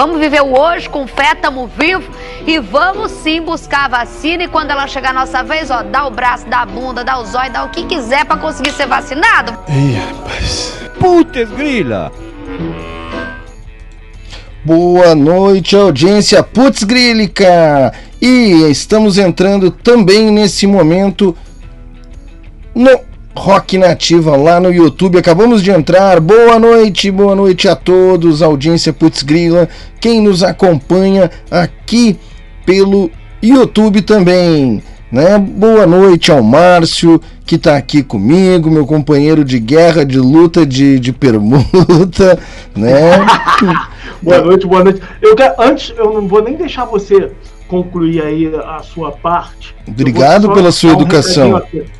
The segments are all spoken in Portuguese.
Vamos viver o hoje com fé, tamo vivo e vamos sim buscar a vacina. E quando ela chegar a nossa vez, ó, dá o braço, dá a bunda, dá o zóio, dá o que quiser para conseguir ser vacinado. Ih, rapaz. Putz, grila! Boa noite, audiência Putz Grílica! E estamos entrando também nesse momento no Rock Nativa lá no YouTube. Acabamos de entrar. Boa noite, boa noite a todos, audiência Putz Grila, quem nos acompanha aqui pelo YouTube também. Né? Boa noite ao Márcio, que está aqui comigo, meu companheiro de guerra, de luta, de, de permuta, né? boa noite, boa noite. Eu quero, antes, eu não vou nem deixar você concluir aí a sua parte. Obrigado pela sua educação. Um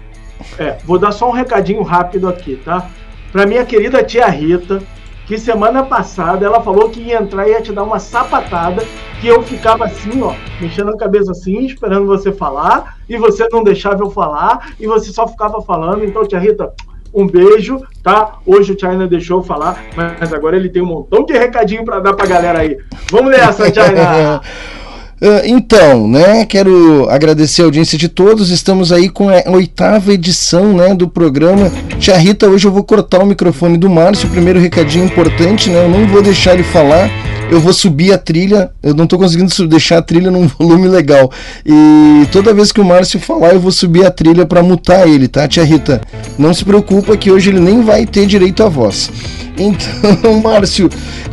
é, vou dar só um recadinho rápido aqui, tá? Para minha querida tia Rita, que semana passada ela falou que ia entrar e ia te dar uma sapatada, que eu ficava assim, ó, mexendo a cabeça assim, esperando você falar, e você não deixava eu falar, e você só ficava falando. Então, tia Rita, um beijo, tá? Hoje o China deixou eu falar, mas agora ele tem um montão de recadinho para dar pra galera aí. Vamos nessa, China! Uh, então, né, quero agradecer a audiência de todos. Estamos aí com a oitava edição, né, do programa. Tia Rita, hoje eu vou cortar o microfone do Márcio. Primeiro recadinho importante, né? Eu não vou deixar ele falar. Eu vou subir a trilha. Eu não estou conseguindo deixar a trilha num volume legal. E toda vez que o Márcio falar, eu vou subir a trilha para mutar ele, tá, Tia Rita? Não se preocupa que hoje ele nem vai ter direito à voz. Então, Márcio,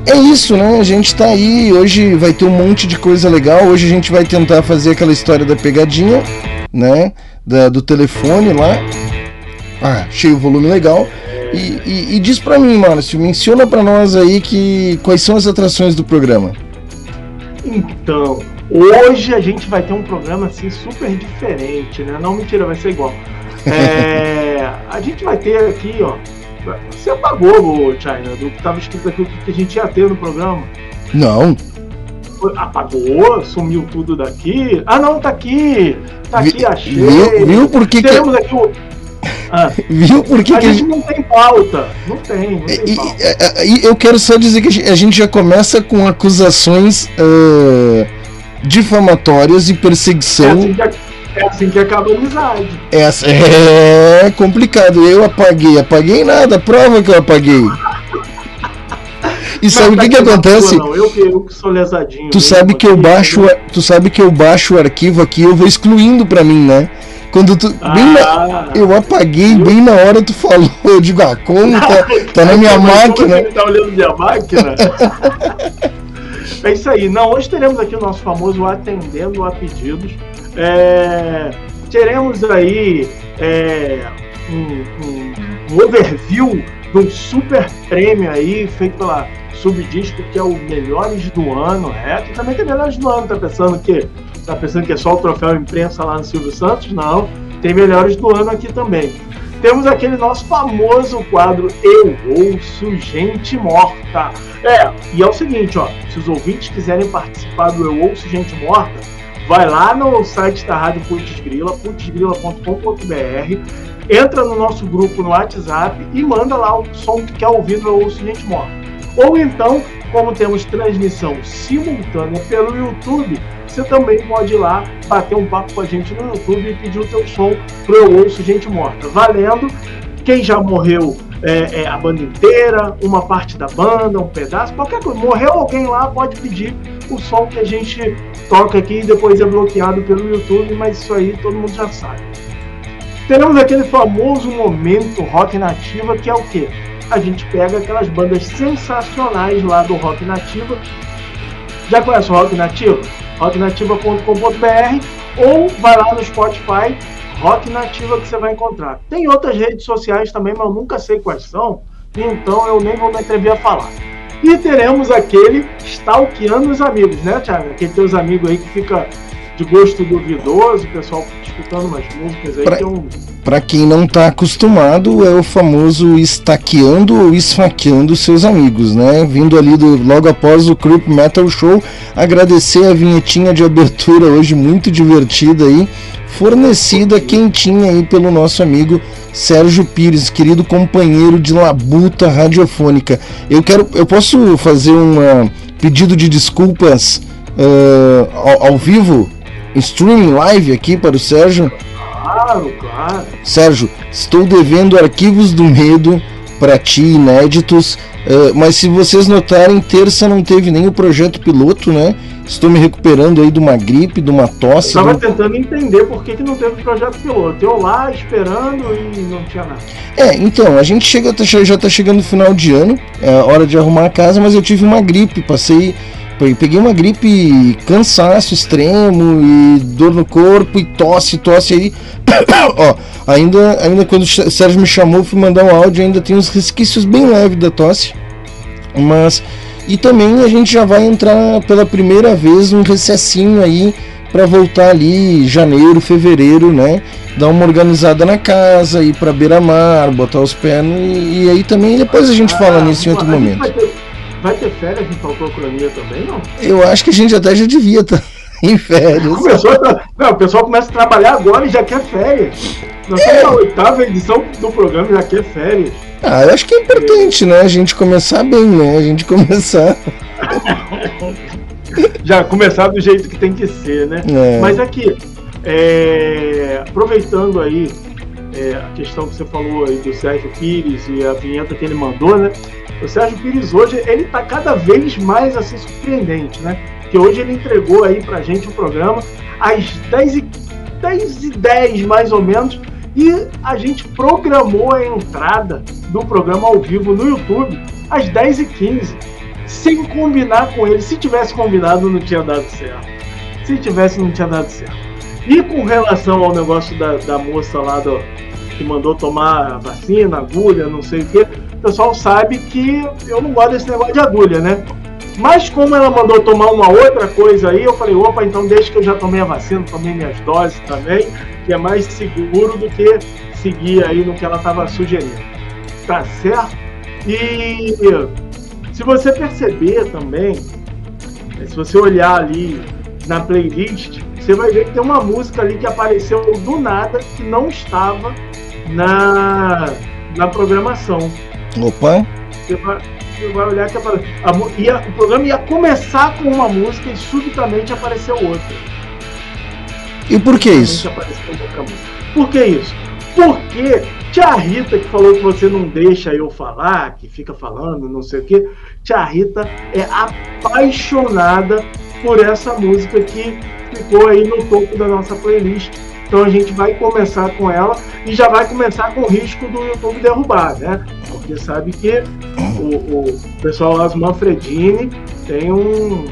é isso, né? A gente tá aí. Hoje vai ter um monte de coisa legal. Hoje a gente vai tentar fazer aquela história da pegadinha, né? Da, do telefone lá. Ah, cheio o volume legal. E, e, e diz pra mim, Márcio, menciona pra nós aí que quais são as atrações do programa. Então, hoje a gente vai ter um programa assim super diferente, né? Não, mentira, vai ser igual. É, a gente vai ter aqui, ó, você apagou, China, do que estava escrito aqui, o que a gente ia ter no programa? Não. Apagou, sumiu tudo daqui. Ah, não, tá aqui. Tá aqui, achei. Viu, viu por que Temos que... aqui o. Ah, viu por que, a que gente não tem pauta? Não tem, não tem pauta. E, eu quero só dizer que a gente já começa com acusações uh, difamatórias e perseguição. É assim que é assim que acaba a amizade. Essa é complicado. Eu apaguei, apaguei nada, prova que eu apaguei. E sabe o que, que acontece? Não, eu, eu que sou lesadinho. Tu sabe que eu baixo, tu sabe que eu baixo o arquivo aqui, eu vou excluindo para mim, né? Quando tu. Ah, na, eu apaguei eu... bem na hora tu falou. Eu digo, ah, como? Tá, tá na minha máquina. Ele tá olhando minha máquina? é isso aí. Não, hoje teremos aqui o nosso famoso Atendendo a Pedidos. É, teremos aí é, um, um, um, overview de um super prêmio aí feito pela Subdisco, que é o Melhores do Ano. É, que também tem Melhores do Ano, tá pensando que tá pensando que é só o troféu imprensa lá no Silvio Santos? Não, tem Melhores do Ano aqui também. Temos aquele nosso famoso quadro Eu Ouço Gente Morta. É, e é o seguinte, ó, se os ouvintes quiserem participar do Eu Ouço Gente Morta, vai lá no site da Rádio Putz Grila, putzgrila.com.br, entra no nosso grupo no WhatsApp e manda lá o som que quer ouvir no Ouço Gente Morta. Ou então, como temos transmissão simultânea pelo YouTube, você também pode ir lá bater um papo com a gente no YouTube e pedir o teu som pro Eu Ouço Gente Morta. Valendo! Quem já morreu é, é, a banda inteira, uma parte da banda, um pedaço, qualquer coisa. Morreu alguém lá, pode pedir o som que a gente toca aqui e depois é bloqueado pelo YouTube, mas isso aí todo mundo já sabe. Teremos aquele famoso momento rock nativa que é o que? A gente pega aquelas bandas sensacionais lá do rock nativa. Já conhece o rock nativa? rocknativa.com.br ou vai lá no Spotify Rock Nativa que você vai encontrar. Tem outras redes sociais também, mas eu nunca sei quais são, então eu nem vou me atrever a falar. E teremos aquele stalkeando os amigos, né, Thiago? Aquele teus amigos aí que fica de gosto duvidoso, o pessoal escutando umas músicas aí pra, que eu... Pra quem não tá acostumado, é o famoso estaqueando ou esfaqueando seus amigos, né? Vindo ali do, logo após o Creep Metal Show, agradecer a vinhetinha de abertura hoje, muito divertida aí, fornecida quentinha aí pelo nosso amigo Sérgio Pires, querido companheiro de labuta radiofônica. Eu quero, eu posso fazer uma pedido de desculpas uh, ao, ao, vivo, streaming live aqui para o Sérgio. Claro, claro. Sérgio, estou devendo arquivos do medo para ti, inéditos, uh, mas se vocês notarem, terça não teve nem o projeto piloto, né? Estou me recuperando aí de uma gripe, de uma tosse. Estava do... tentando entender por que, que não teve projeto piloto. Eu lá esperando e não tinha nada. É, então, a gente chega, tá já está chegando no final de ano, é hora de arrumar a casa, mas eu tive uma gripe, passei. Peguei uma gripe, cansaço extremo e dor no corpo e tosse, tosse aí. Ó, ainda, ainda quando o Sérgio me chamou, fui mandar um áudio, ainda tem uns resquícios bem leves da tosse. Mas e também a gente já vai entrar pela primeira vez num recessinho aí para voltar ali janeiro, fevereiro, né? Dar uma organizada na casa, ir para beira-mar, botar os pés no, e, aí também depois a gente ah, fala nisso em outro momento. Vai ter, férias em Falcocronia também, não? Eu acho que a gente até já devia estar tá em férias. Começou a, não, o pessoal começa a trabalhar agora e já quer férias. Nós é. estamos na oitava edição do programa já quer férias. Ah, eu acho que é importante, né? A gente começar bem, né? A gente começar. Já começar do jeito que tem que ser, né? É. Mas aqui, é, aproveitando aí é, a questão que você falou aí do Sérgio Pires e a vinheta que ele mandou, né? O Sérgio Pires hoje, ele tá cada vez mais assim surpreendente, né? Que hoje ele entregou aí pra gente o programa às 10 e, 10 e 10 mais ou menos e a gente programou a entrada do programa ao vivo no YouTube às 10h15, sem combinar com ele. Se tivesse combinado, não tinha dado certo. Se tivesse, não tinha dado certo. E com relação ao negócio da, da moça lá do, que mandou tomar vacina, agulha, não sei o que, o pessoal sabe que eu não gosto desse negócio de agulha, né? Mas como ela mandou tomar uma outra coisa aí, eu falei, opa, então deixa que eu já tomei a vacina, tomei minhas doses também, que é mais seguro do que seguir aí no que ela estava sugerindo. Tá certo? E se você perceber também, se você olhar ali na playlist, você vai ver que tem uma música ali que apareceu do nada, que não estava na, na programação. Opa! Você vai, você vai olhar que apare... a, ia, o programa ia começar com uma música e subitamente apareceu outra. E por que isso? Por que isso? Porque tia Rita, que falou que você não deixa eu falar, que fica falando, não sei o quê, tia Rita é apaixonada por essa música que ficou aí no topo da nossa playlist. Então a gente vai começar com ela e já vai começar com o risco do YouTube derrubar, né? Porque sabe que o, o pessoal lá, Manfredini, tem um,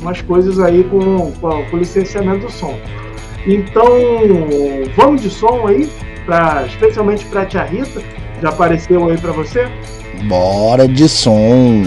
umas coisas aí com, com, com licenciamento do som. Então, vamos de som aí, pra, especialmente para a Tia Rita. Já apareceu aí para você? Bora de som.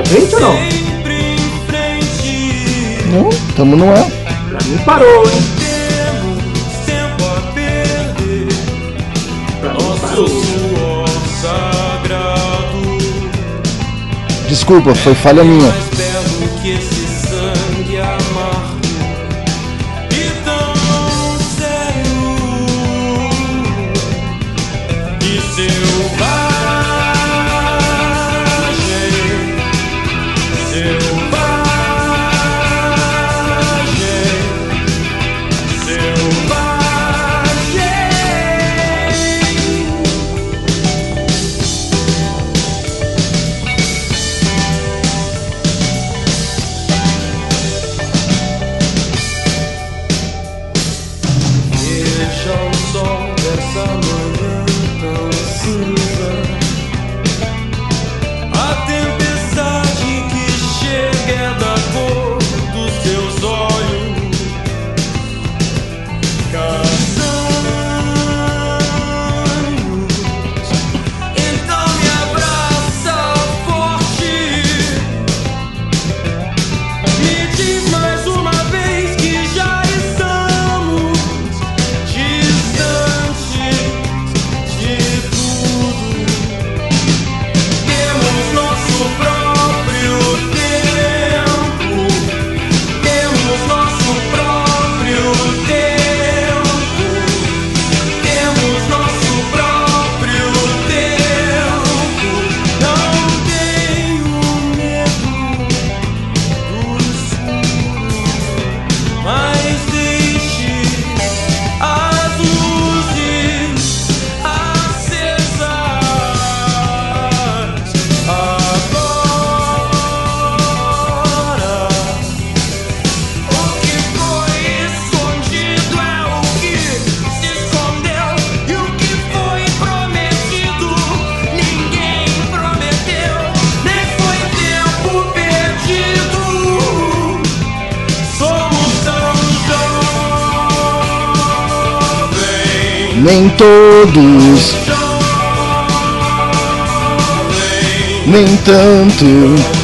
Gente ou não? Não, tamo no ar. Pra mim parou, hein? Pra mim parou. Desculpa, foi falha minha. Todos. Nem tanto.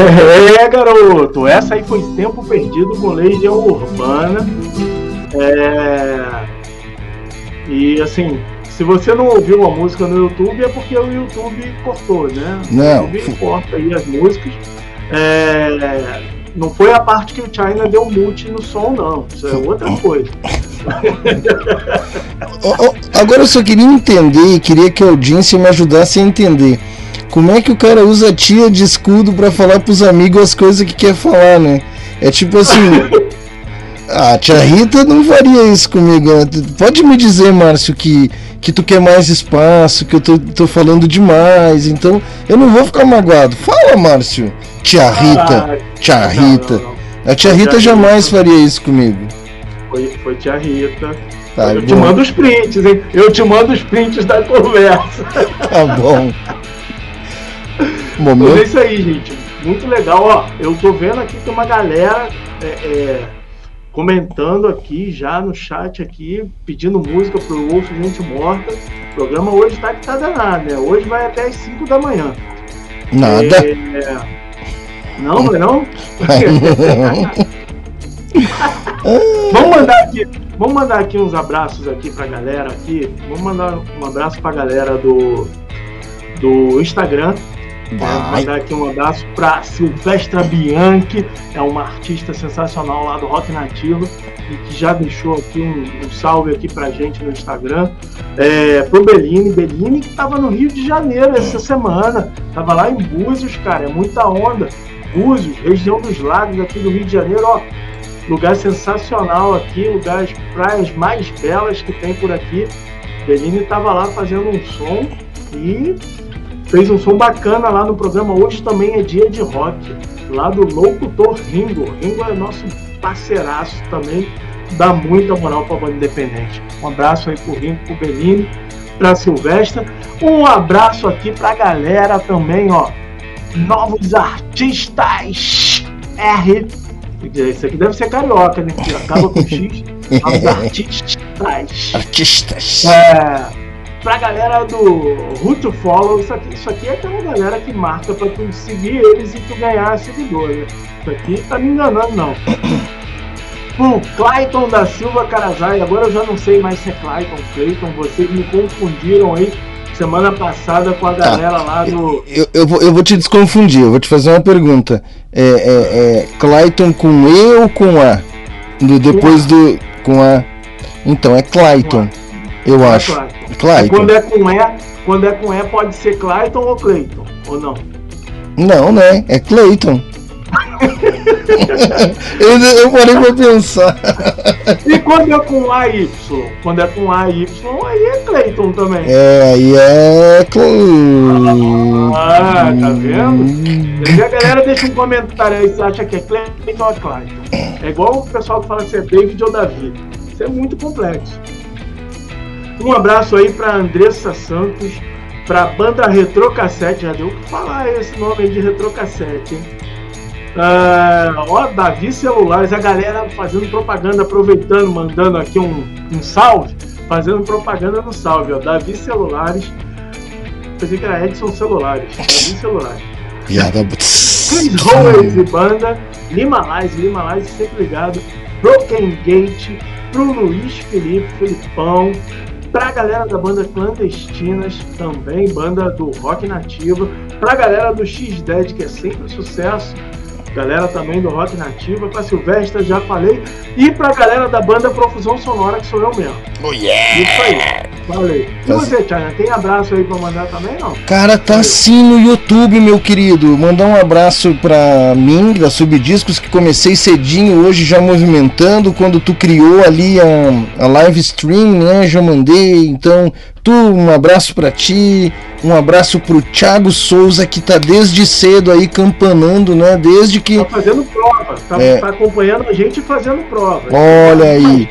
É, garoto, essa aí foi Tempo Perdido com Legião Urbana. É... E assim, se você não ouviu a música no YouTube é porque o YouTube cortou, né? Não. O YouTube corta aí as músicas. É... Não foi a parte que o China deu mute no som, não. Isso é outra coisa. Agora eu só queria entender, queria que a audiência me ajudasse a entender. Como é que o cara usa tia de escudo para falar pros amigos as coisas que quer falar, né? É tipo assim. A tia Rita não faria isso comigo. Pode me dizer, Márcio, que, que tu quer mais espaço, que eu tô, tô falando demais. Então eu não vou ficar magoado. Fala, Márcio. Tia Rita. Ah, tia Rita. Não, não, não. A tia Rita jamais faria isso comigo. Foi, foi tia Rita. Tá eu bom. te mando os prints, hein? Eu te mando os prints da conversa. Tá bom. Momento. Mas é isso aí, gente. Muito legal. Ó, eu tô vendo aqui que uma galera é, é, comentando aqui já no chat aqui, pedindo música pro Wolf Gente Morta. O programa hoje tá que tá danado, né? Hoje vai até as 5 da manhã. Nada. É... Não, não é não? vamos mandar aqui, vamos mandar aqui uns abraços aqui pra galera aqui. Vamos mandar um abraço pra galera do do Instagram, Vai. mandar aqui um abraço para Silvestra Bianchi, é uma artista sensacional lá do Rock Nativo e que já deixou aqui um, um salve aqui pra gente no Instagram. É, pro Beline, Beline que tava no Rio de Janeiro essa semana, tava lá em Búzios, cara, é muita onda. Búzios, região dos lagos aqui do Rio de Janeiro, ó, lugar sensacional aqui, lugares, praias mais belas que tem por aqui. Beline tava lá fazendo um som e fez um som bacana lá no programa. Hoje também é dia de rock, lá do locutor Ringo. Ringo é nosso parceiraço também, dá muita moral para a banda independente. Um abraço aí pro Ringo, pro Belini, pra Silvestre. Um abraço aqui pra galera também, ó. Novos artistas R. Isso aqui deve ser carioca, né? Que acaba com X. Novos artistas. Artistas. É pra galera do Who to Follow, isso aqui, isso aqui é aquela galera que marca pra tu seguir eles e tu ganhar seguidor, né? Isso aqui tá me enganando, não. Pro Clayton da Silva Carazai, agora eu já não sei mais se é Clayton, Clayton, vocês me confundiram aí semana passada com a tá. galera tá. lá do. Eu, eu, vou, eu vou te desconfundir, eu vou te fazer uma pergunta. É, é, é Clayton com E ou com A? Do, depois do. Com A. Então, é Clayton. Eu é acho. Clayton. Clayton. Quando é com E, quando é com E pode ser Clayton ou Clayton, ou não? Não, né? É Clayton. eu, eu parei pra pensar. E quando é com AY? Quando é com AY, aí é Clayton também. É, aí é Clayton. Ah, tá vendo? E a galera deixa um comentário aí se acha que é Clayton ou Clayton. É igual o pessoal que fala se é David ou Davi. Isso é muito complexo. Um abraço aí para Andressa Santos, para banda Retrocassete, já deu o que falar esse nome aí de Retrocassete, hein? Uh, ó, Davi Celulares, a galera fazendo propaganda, aproveitando, mandando aqui um, um salve, fazendo propaganda no salve, ó. Davi Celulares, pensei que era Edson Celulares, Davi Celulares. Piada. Chris e banda, Lima Lais, Lima Lais sempre ligado, Broken Gate, pro Luiz Felipe, Felipão, Pra galera da banda Clandestinas, também banda do rock nativa. Pra galera do X-Dead, que é sempre um sucesso. Galera também do rock nativa. Pra Silvestre, já falei. E pra galera da banda Profusão Sonora, que sou eu mesmo. Oh, yeah. Isso aí. Falei. E você, China, tem abraço aí pra mandar também, não? Cara, tá sim no YouTube, meu querido. Mandar um abraço pra mim, da Subdiscos, que comecei cedinho hoje já movimentando. Quando tu criou ali a, a live stream, né? Já mandei. Então, Tu, um abraço para ti, um abraço pro Thiago Souza que tá desde cedo aí campanando, né? Desde que tá fazendo prova, tá, é... tá acompanhando a gente fazendo prova. Olha aí.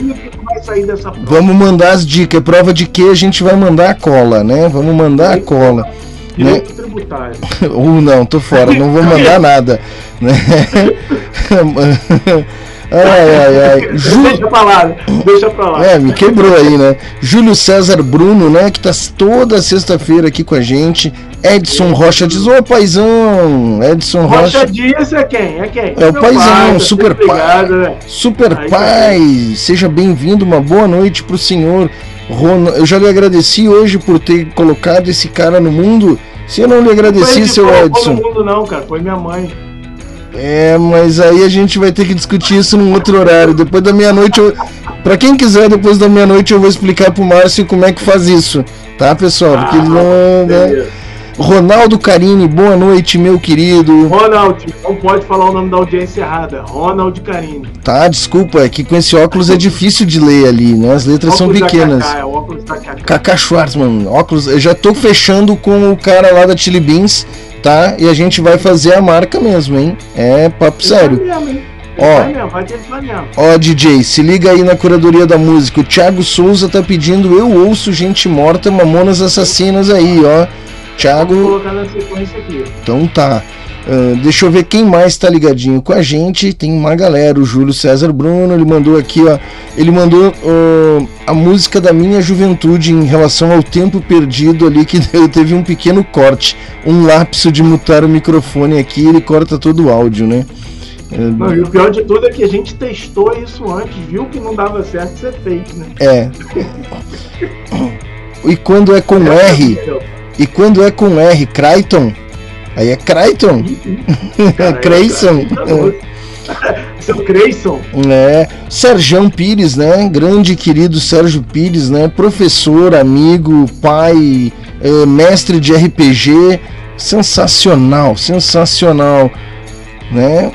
Vamos mandar as dicas, prova de que a gente vai mandar a cola, né? Vamos mandar a cola. Né? tributário. Ou não, tô fora, não vou mandar nada, né? Ai, ai, ai. Ju... Deixa pra lá, deixa pra lá. É, me quebrou aí, né? Júlio César Bruno, né? Que tá toda sexta-feira aqui com a gente. Edson Rocha diz, ô paizão! Edson Rocha. Rocha Dias é quem? É quem? É o paizão, pai, tá super pai. Né? Super aí, pai, tá seja bem-vindo, uma boa noite pro senhor. Ron... Eu já lhe agradeci hoje por ter colocado esse cara no mundo. Se eu não lhe agradeci, seu Edson. Não foi no mundo, não, cara, foi minha mãe. É, mas aí a gente vai ter que discutir isso num outro horário. Depois da meia-noite, eu... para quem quiser, depois da meia-noite eu vou explicar pro Márcio como é que faz isso, tá, pessoal? Porque ah, não, né? Ronaldo Carini, boa noite, meu querido. Ronaldo, não pode falar o nome da audiência errada. Ronaldo Carini. Tá, desculpa, é que com esse óculos é difícil de ler ali, né? As letras são pequenas. Cacá, é óculos da Cacá. Cacá Schwartzman, óculos. Eu já tô fechando com o cara lá da Chili Beans tá? E a gente vai fazer a marca mesmo, hein? É papo sério. Ó, ó, DJ, se liga aí na curadoria da música. O Thiago Souza tá pedindo Eu Ouço Gente Morta, Mamonas Assassinas aí, ó. Thiago. Vou colocar na sequência aqui. Então tá. Uh, deixa eu ver quem mais tá ligadinho com a gente. Tem uma galera, o Júlio César Bruno, ele mandou aqui, ó. Ele mandou uh, a música da minha juventude em relação ao tempo perdido ali, que teve um pequeno corte, um lapso de mutar o microfone aqui, ele corta todo o áudio, né? Não, e o pior de tudo é que a gente testou isso antes, viu que não dava certo, você fez, né? É. e quando é com é R, e quando é com R, Crichton, Aí é Crichton. Creyson. Seu Creyson. É. Serjão Pires, né? Grande querido Sérgio Pires, né? Professor, amigo, pai, é, mestre de RPG. Sensacional, sensacional. Né?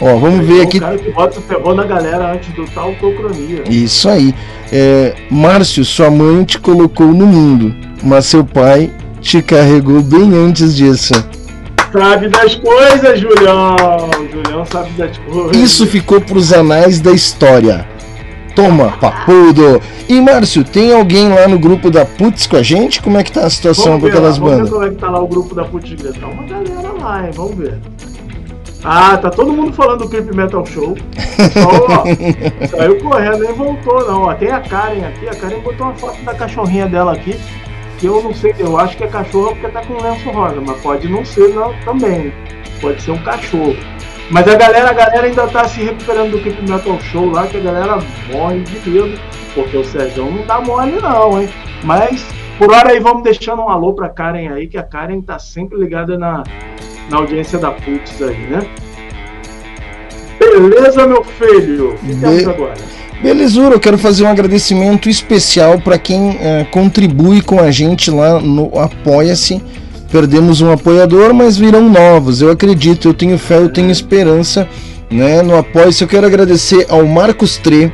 Ó, vamos ver aqui. O cara que bota o ferrou na galera antes do tal autocronia. Isso aí. É, Márcio, sua mãe te colocou no mundo, mas seu pai te carregou bem antes disso. Sabe das coisas, Julião. Julião sabe das coisas. Isso ficou pros anais da história. Toma, papudo. E Márcio, tem alguém lá no grupo da Putz com a gente? Como é que tá a situação com aquelas lá, bandas? Vamos ver como é que tá lá o grupo da Putz Tá uma galera lá, hein? Vamos ver. Ah, tá todo mundo falando do Creep Metal Show. Só, ó, saiu correndo, nem voltou não. Ó, tem a Karen aqui, a Karen botou uma foto da cachorrinha dela aqui que eu não sei, eu acho que é cachorro porque tá com lenço rosa, mas pode não ser não, também. Pode ser um cachorro. Mas a galera, a galera ainda tá se recuperando do Keep Metal Show lá, que a galera morre de medo, porque o Sérgio não dá mole não, hein? Mas por hora aí vamos deixando um alô pra Karen aí, que a Karen tá sempre ligada na, na audiência da Putz aí, né? Beleza, meu filho? Be temos agora? Belezura, eu quero fazer um agradecimento especial para quem uh, contribui com a gente lá no Apoia-se. Perdemos um apoiador, mas virão novos. Eu acredito, eu tenho fé, eu tenho esperança né, no Apoia-se. Eu quero agradecer ao Marcos Tre,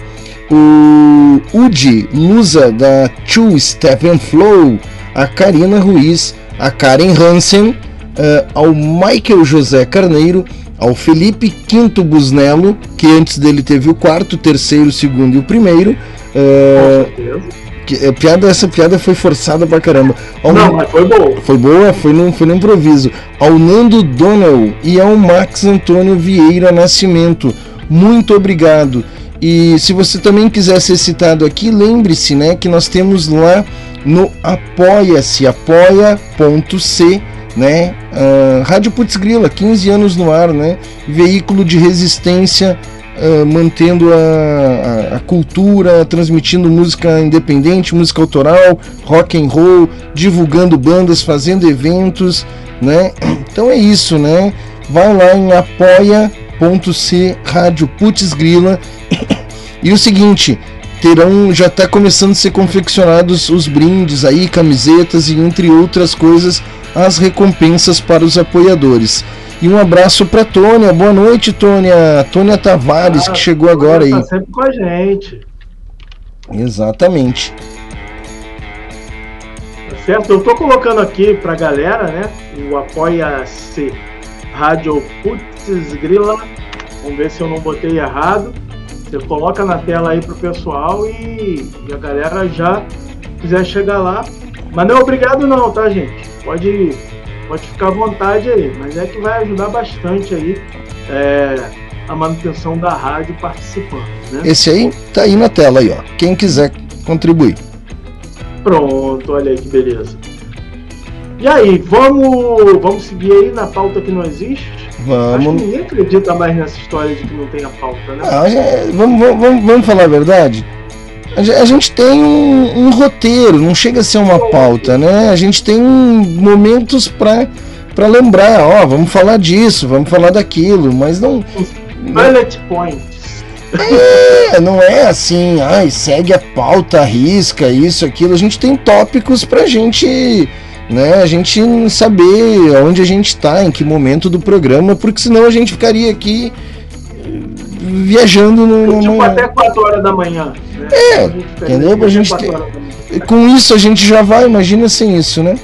o Udi Lusa da Two Stephen Flow, a Karina Ruiz, a Karen Hansen, uh, ao Michael José Carneiro ao Felipe Quinto Busnello, que antes dele teve o quarto, o terceiro, o segundo e o primeiro. É, que, é, piada, essa piada foi forçada pra caramba. Ao, Não, mas foi boa. Foi boa, foi no, foi no improviso. Ao Nando Donnell e ao Max Antônio Vieira Nascimento. Muito obrigado. E se você também quiser ser citado aqui, lembre-se né, que nós temos lá no apoia-se, apoia.c né? Uh, Rádio Putz Grila, 15 anos no ar, né? Veículo de resistência, uh, mantendo a, a, a, cultura, transmitindo música independente, música autoral, rock and roll, divulgando bandas, fazendo eventos, né? Então é isso, né? Vai lá em apoia.c Rádio Putz Grila. e o seguinte, terão já está começando a ser confeccionados os brindes aí, camisetas e entre outras coisas as recompensas para os apoiadores. E um abraço para Tônia. Boa noite, Tônia. Tônia Tavares, ah, que chegou agora aí. Tá sempre com a gente. Exatamente. certo. Eu tô colocando aqui pra galera, né? O Apoia-se Rádio Putz Grila. Vamos ver se eu não botei errado. Você coloca na tela aí pro pessoal e, e a galera já quiser chegar lá. Mas não é obrigado não, tá, gente? Pode, pode ficar à vontade aí. Mas é que vai ajudar bastante aí é, a manutenção da rádio participando. Né? Esse aí tá aí na tela aí, ó. Quem quiser contribuir. Pronto, olha aí que beleza. E aí, vamos, vamos seguir aí na pauta que não existe? Vamos. Acho que ninguém acredita mais nessa história de que não tem a pauta, né? Ah, já- vamos, vamos, vamos falar a verdade? A ge- a gente tem um, um roteiro, não chega a ser uma pauta, né? A gente tem momentos pra, pra lembrar, ó, vamos falar disso, vamos falar daquilo, mas não, Bullet points. é, não é assim, ai, segue a pauta, arrisca, isso, aquilo. A gente tem tópicos pra gente, né, a gente saber onde a gente tá, em que momento do programa, porque senão a gente ficaria aqui viajando no, Tipo, até 4 horas da manhã. Né? É, entendeu? gente 4 ter- horas da manhã. Com isso a gente já vai, imagina sem isso, né?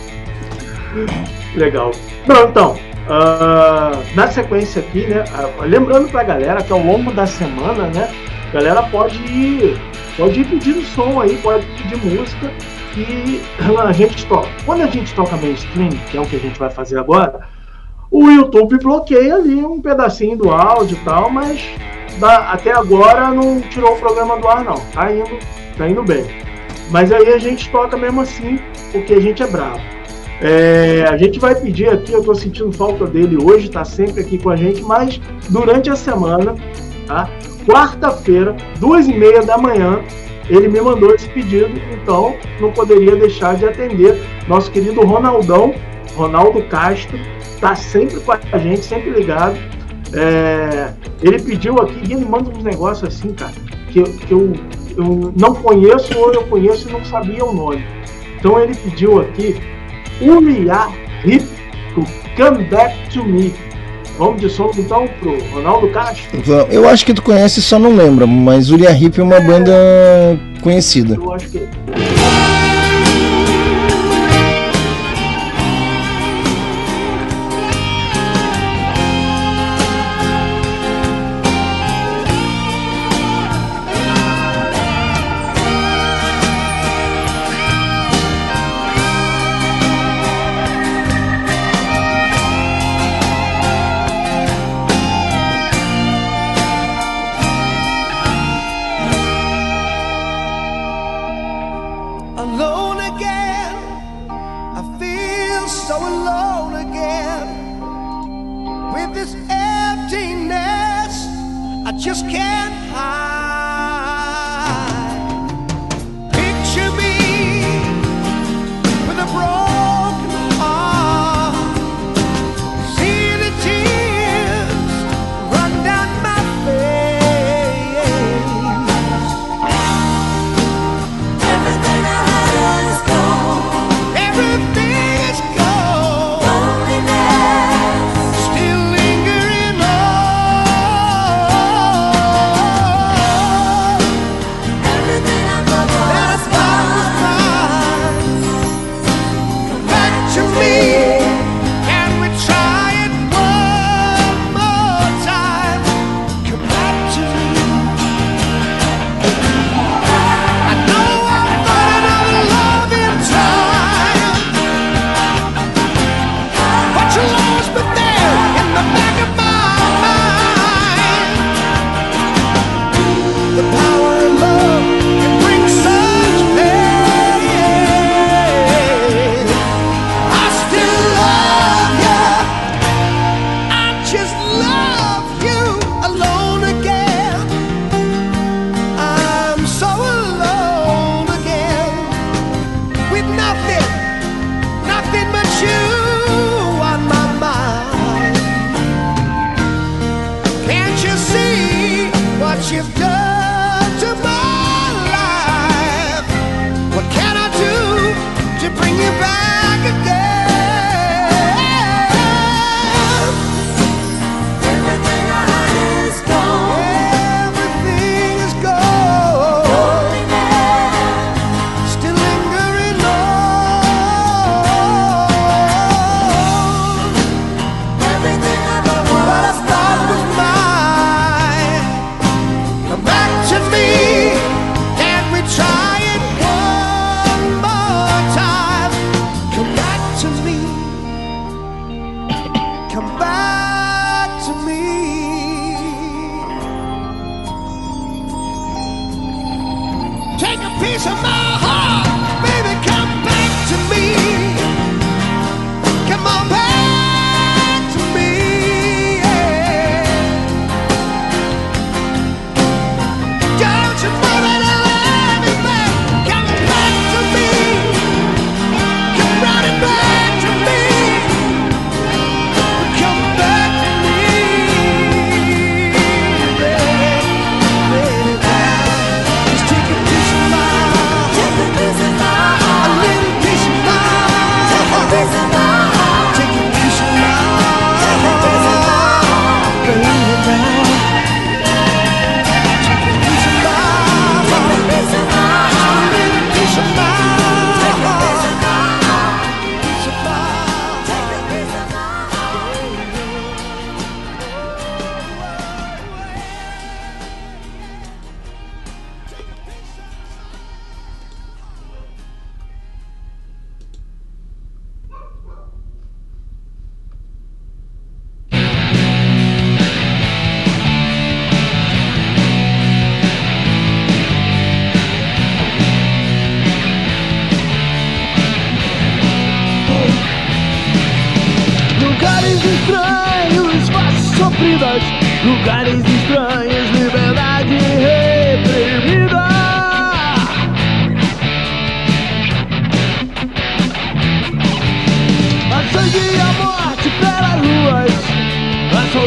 Legal. Não, então, ah, na sequência aqui, né? ah, lembrando pra galera que ao longo da semana, né? A galera pode ir, pode ir pedindo som aí, pode pedir música e a gente toca. Quando a gente toca mainstream, que é o que a gente vai fazer agora, o YouTube bloqueia ali um pedacinho do áudio e tal, mas até agora não tirou o programa do ar, não. Tá indo, tá indo bem. Mas aí a gente toca mesmo assim, porque a gente é bravo. É, a gente vai pedir aqui, eu tô sentindo falta dele hoje, tá sempre aqui com a gente, mas durante a semana, tá? Quarta-feira, duas e meia da manhã, ele me mandou esse pedido, então não poderia deixar de atender. Nosso querido Ronaldão, Ronaldo Castro, tá sempre com a gente, sempre ligado. É, ele pediu aqui, ele manda uns negócios assim, cara, que, eu- que eu, eu não conheço ou eu conheço e não sabia o nome. Então ele pediu aqui Uriah Hip to Come Back to Me. Vamos de som então pro Ronaldo Castro? Eu acho que tu conhece, só não lembra, mas Uriah Heep é uma banda conhecida. Eu acho que.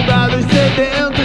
Soldados sedentos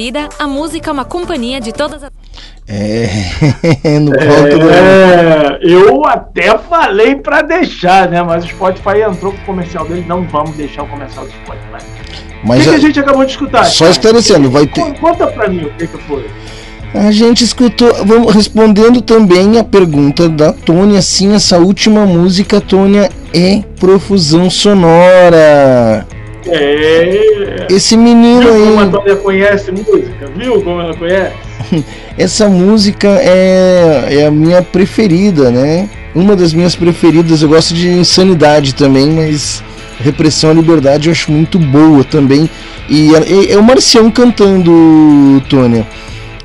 vida, a música é uma companhia de todas as. É, no palco do. É, eu até falei pra deixar, né? Mas o Spotify entrou com o comercial dele. Não vamos deixar o comercial do Spotify. O Mas que, que a, a gente acabou de escutar? só cara? esclarecendo, vai ter. Con- Conta pra mim o que, que foi. A gente escutou, vamos respondendo também a pergunta da Tônia. Sim, essa última música, Tônia, é profusão sonora. É. Esse menino Viu como a aí, Tônia conhece música? Viu como ela conhece? essa música é, é a minha preferida, né? Uma das minhas preferidas. Eu gosto de Insanidade também, mas Repressão à Liberdade eu acho muito boa também. E é, é o Marcião cantando, Tônia.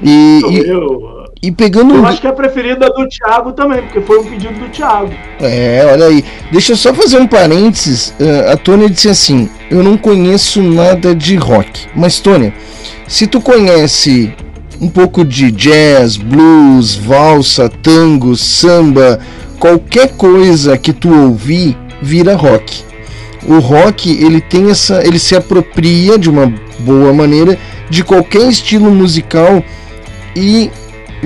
E, e, eu, e pegando eu acho que é a preferida do Thiago também, porque foi um pedido do Thiago. É, olha aí. Deixa eu só fazer um parênteses. Eh, a Tônia disse assim: Eu não conheço nada de rock. Mas, Tônia, se tu conhece um pouco de jazz, blues, valsa, tango, samba, qualquer coisa que tu ouvir, vira rock. O rock, ele tem essa. ele se apropria de uma boa maneira de qualquer estilo musical e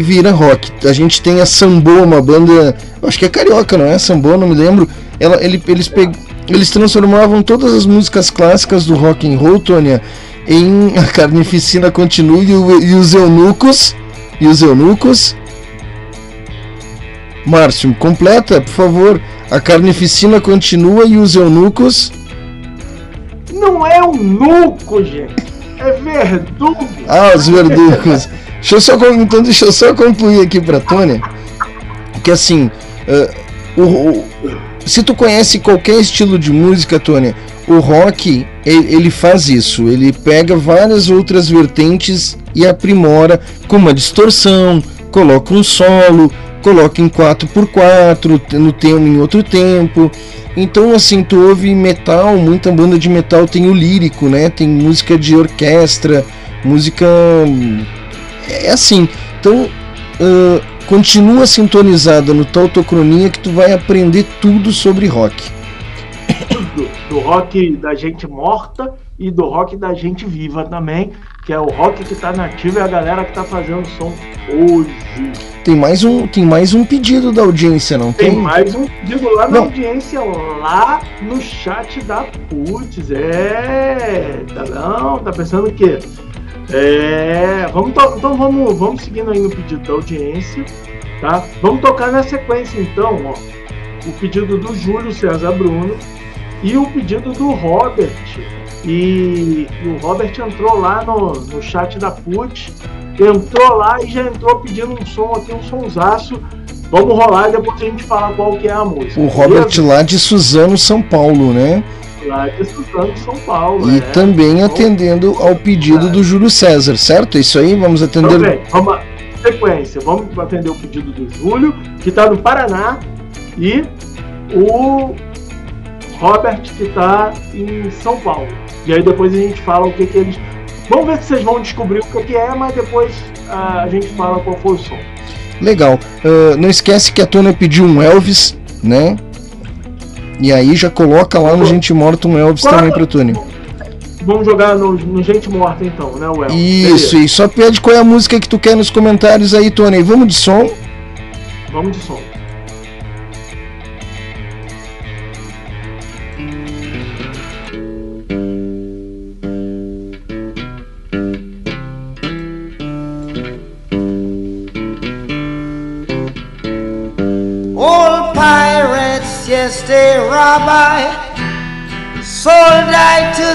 vira rock. A gente tem a Sambo, uma banda, acho que é carioca, não é? Sambo, não me lembro. Ela, ele, eles, pe- eles transformavam todas as músicas clássicas do rock and roll, Tônia, em A Carnificina Continua e, o- e os Eunucos. E os Eunucos. Márcio, completa, por favor. A Carnificina Continua e os Eunucos. Não é um nuco, gente. É verdugo. Ah, os verdugos. Deixa eu só, então deixa eu só concluir aqui pra Tônia. Que assim, eh, o, o- se tu conhece qualquer estilo de música, Tônia, o rock ele, faz isso. Ele pega várias outras vertentes e aprimora com uma distorção, coloca um solo, coloca em 4x4, no tempo em outro tempo. Então, assim, tu ouve metal, muita banda de metal tem o lírico, né? Tem música de orquestra, música. Hum, É assim. Então, ah, continua sintonizada no Tautocronia que tu vai aprender tudo sobre rock. do, do rock da gente morta e do rock da gente viva também, que é o rock que tá nativo e a galera que tá fazendo som hoje. Tem mais um, tem mais um pedido da audiência, não Tem tem? mais um digo lá na Não. audiência, lá no chat da Putz. É. Tá, não, tá pensando o quê? É. Vamos então vamos, vamos seguindo aí no pedido da audiência, tá? Vamos tocar na sequência então, ó. O pedido do Júlio César Bruno e o pedido do Robert. E, e o Robert entrou lá no, no chat da Putz, entrou lá e já entrou pedindo um som aqui, um sonsaço. Vamos rolar e depois a gente fala qual que é a música. O Robert beleza? lá de Suzano, São Paulo, né? De Suzano, São Paulo. E é. também atendendo ao pedido do Júlio César, certo? É isso aí? Vamos Então, atender. vamos sequência. Vamos atender o pedido do Júlio, que está no Paraná, e o Robert, que está em São Paulo. E aí depois a gente fala o que, que eles. Vamos ver se vocês vão descobrir o que, que é, mas depois ah, a gente fala qual foi o som. Legal. Ah, não esquece que a Tônia pediu um Elvis, né? E aí já coloca lá no Gente Morta um Elvis Qual- também pra Tônia. Vamos jogar no, no Gente Morta então, né, Well? Isso, e só pede qual é a música que tu quer nos comentários aí. E vamos de som. Vamos de som.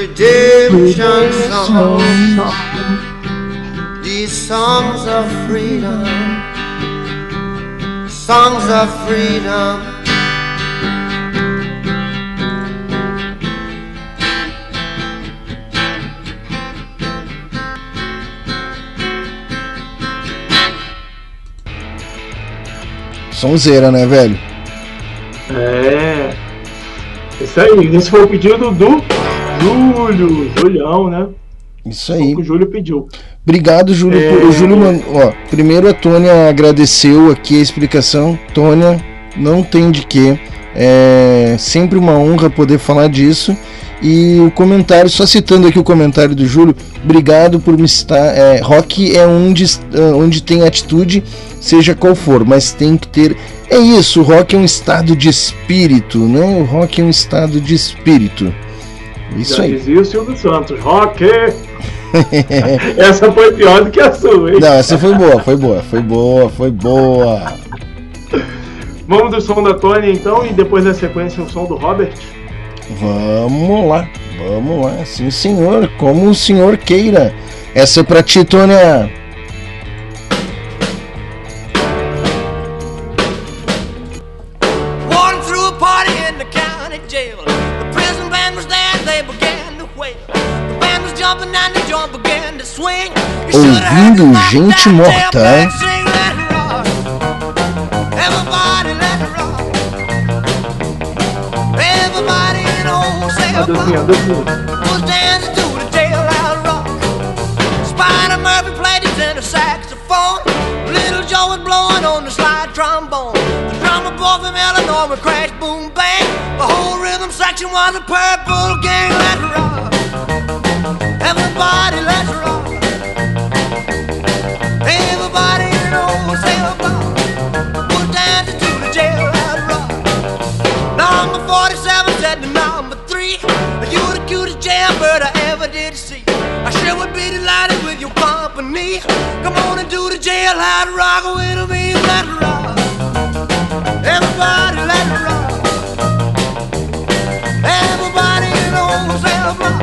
redemption songs. These songs of freedom, songs of freedom. Sonzeira, né, velho? É. Isso aí. Esse foi o pedido do Júlio. Julião, né? Isso aí. O Júlio pediu. Obrigado, Júlio. É. O Júlio, man- ó, primeiro a Tônia agradeceu aqui a explicação. Tônia, não tem de quê. É sempre uma honra poder falar disso. E o comentário, só citando aqui o comentário do Júlio, obrigado por me estar. É, rock é onde, ah, onde tem atitude, seja qual for, mas tem que ter. É isso, o rock é um estado de espírito, né? O rock é um estado de espírito. Isso Já aí. dizia o Silvio Santos. Rock! Essa foi pior do que a sua, hein? Não, essa foi boa, foi boa, foi boa, foi boa. Vamos do som da Tony então e depois na sequência o som do Robert. Vamos lá, vamos lá, sim senhor, como o senhor queira. Essa é pra ti, Tônia. From Illinois would crash, boom, bang. The whole rhythm section was a purple gang. Let's rock. Everybody, let's rock. 47 said number 3 You the cutest jailbird I ever did see. I sure would be delighted with your company. Come on and do the jailhouse rock with me Let's rock. Everybody let's rock. Everybody in the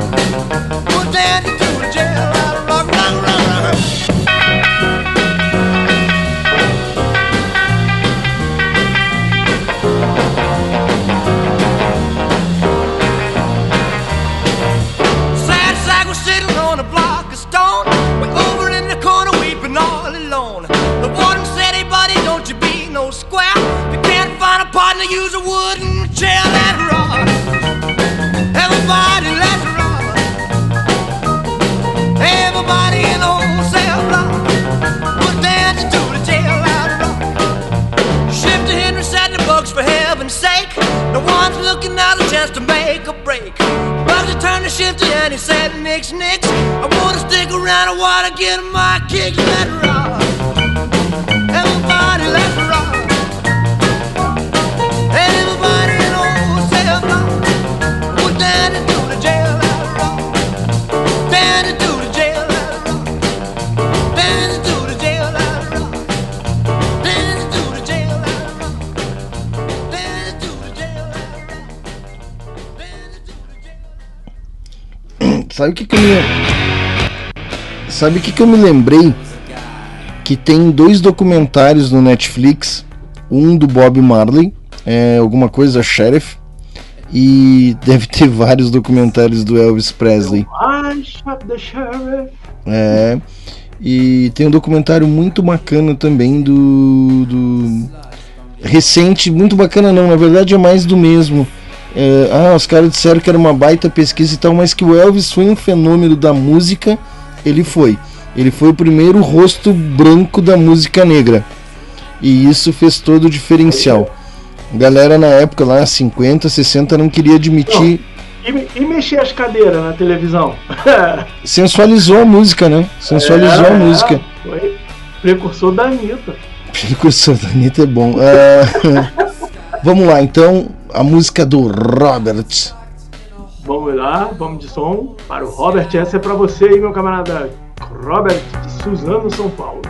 looking a chance to make a break. But he turned the shifted and he said, Nix, Nix, I wanna stick around, I wanna get my Sabe o que, que eu me. Sabe o que, que eu me lembrei? Que tem dois documentários no Netflix. Um do Bob Marley, é, alguma coisa Sheriff. E deve ter vários documentários do Elvis Presley. I shot the sheriff. É. E tem um documentário muito bacana também do. do recente, muito bacana não, na verdade é mais do mesmo. É, ah, os caras disseram que era uma baita pesquisa e tal, mas que o Elvis foi um fenômeno da música, ele foi. Ele foi o primeiro rosto branco da música negra. E isso fez todo o diferencial. Galera na época lá, 50, 60, não queria admitir. E, e mexer as cadeiras na televisão. Sensualizou a música, né? Sensualizou a É, música. Foi precursor da Anitta. Precursor da Anitta é bom. Ah, vamos lá, então, a música do Robert. Vamos lá, vamos de som para o Robert. Essa é para você aí, meu camarada Robert de Suzano, São Paulo.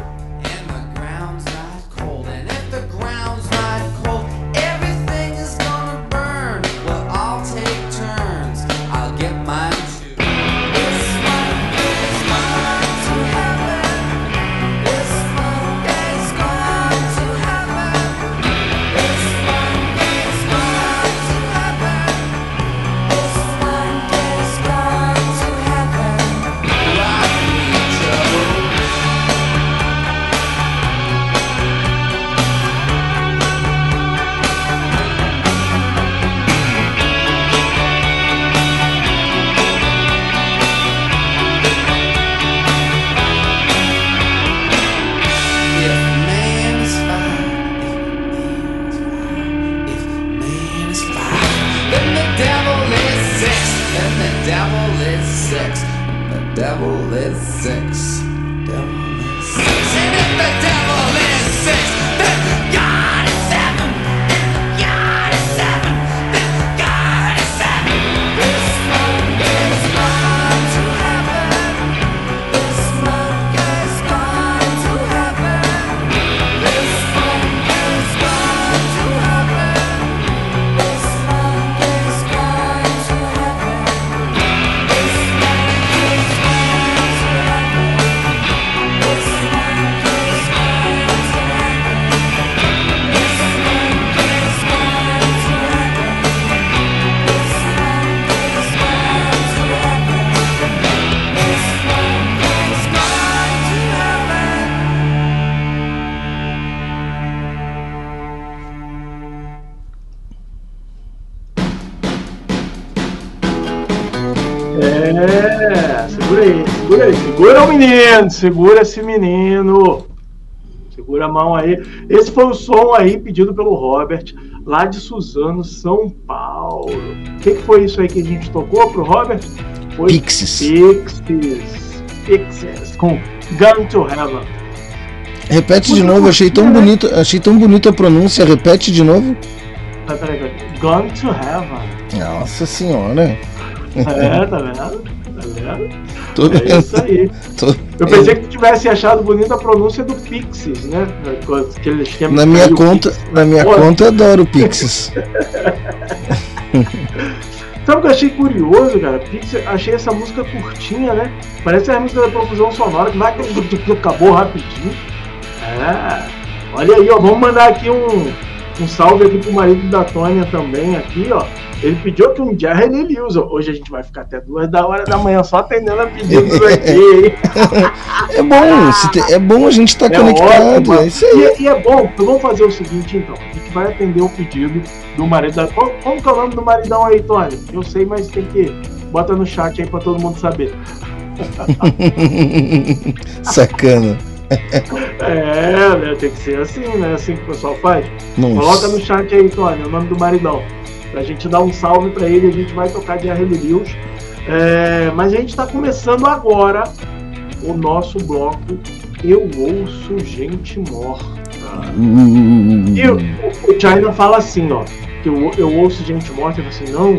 Segura o menino, segura esse menino. Segura a mão aí. Esse foi o som aí pedido pelo Robert, lá de Suzano, São Paulo. O que, que foi isso aí que a gente tocou pro Robert? Foi Pixies. Pixies. Pixies, com Gun to Heaven. Repete de novo, achei tão bonito, achei tão bonito a pronúncia. Repete de novo. Peraí, peraí. Gun to Heaven. Nossa senhora. É, tá vendo? Vendo? Tô É vendo. isso aí. Tô- Eu pensei que tu tivesse achado bonita a pronúncia do Pixies, né? Aquele esquema Na minha conta, Pixies. na minha Pô, conta eu adoro Pixies. Sabe o que eu achei curioso, cara? Pixies, achei essa música curtinha, né? Parece a música da profusão sonora que vai acabou rapidinho. É. Olha aí, ó. Vamos mandar aqui um, um salve aqui pro marido da Tônia também aqui, ó. Ele pediu que um Jerry ele usa. Hoje a gente vai ficar até duas da hora da manhã só atendendo a pedidos aqui? É bom, te- é bom a gente estar É conectado. ótimo. É isso aí. E, e é bom, então vamos fazer o seguinte então. A gente vai atender o pedido do marido da. Como, como que é o nome do maridão aí, Tony? Eu sei, mas tem que. Bota no chat aí pra todo mundo saber. Sacana. É, né? Tem que ser assim, né? Assim que o pessoal faz. Nossa. Coloca no chat aí, Tony, o nome do maridão. Pra gente dar um salve pra ele, a gente vai tocar de Harry Lewis. É, mas a gente tá começando agora o nosso bloco Eu Ouço Gente Morta. Hum, E o, o China fala assim, ó, que eu, eu ouço gente morta e fala assim, não,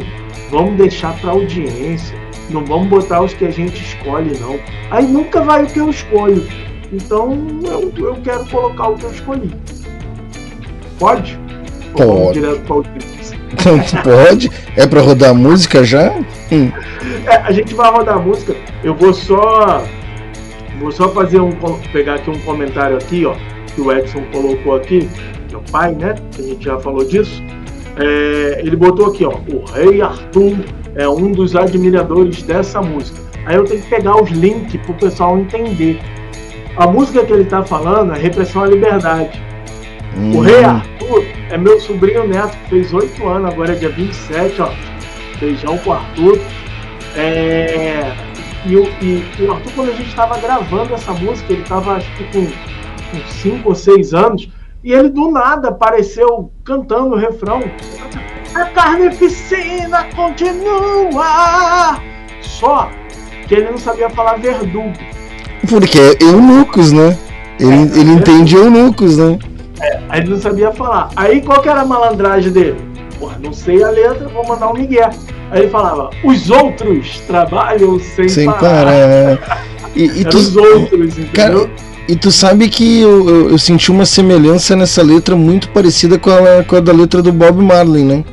vamos deixar pra audiência, não vamos botar os que a gente escolhe, não. Aí nunca vai o que eu escolho. Então eu, eu quero colocar o que eu escolhi. Pode? Pode. Pode? É pra rodar música já? Hum. É, a gente vai rodar a música. Eu vou só. Vou só fazer um. pegar aqui um comentário aqui, ó. Que o Edson colocou aqui. Meu pai, né? A gente já falou disso. É, ele botou aqui, ó. O Rei Arthur é um dos admiradores dessa música. Aí eu tenho que pegar os links pro pessoal entender. A música que ele tá falando é Repressão à Liberdade. O Hum. Rei Arthur é meu sobrinho neto, que fez 8 anos, agora é dia 27, ó. Beijão pro Arthur. É, E, o, e o Arthur, quando a gente estava gravando essa música, ele estava acho que com 5 ou 6 anos, e ele do nada apareceu cantando o refrão. A carnificina continua! Só que ele não sabia falar verdugo. Porque é eunucos, né? Ele, ele entende eunucos, né? Aí ele não sabia falar. Aí qual que era a malandragem dele? Porra, não sei a letra, vou mandar um migué. Aí ele falava, os outros trabalham sem, Sem parar. parar. E, e Eram tu, os outros, entendeu? Cara, e tu sabe que eu, eu, eu senti uma semelhança nessa letra muito parecida com a, com a da letra do Bob Marley, né?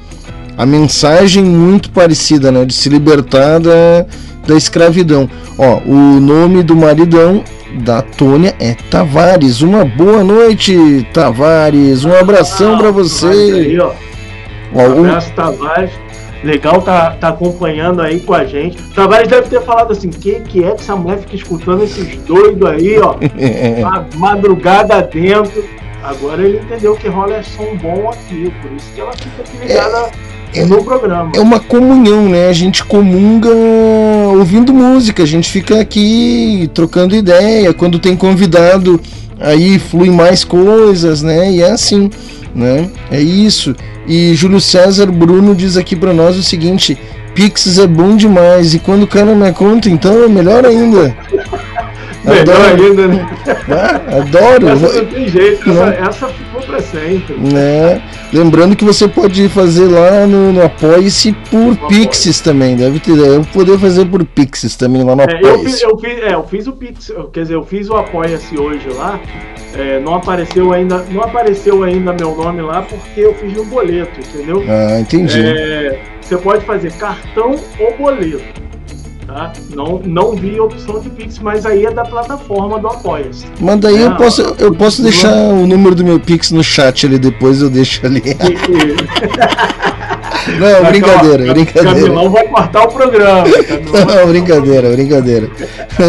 A mensagem muito parecida, né? De se libertar da, da escravidão. Ó, o nome do maridão da Tônia é Tavares. Uma boa noite, Tavares. Um abração pra Tavares você. Aí, ó. Ó, um- Abraço, Tavares. Legal tá, tá acompanhando aí com a gente. Tavares deve ter falado assim: que que é que essa mulher fica escutando esses doidos aí, ó? ma- madrugada dentro. Agora ele entendeu que rola é som bom aqui, por isso que ela fica aqui ligada no programa. é uma comunhão, né? A gente comunga ouvindo música, a gente fica aqui trocando ideia. Quando tem convidado, aí flui mais coisas, né? E é assim, né? É isso. E Júlio César Bruno diz aqui pra nós o seguinte: Pix é bom demais e quando cai na minha conta, então é melhor ainda. Melhor Adoro, ainda, né? ah, adoro. Essa não tem jeito, Não. essa, essa pra sempre. né? Lembrando que você pode fazer lá no, no Apoie-se por Pixies também. Deve ter, deve poder fazer por Pixies também lá no É, eu, Apoie-se. fiz, eu, fiz, é, eu fiz o Pix, quer dizer, eu fiz o Apoia-se hoje lá. é, não apareceu ainda, não apareceu ainda meu nome lá porque eu fiz no boleto, entendeu? Ah, entendi. É, você pode fazer cartão ou boleto. Tá? Não, não vi opção de Pix, mas aí é da plataforma do Apoia-se. Manda aí, eu Não, posso, eu posso deixar o número do meu Pix no chat ali depois, eu deixo ali. Não, brincadeira, brincadeira. Camilão vai cortar o programa. Camilão Não, brincadeira, brincadeira.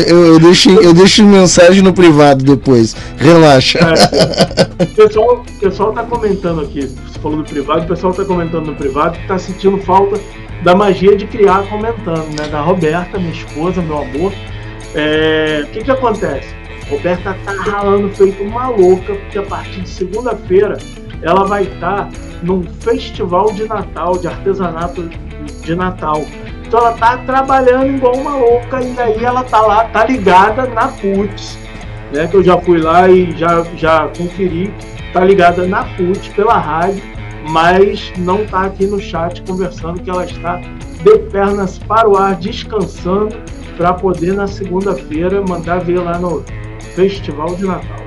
Eu, eu, deixo, eu deixo mensagem no privado depois. Relaxa. É, o pessoal, o pessoal tá comentando aqui, você falou do privado, o pessoal tá comentando no privado que tá sentindo falta da magia de criar comentando, né? Da Roberta, minha esposa, meu amor. É, o que que acontece? Roberta tá ralando feito uma louca, porque a partir de segunda-feira ela vai estar num festival de Natal, de artesanato de Natal. Então ela tá trabalhando igual uma louca e aí ela tá lá, tá ligada na PUTS, né? Que eu já fui lá e já, já conferi, tá ligada na PUT pela rádio, mas não tá aqui no chat conversando que ela está de pernas para o ar, descansando, para poder na segunda-feira mandar ver lá no Festival de Natal.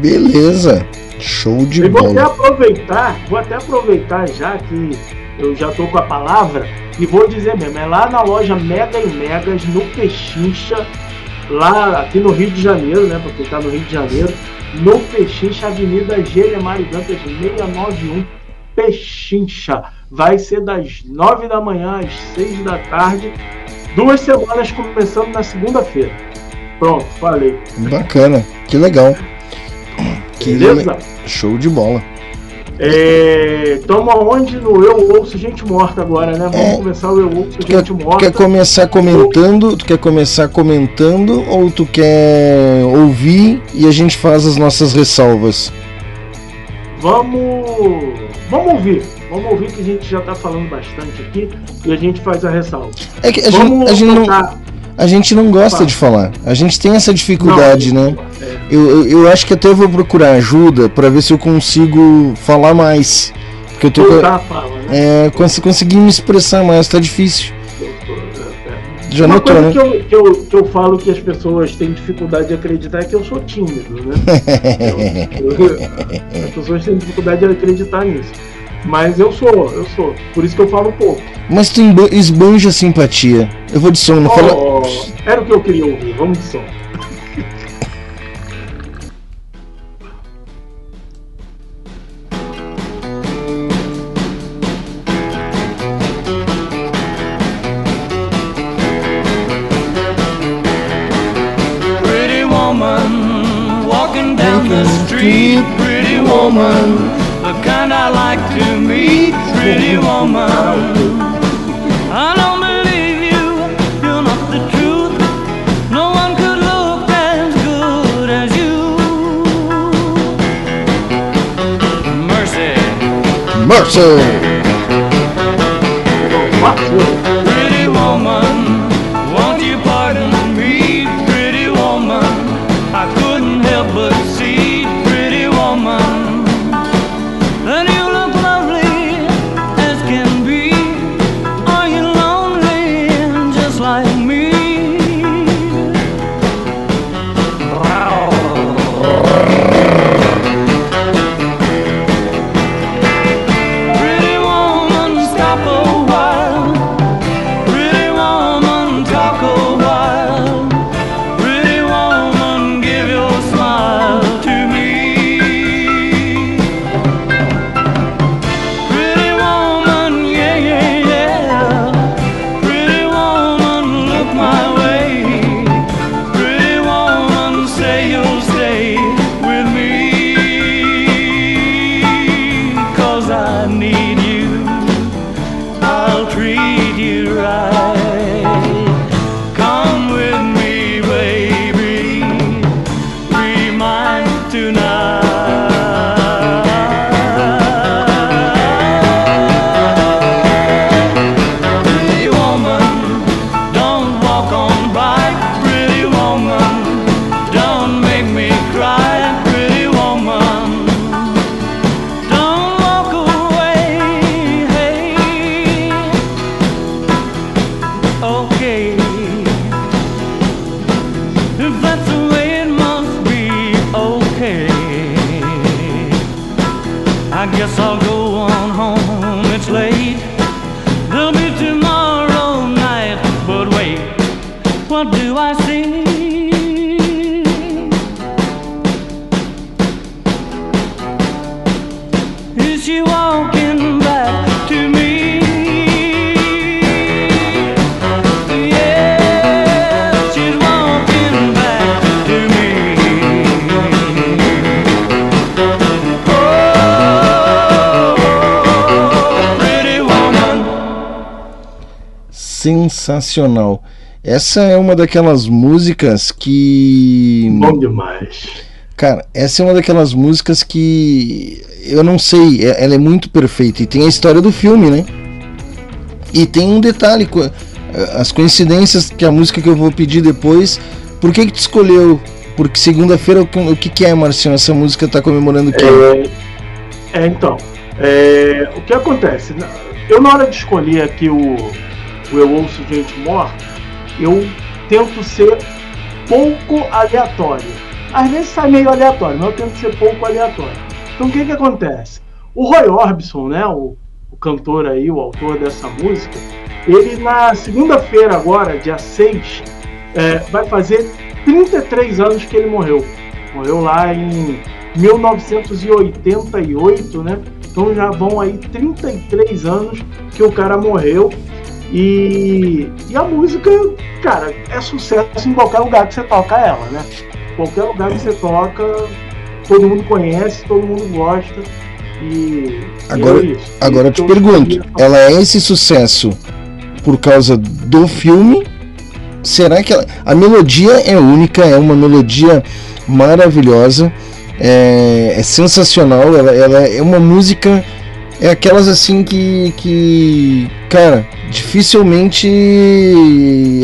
Beleza. Show de E vou até bola. aproveitar, vou até aproveitar já que eu já tô com a palavra e vou dizer mesmo, é lá na loja Mega e Megas, no Pechincha, lá aqui no Rio de Janeiro, né? Porque tá no Rio de Janeiro, no Pechincha, Avenida Gelemar e Dantas 691, Pechincha. Vai ser das 9 da manhã às 6 da tarde, duas semanas começando na segunda-feira. Pronto, falei. Bacana, que legal. Que Beleza? le- Show de bola. É, tamo aonde no Eu Ouço Gente Morta agora, né? Vamos É. começar o Eu Ouço Tu quer, Gente Morta. quer começar comentando? Tu quer começar comentando ou tu quer ouvir e a gente faz as nossas ressalvas? Vamos, vamos ouvir. Vamos ouvir que a gente já tá falando bastante aqui e a gente faz a ressalva. É que a gente, a gente não, a gente não gosta de falar. A gente tem essa dificuldade, Não, né? é, Eu, eu, eu acho que até eu vou procurar ajuda pra ver se eu consigo falar mais. Porque eu tô a fala, né? é, conseguir me expressar mais, tá difícil. Já Uma notou, coisa né? que eu, que, eu, que eu falo que as pessoas têm dificuldade de acreditar é que eu sou tímido, né? Eu- eu- as pessoas têm dificuldade de acreditar nisso. Mas eu sou, eu sou. Por isso que eu falo pouco. Mas tu esbanja simpatia. Eu vou de som, não fala. Oh, era o que eu queria ouvir. Vamos de som. Woman, the kind I like to meet. Pretty woman, I don't believe you. You're not the truth. No one could look as good as you. Mercy. Mercy! Sensacional. Essa é uma daquelas músicas que. Bom demais. Cara, essa é uma daquelas músicas que eu não sei, é- ela é muito perfeita e tem a história do filme, né? E tem um detalhe, as coincidências que a música que eu vou pedir depois, por que que tu escolheu? Porque segunda-feira o que- que é, Marcinho? Essa música tá comemorando o quê? É, então, é, o que acontece? Eu, na hora de escolher aqui o, o Eu Ouço Gente Morta, eu tento ser pouco aleatório. Às vezes sai meio aleatório, mas eu tento ser pouco aleatório. Então, o que que acontece? O Roy Orbison, né, o, o cantor aí, o autor dessa música, ele na segunda-feira agora, dia 6, é, vai fazer 33 anos que ele morreu. Morreu lá em 1988, né? Então já vão aí 33 anos que o cara morreu. E, e a música, cara, é sucesso em qualquer lugar que você toca ela, né? Qualquer lugar que você toca, todo mundo conhece, todo mundo gosta. E, Agora, e é agora eu te pergunto, ela é esse sucesso por causa do filme? Será que ela... a melodia é única, é uma melodia maravilhosa, é, é sensacional, ela, ela é uma música, é aquelas assim que, que cara, dificilmente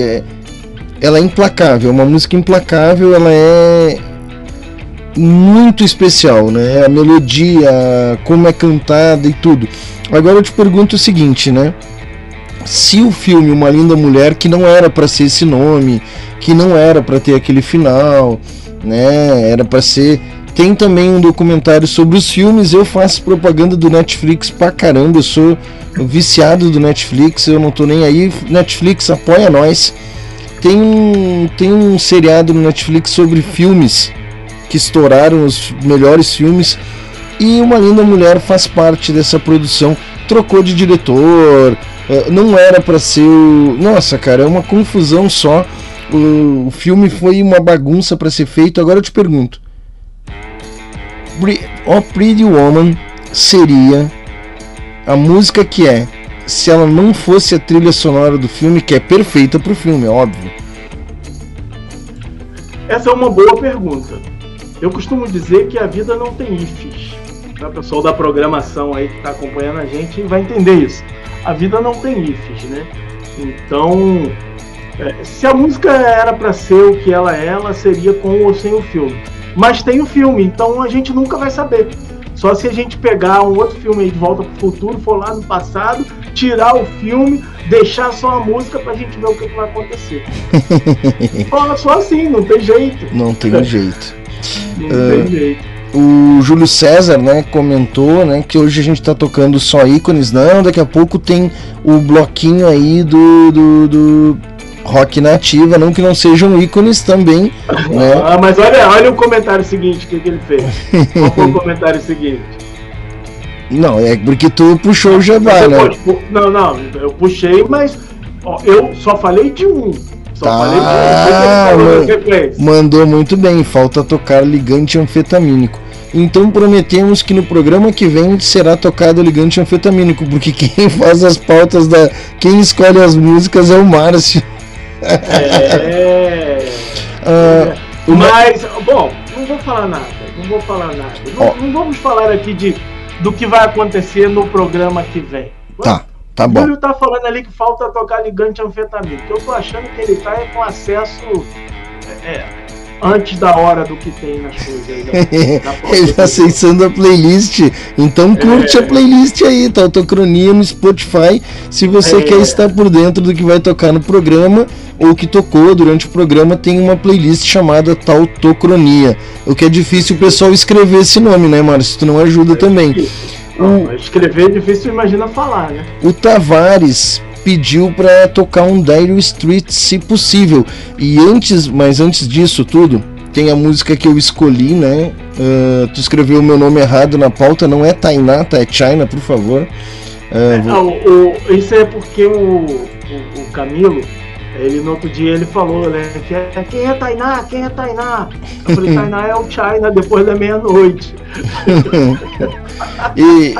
é, ela é implacável, uma música implacável, ela é muito especial, né? A melodia, como é cantada e tudo. Agora eu te pergunto o seguinte, né? Se o filme Uma Linda Mulher, que não era para ser esse nome, que não era para ter aquele final, né? Era para ser tem também um documentário sobre os filmes. Eu faço propaganda do Netflix pra caramba. Eu sou viciado do Netflix. Eu não tô nem aí. Netflix apoia nós. Tem um, tem um seriado no Netflix sobre filmes que estouraram os melhores filmes. E Uma Linda Mulher faz parte dessa produção. Trocou de diretor. eh, Não era para ser o. Nossa, cara, é uma confusão só. O, filme foi uma bagunça para ser feito. Agora eu te pergunto: O Pretty Woman seria a música que é se ela não fosse a trilha sonora do filme, que é perfeita pro filme, é óbvio. Essa é uma boa pergunta. Eu costumo dizer que a vida não tem ifs. O pessoal da programação aí que está acompanhando a gente vai entender isso. A vida não tem ifs, né? Então, é, se a música era para ser o que ela é, ela seria com ou sem o filme. Mas tem o filme, então a gente nunca vai saber. Só se a gente pegar um outro filme aí de Volta pro Futuro, for lá no passado, tirar o filme, deixar só a música pra gente ver o que, que vai acontecer. Só, só assim, não tem jeito. Não tem jeito. Não Ah, tem jeito. O Júlio César, né, comentou, né, que hoje a gente tá tocando só ícones. Não, daqui a pouco tem o bloquinho aí do, do, do rock nativa, não que não sejam ícones também, né? Ah, mas olha, olha o comentário seguinte, o que, que ele fez. Qual foi o comentário seguinte? Não, é porque tu puxou o jabá, né? pode não, não, eu puxei, mas ó, eu só falei de um. Só Tá, falei de um. Mandou muito bem, falta tocar ligante anfetamínico. Então prometemos que no programa que vem será tocado ligante anfetamínico, porque quem faz as pautas da. Quem escolhe as músicas é o Márcio. É. Ma- Mas, bom, não vou falar nada. Não vou falar nada. Não, não vamos falar aqui de, do que vai acontecer no programa que vem. Tá, tá O bom. Júlio tá falando ali que falta tocar ligante anfetamina. Eu tô achando que ele tá é com acesso é, é, antes da hora do que tem nas coisas aí. né? Ele tá acessando a playlist. Então curte É. a playlist aí, tá? Autocronia no Spotify. Se você É. quer estar por dentro do que vai tocar no programa ou que tocou durante o programa, tem uma playlist chamada Tautocronia. O que é difícil o pessoal escrever esse nome, né, Márcio? Tu não ajuda também. Não, escrever é difícil, imagina falar, né? O Tavares pediu para tocar um Dire Street, se possível. E antes, mas antes disso tudo, tem a música que eu escolhi, né? Ah, tu escreveu o meu nome errado na pauta, não é Tainá, tá? É China, por favor. Ah, vou- o- isso é porque o, o, o Camilo, ele no outro dia ele falou, né? Que é, quem é Tainá? Quem é Tainá? Eu falei, Tainá é o China depois da meia-noite. e,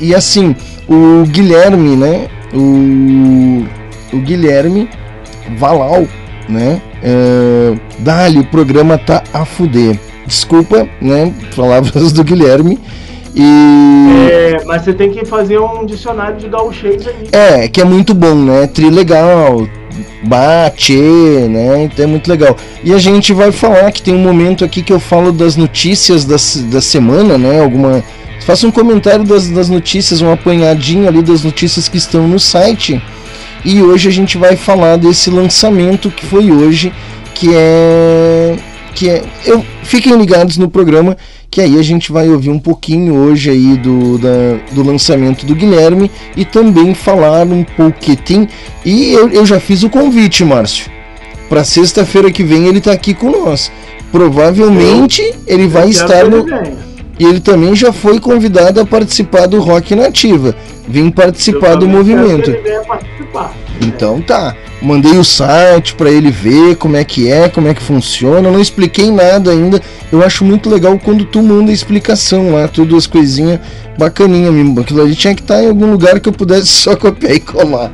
e assim, o Guilherme, né? O, o Guilherme Valau, né? É, Dali, o programa tá a fuder. Desculpa, né? Palavras do Guilherme. E. É, mas você tem que fazer um dicionário de gauchês aí. É, que é muito bom, né? Tri legal, bate, né? Então é muito legal. E a gente vai falar que tem um momento aqui que eu falo das notícias da, da semana, né? Alguma. Faça um comentário das, das notícias, um apanhadinho ali das notícias que estão no site. E hoje a gente vai falar desse lançamento que foi hoje, que é. Que é. Eu, fiquem ligados no programa, que aí a gente vai ouvir um pouquinho hoje aí do, da, do lançamento do Guilherme e também falar um pouquinho. E eu, eu já fiz o convite, Márcio. Para sexta-feira que vem ele tá aqui com nós. Provavelmente ele vai Eu estar no. E ele também já foi convidado a participar do Rock Nativa. Vim participar Eu do movimento. participar. Então tá. Mandei o site para ele ver como é que é, como é que funciona. Não expliquei nada ainda. Eu acho muito legal quando tu manda a explicação lá, tudo as coisinhas bacaninha mesmo. Aquilo ali tinha que estar em algum lugar que eu pudesse só copiar e colar.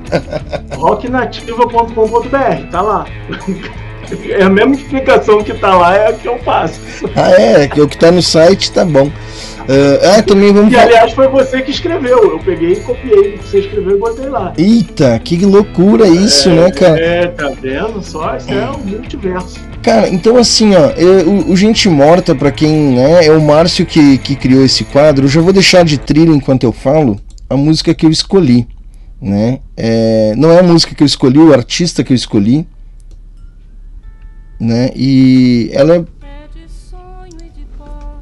rocknativa.com.br, tá lá. É a mesma explicação que tá lá, é a que eu faço. ah, é, que o que tá no site tá bom. Ah, ah, também vamos falar. aliás foi você que escreveu. Eu peguei e copiei o que você escreveu e botei lá. Eita, que loucura isso, né, cara? É, tá vendo só? Isso é um multiverso. Cara, então assim, ó, eu- o, o Gente Morta, pra quem, né, é o Márcio que, que criou esse quadro, eu já vou deixar de trilha enquanto eu falo a música que eu escolhi, né? É, não é a música que eu escolhi, o artista que eu escolhi, né? E ela é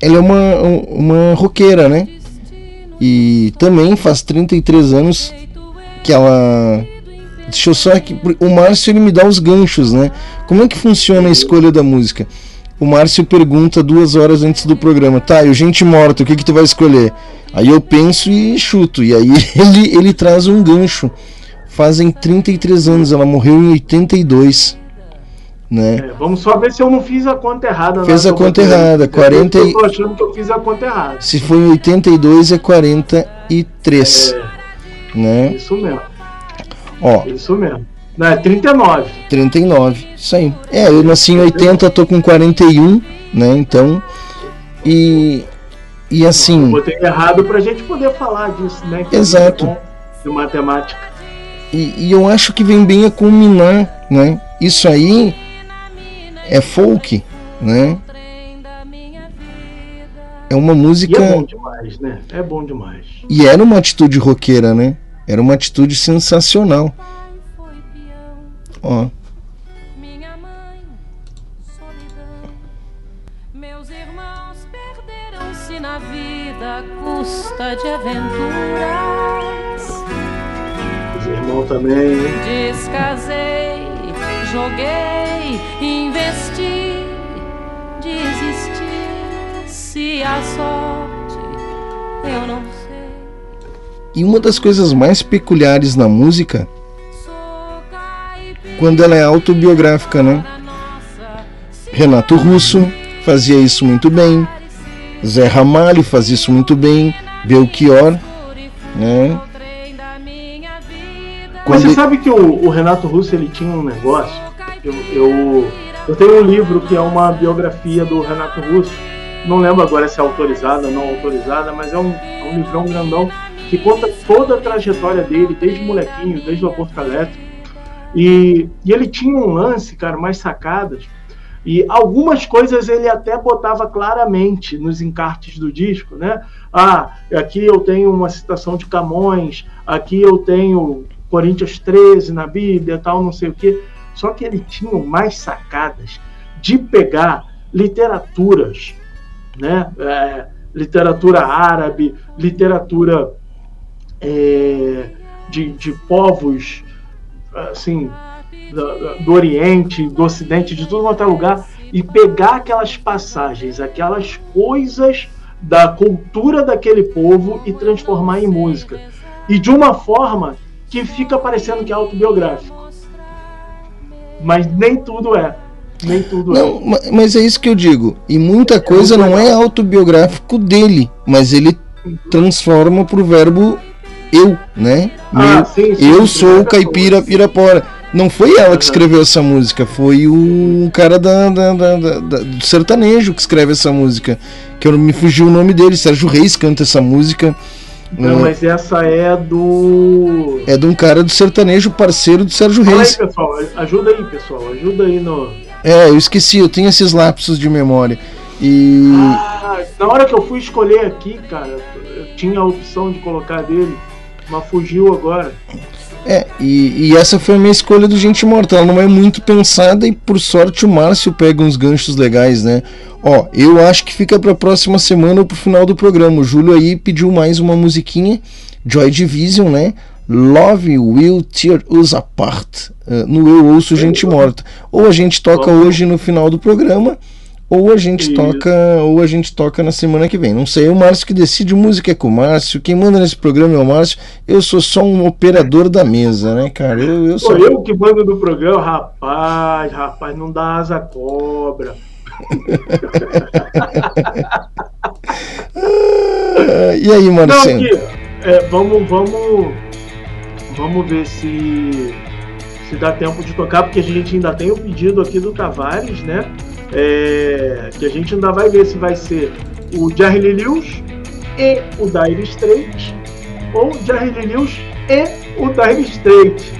ela é uma, uma roqueira, né? E também faz 33 anos que ela Deixa eu só aqui. O Márcio ele me dá os ganchos, né? Como é que funciona a escolha da música? O Márcio pergunta duas horas antes do programa, tá, e o Gente Morta, o que que tu vai escolher? Aí eu penso e chuto, e aí ele, ele traz um gancho. Fazem 33 anos, ela morreu em 82, né? É, vamos só ver se eu não fiz a conta errada. na Fez a conta errada, 40 e- Eu tô achando que eu fiz a conta errada. Se foi em 82 é 43, É, né? isso mesmo, Ó, isso mesmo. Não, é 39. 39, isso aí. É, eu nasci em 80, tô com 41, né? Então, e e assim, Botei errado pra gente poder falar disso, né? que é Exato. bom De matemática. E, e eu acho que vem bem a culminar, né? Isso aí é folk, né? É uma E música é bom demais, né? É bom demais. e era uma atitude roqueira, né? Era uma atitude sensacional. Ó, Minha mãe, solidão. Meus irmãos perderam-se na vida à custa de aventuras. Os irmãos também? Descasei, joguei, investi, desisti. Se a sorte eu não sei. e uma das coisas mais peculiares na música quando ela é autobiográfica, né? Renato Russo fazia isso muito bem, Zé Ramalho fazia isso muito bem, Belchior, né? Mas Quando você sabe que o, o Renato Russo ele tinha um negócio. Eu, eu, eu tenho um livro que é uma biografia do Renato Russo. Não lembro agora se é autorizada ou não autorizada, mas é um, é um livrão grandão que conta toda a trajetória dele, desde molequinho, desde o aborto elétrico. E, e ele tinha um lance, cara, mais sacadas. E algumas coisas ele até botava claramente nos encartes do disco, né? Ah, aqui eu tenho uma citação de Camões, aqui eu tenho Coríntios 13 na Bíblia, tal, não sei o quê. Só que ele tinha mais sacadas de pegar literaturas, né? É, literatura árabe, literatura é, de, de povos assim do, do Oriente, do Ocidente, de tudo quanto é lugar, e pegar aquelas passagens, aquelas coisas da cultura daquele povo e transformar em música. E de uma forma que fica parecendo que é autobiográfico. Mas nem tudo é. Nem tudo Não, é. ma- mas é isso que eu digo. E muita coisa não é autobiográfico dele, mas ele transforma pro verbo eu, né? Ah, Meu- sim, sim, eu sim, sou o caipira Pirapora. Não foi ela que escreveu essa música, foi o cara da, da- da- da- do sertanejo que escreve essa música. Que eu me fugiu o nome dele, Sérgio Reis canta essa música. Não, É, mas essa é do. é de um cara do sertanejo, parceiro do Sérgio Fala aí, Reis. pessoal. Ajuda aí, pessoal. Ajuda aí no. É, eu esqueci, eu tenho esses lapsos de memória. E. Ah, na hora que eu fui escolher aqui, cara, eu tinha a opção de colocar dele, mas fugiu agora. É, e, e essa foi a minha escolha do Gente Mortal. Ela não é muito pensada e por sorte o Márcio pega uns ganchos legais, né? Ó, eu acho que fica pra próxima semana ou pro final do programa. O Júlio aí pediu mais uma musiquinha, Joy Division, né? Love Will Tear Us Apart. Uh, no Eu Ouço Gente Morta. Ou a gente toca hoje no final do programa, ou a gente Isso. toca, ou a gente toca na semana que vem. Não sei, é o Márcio que decide, música é com o Márcio. Quem manda nesse programa é o Márcio. Eu sou só um operador da mesa, né, cara? Eu, eu Sou eu que mando do programa, rapaz, rapaz, não dá asa cobra. Ah, E aí, Não, Marcelo? que, é, vamos, vamos, vamos ver se, se dá tempo de tocar, porque a gente ainda tem o pedido aqui do Tavares, né? É, que a gente ainda vai ver se vai ser o Jerry Lee Lewis e o Dire Straits, ou Jerry Lee Lewis e o Dire Straits.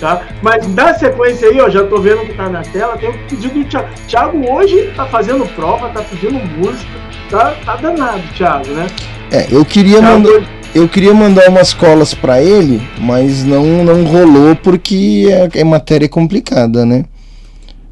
Tá? Mas na sequência aí, ó, já tô vendo que tá na tela, tem um pedido do Thiago. Thiago hoje tá fazendo prova, tá pedindo música, tá, tá danado, Thiago, né? É, eu queria Thiago mandar. hoje- Eu queria mandar umas colas pra ele, mas não, não rolou porque é, é matéria complicada, né?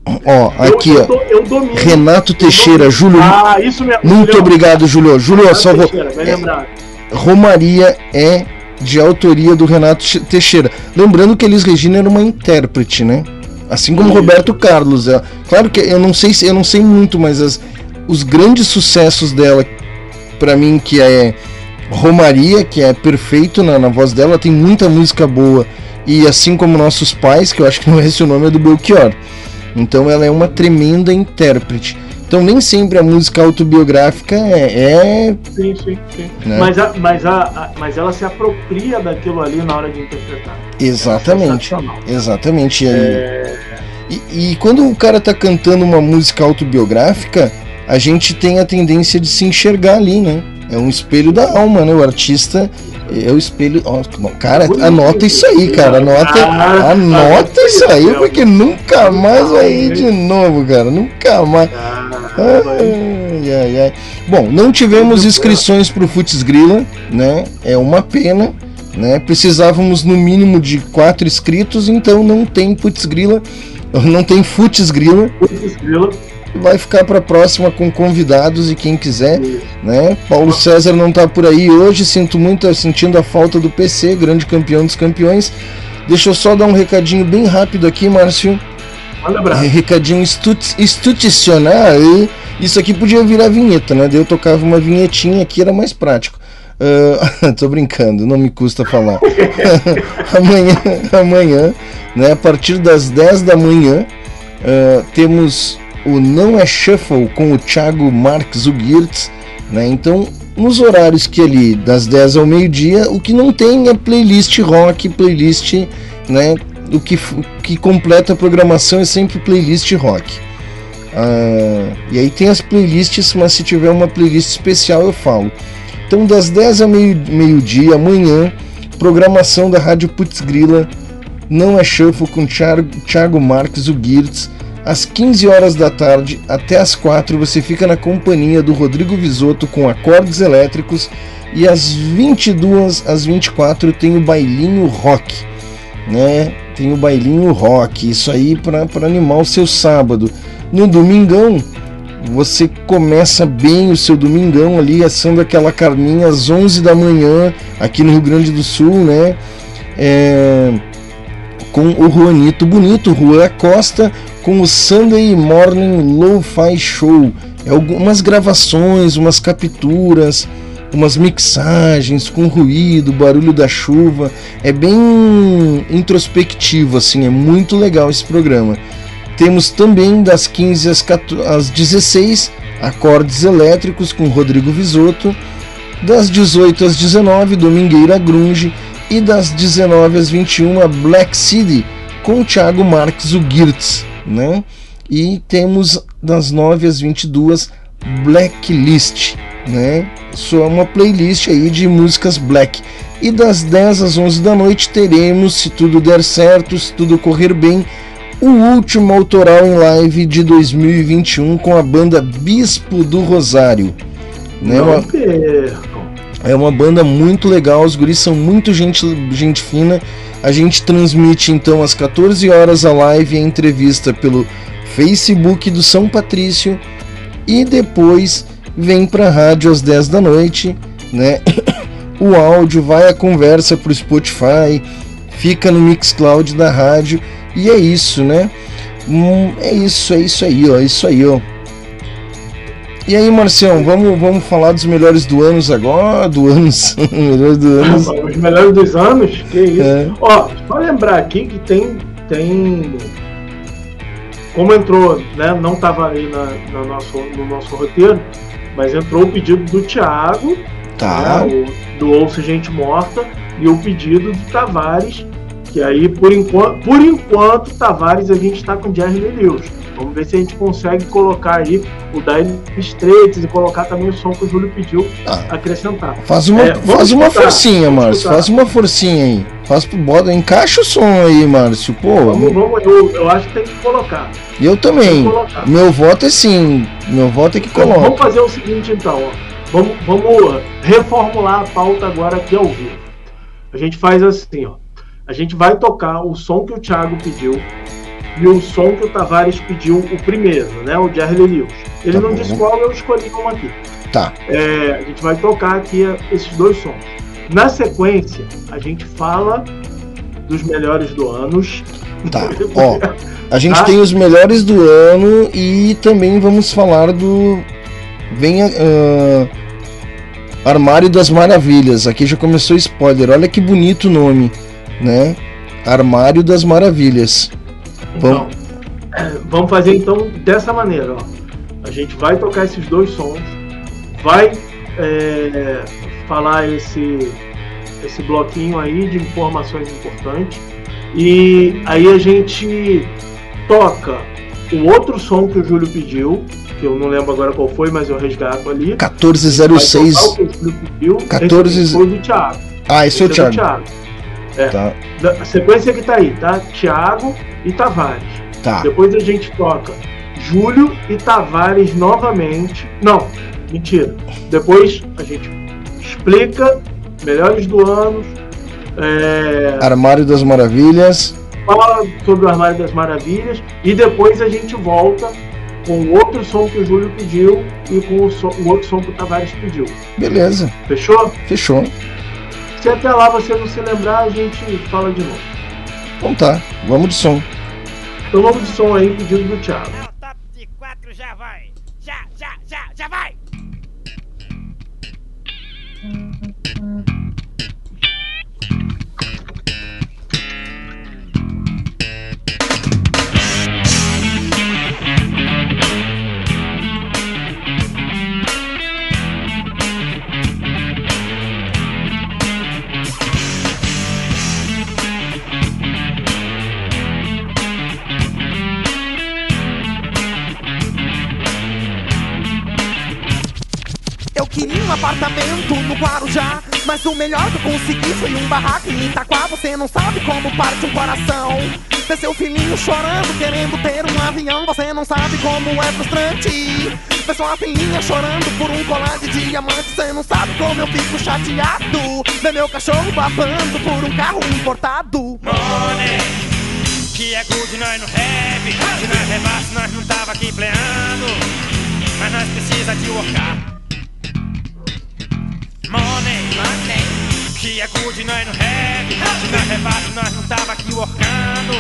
Ó, eu- aqui, eu, ó. do- eu domino. Renato eu Teixeira. Júlio. Ah, isso mesmo. Muito Julião. obrigado, Júlio. Júlio, só vou. Teixeira, é. Romaria é de autoria do Renato Teixeira. Lembrando que Elis Regina era uma intérprete, né? Assim como Roberto Carlos. É. Claro que eu não sei se eu não sei muito, mas as- os grandes sucessos dela, pra mim, que é Romaria, que é perfeito na, na voz dela, tem muita música boa. E assim como Nossos Pais, que eu acho que não é esse o nome, é do Belchior. Então ela é uma tremenda intérprete. Então nem sempre a música autobiográfica é, é Sim, sim, sim. Né? Mas, a, mas, a, a- mas ela se apropria daquilo ali na hora de interpretar. Exatamente. Sensacional. Exatamente. E, É, e, e quando o cara tá cantando uma música autobiográfica, a gente tem a tendência de se enxergar ali, né? É um espelho da alma, né? O artista o espelho. Ó, cara, anota isso aí, cara. Anota, Ah, anota isso aí, porque nunca mais vai ir de novo, cara. Nunca mais. ah. Ai, ai, ai. Bom, não tivemos inscrições pro Futs Grilla, né? É uma pena, né? Precisávamos no mínimo de quatro inscritos, então não tem Futs Grilla, não tem Futs grila. Vai ficar para próxima com convidados e quem quiser, né? Paulo César não tá por aí hoje, sinto muito, sentindo a falta do PC, grande campeão dos campeões. Deixa eu só dar um recadinho bem rápido aqui, Márcio. Manda É, abraço. recadinho institu- institucional. e Isso aqui podia virar vinheta, né? Daí eu tocava uma vinhetinha aqui, era mais prático. Ah, tô brincando, não me custa falar. amanhã, amanhã, né, a partir das 10 da manhã, ah, temos o Não é Shuffle com o Thiago Marques Ugirtz, né? Então, nos horários que ali, das 10 ao meio-dia, o que não tem é playlist rock, playlist, né? O que, que completa a programação é sempre playlist rock. Ah, e aí tem as playlists, mas se tiver uma playlist especial eu falo. Então, das 10 ao meio- meio-dia, amanhã, programação da Rádio Putz Grila, não é shuffle com Thiago, Thiago Marques, o Girtz. Às 15 horas da tarde até às 4 você fica na companhia do Rodrigo Visoto com acordes elétricos. E às 22 às 24 tem o bailinho rock, né? Tem o bailinho rock, isso aí para animar o seu sábado. No domingão, você começa bem o seu domingão ali assando aquela carninha às 11 da manhã aqui no Rio Grande do Sul, né? É, com o Juanito Bonito, Juan Costa, com o Sunday Morning Lo-Fi Show. É algumas gravações, umas capturas, umas mixagens com ruído, barulho da chuva. É bem introspectivo, assim, é muito legal esse programa. Temos também das 15 às 14 às 16 acordes elétricos com Rodrigo Visoto, das 18 às 19 Domingueira Grunge e das 19 às 21 a Black City com o Thiago Marques o Girtz, né? E temos das 9 às 22 Blacklist, né? Isso é uma playlist aí de músicas black. E das 10 às 11 da noite teremos, se tudo der certo, se tudo correr bem, o último autoral em live de 2021 com a banda Bispo do Rosário. Né? Não Uma-. É uma banda muito legal, os guris são muito gente, gente fina. A gente transmite então às 14 horas a live e a entrevista pelo Facebook do São Patrício e depois vem para a rádio às 10 da noite, né? O áudio vai a conversa pro Spotify, fica no Mixcloud da rádio e é isso, né? Hum, é isso, é isso aí, ó, é isso aí, ó. E aí, Marcião, vamos, vamos falar dos melhores do anos agora? Do anos. melhores do anos. Os melhores dos anos? Que isso. É. Ó, só lembrar aqui que tem. tem como entrou, né? Não estava aí na, na nosso, no nosso roteiro, mas entrou o pedido do Thiago, Tá. né, o- do Ouça Gente Morta, e o pedido do Tavares, Que aí, por enquanto, por enquanto Tavares a gente está com Jerry Lee Lewis. Vamos ver se a gente consegue colocar aí o Dire Straits e colocar também o som que o Júlio pediu Ah. acrescentar. Faz uma, É, vamos faz uma escutar, forcinha, vamos Márcio. Faz uma forcinha aí. Faz pro bota, encaixa o som aí, Márcio. Pô, Vamos, vamos, eu, eu acho que tem que colocar. eu também. Vamos colocar. Meu voto é sim. Meu voto é que Vamos coloca. fazer o seguinte então, ó. Vamos, vamos reformular a pauta agora aqui ao vivo. A gente faz assim, ó. A gente vai tocar o som que o Thiago pediu e o som que o Tavares pediu, o primeiro, né? O Jerry Lewis. Ele Tá não bom. disse qual, eu escolhi um aqui. Tá. É, a gente vai tocar aqui esses dois sons. Na sequência, a gente fala dos melhores do anos. Tá. Ó, a gente Tá? tem os melhores do ano e também vamos falar do. Venha. ah, Armário das Maravilhas. Aqui já começou spoiler. Olha que bonito o nome, né? Armário das Maravilhas. Então, é, vamos fazer então dessa maneira, ó. A gente vai tocar esses dois sons, vai é, falar esse esse bloquinho aí de informações importantes e aí a gente toca o outro som que o Júlio pediu, que eu não lembro agora qual foi, mas eu resgato ali. Vai tocar o 1406. que o Júlio pediu. 14 Esse foi do Thiago. Ah, esse é o Esse é do Thiago. É. Tá, Da- A sequência que tá aí, tá? Thiago e Tavares. tá. Depois a gente toca Júlio e Tavares novamente. Não, mentira. Depois a gente explica melhores do ano. é, Armário das Maravilhas. fala sobre o Armário das Maravilhas. E depois a gente volta com o outro som que o Júlio pediu e com o, som- o outro som que o Tavares pediu. Beleza. Fechou? Fechou. Se até lá você não se lembrar, a gente fala de novo. Então tá. Vamos de som. Então vamos de som aí, pedido do Thiago. É o top de quatro, já vai! Já, já, já, já vai! Um apartamento no Guarujá. Mas o melhor que eu consegui foi um barraco em Itaquá. Você não sabe como parte um coração. Ver seu filhinho chorando, querendo ter um avião. Você não sabe como é frustrante. Ver sua filhinha chorando por um colar de diamante. Você não sabe como eu fico chateado. Ver meu cachorro babando por um carro importado. Money, que é good nós no rap Se nós rebaixo nós não tava aqui pleando. Mas nós precisa de workar Money, money, que é good nós no rap. Nós rebaixo nós não tava aqui workando.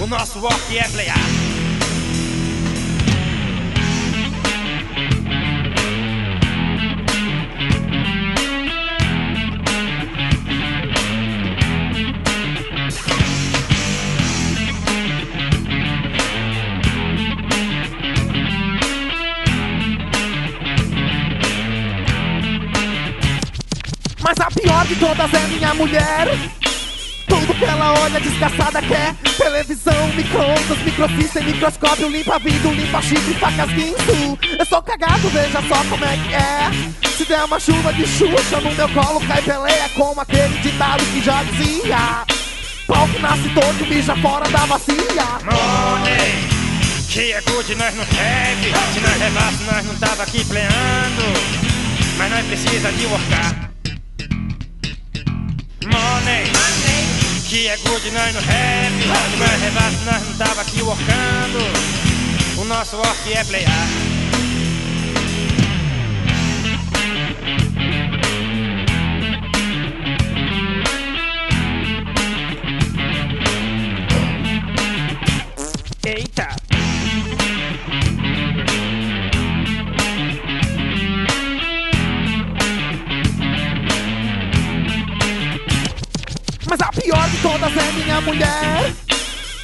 O nosso work é playar Mas a pior de todas é minha mulher. Tudo que ela olha desgraçada quer Televisão, micro-ondas, microfície, microscópio. Limpa vidro, limpa chifre, facas, guinso. Eu sou cagado, veja só como é que é. Se der uma chuva de xuxa no meu colo Cai peleia como aquele ditado que já dizia. Pau que nasce todo, mija fora da bacia. Money, que é good nós no rap Se nós rebaixo nós não tava aqui pleando. Mas nós precisa de workar Money, que é good nós no rap nós rebaixo nós não tava aqui workando. O nosso work é playar todas é minha mulher.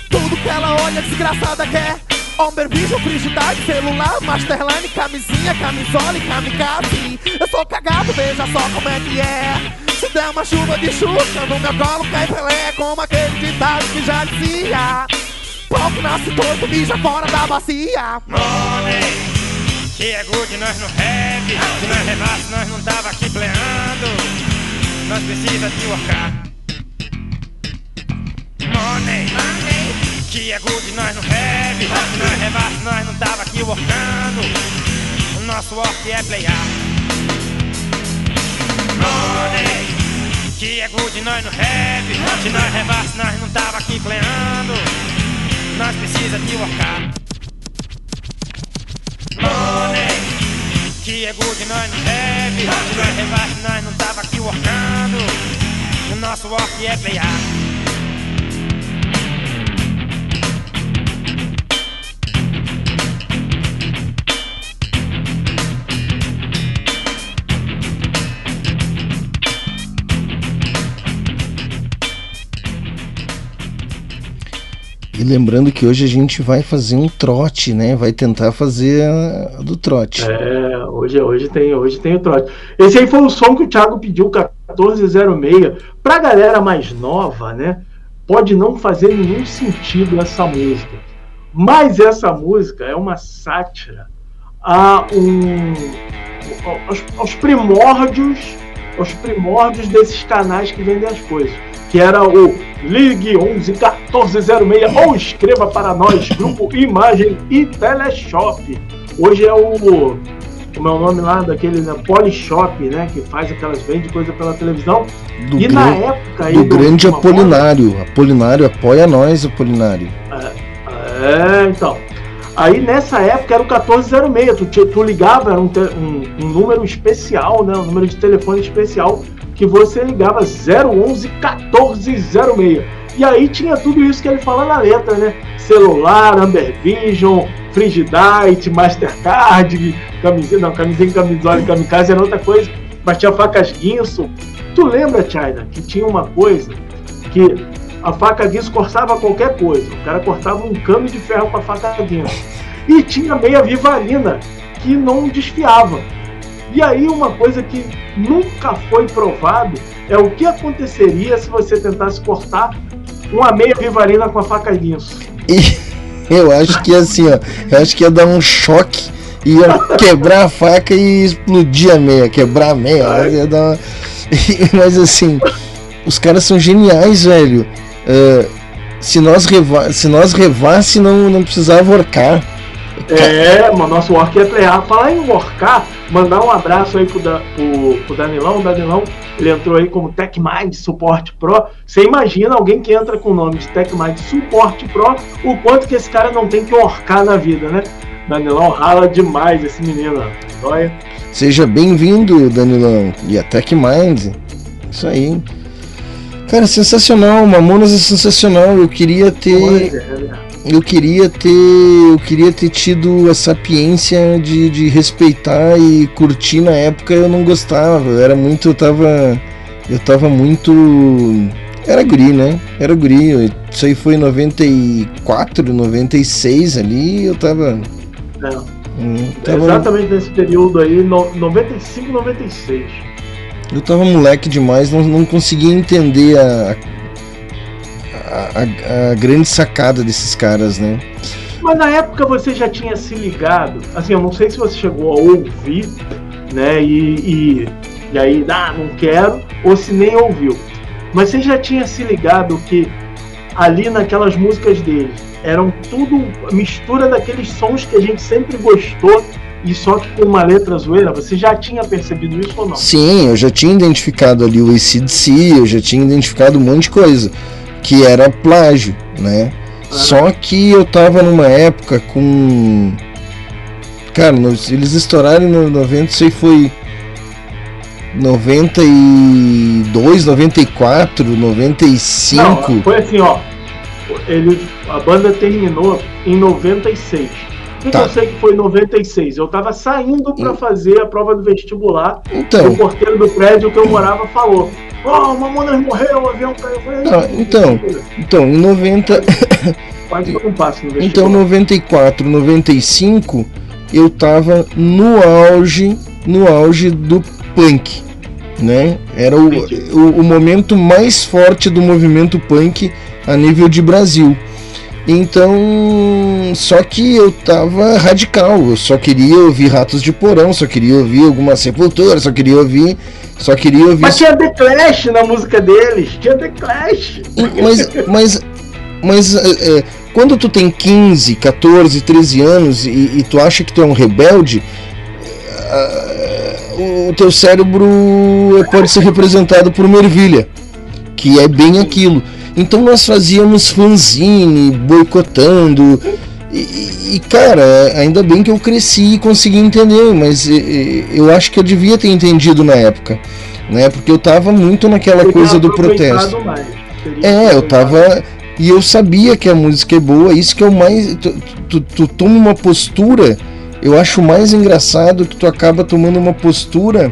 Tudo que ela olha desgraçada quer Homem Vision, frigidaire, celular, masterline, camisinha, camisola e kamikaze. Eu sou cagado, veja só como é que é. Se der uma chuva de Xuxa no meu colo cai Pelé Como aquele ditado que já dizia. Pouco nasce torto, mija fora da bacia. Money, que é good nós no rap. Se nós levasse nós não tava aqui pleando. Nós precisa de workar Money, que é good nós rap Se nós levasse nós não tava aqui workando. O nosso work é playar Money, que é good nós no rap Se nós levasse nós não tava aqui pleando Nós precisa de workar. Money, que é good nós no rap Se nós levasse nós não tava aqui workando. O nosso work é playar E lembrando que hoje a gente vai fazer um trote, né? Vai tentar fazer a, do trote. É, hoje, hoje, tem, hoje tem o trote. Esse aí foi o som que o Thiago pediu, 1406. Pra galera mais nova, né? Pode não fazer nenhum sentido essa música. Mas essa música é uma sátira a um, aos, aos primórdios aos primórdios desses canais que vendem as coisas. Que era o Ligue 11 1406 ou escreva para nós, Grupo Imagem e Teleshop. Hoje é o, como é o nome lá daquele né, Polishop, né? Que faz aquelas, vende coisa pela televisão. Do, e na época aí do do grande Apolinário. Apolinário apoia nós, Apolinário. É, então. Aí nessa época era o 1406, tu, tu ligava, era um, te- um- um número especial, né? Um número de telefone especial que você ligava 011 1406. E aí tinha tudo isso que ele fala na letra, né? Celular, Amber Vision, Frigidite, Mastercard, camisinha, não, camisinha, camisola e kamikaze era outra coisa, mas tinha facas guinso. Tu lembra, China, que tinha uma coisa que a faca guinso cortava qualquer coisa. O cara cortava um cano de ferro com a faca guinso. E tinha meia vivalina que não desfiava. E aí uma coisa que nunca foi provado é o que aconteceria se você tentasse cortar uma meia vivalina com a faca guinso. E eu acho que assim, ó. Eu acho que ia dar um choque. Ia quebrar a faca e explodir a meia. Quebrar a meia. Ia dar uma... Mas assim, os caras são geniais, velho. Ah, se nós reva... se nós revasse, não, não precisava orcar. É, mas nosso work é playar. Falar em workar, mandar um abraço aí pro, da, pro, pro Danilão. O Danilão, ele entrou aí como TechMind Suporte Pro. Você imagina alguém que entra com o nome de TechMind Suporte Pro, o quanto que esse cara não tem que orcar na vida, né? Danilão rala demais esse menino. Olha. Seja bem-vindo, Danilão. E a Tech Mind. Isso aí. Cara, sensacional. Mamonas é sensacional. Eu queria ter. Eu queria ter. Eu queria ter tido a sapiência de, de respeitar e curtir na época eu não gostava. Eu era muito. Eu tava. Eu tava muito. Era guri, né? Era guri. Eu- Isso aí foi em 94, 96 ali. Eu tava. Não. hum, tava Exatamente nesse período aí, no, 95, 96. Eu tava moleque demais, não, não conseguia entender a, a, a- a grande sacada desses caras, né? Mas na época você já tinha se ligado, assim, eu não sei se você chegou a ouvir, né, e, e, e aí, ah, não quero, ou se nem ouviu. Mas você já tinha se ligado que ali naquelas músicas dele eram tudo mistura daqueles sons que a gente sempre gostou e só que com uma letra zoeira? Você já tinha percebido isso ou não? Sim, eu já tinha identificado ali o ACDC, eu já tinha identificado um monte de coisa, que era plágio, né? Só que eu tava numa época com. Cara, eles estouraram no 90, isso aí foi 92, 94, 95. Não, foi assim, ó. Ele, a banda terminou em 96. Por que Tá. que eu sei que foi em 96? Eu tava saindo pra fazer a prova do vestibular. Então. O porteiro do prédio que eu morava falou: Ó, o Mamonas morreu, o avião caiu. Não, então, então, em 90. Quase não passo no. Então, 94, 95, eu tava no auge, no auge do punk, né? Era o, o, o momento mais forte do movimento punk a nível de Brasil. Então, só que eu tava radical, eu só queria ouvir Ratos de Porão, só queria ouvir alguma Sepultura, só queria ouvir, só queria ouvir Mas tinha The Clash na música deles. Tinha The Clash. mas, mas, mas é, é, quando tu tem 15, 14, 13 anos e, e tu acha que tu é um rebelde, ah, o teu cérebro pode ser representado por uma ervilha, que é bem aquilo. Então nós fazíamos fanzine, boicotando. E, e, cara, ainda bem que eu cresci e consegui entender, mas eu acho que eu devia ter entendido na época, né? Porque eu tava muito naquela Teria coisa do protesto. mais. É, eu tava. E eu sabia que a música é boa, isso que é o mais. Tu, tu, tu toma uma postura, eu acho mais engraçado que tu acaba tomando uma postura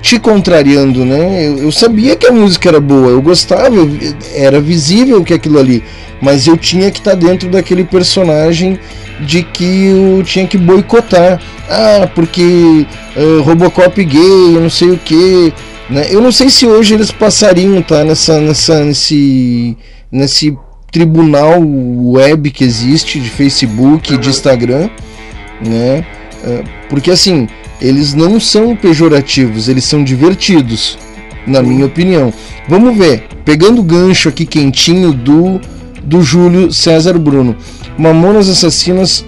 te contrariando, né? Eu, eu sabia que a música era boa, eu gostava, eu era visível que aquilo ali, mas eu tinha que estar dentro daquele personagem de que eu tinha que boicotar. Ah, porque ah, Robocop gay, eu não sei o que. Né? Eu não sei se hoje eles passariam, tá? Nessa, nessa, nesse, nesse tribunal web que existe de Facebook e de Instagram, né? Ah, Porque assim, eles não são pejorativos, eles são divertidos, na minha opinião. Vamos ver, pegando o gancho aqui quentinho do, do Júlio César Bruno. Mamonas Assassinas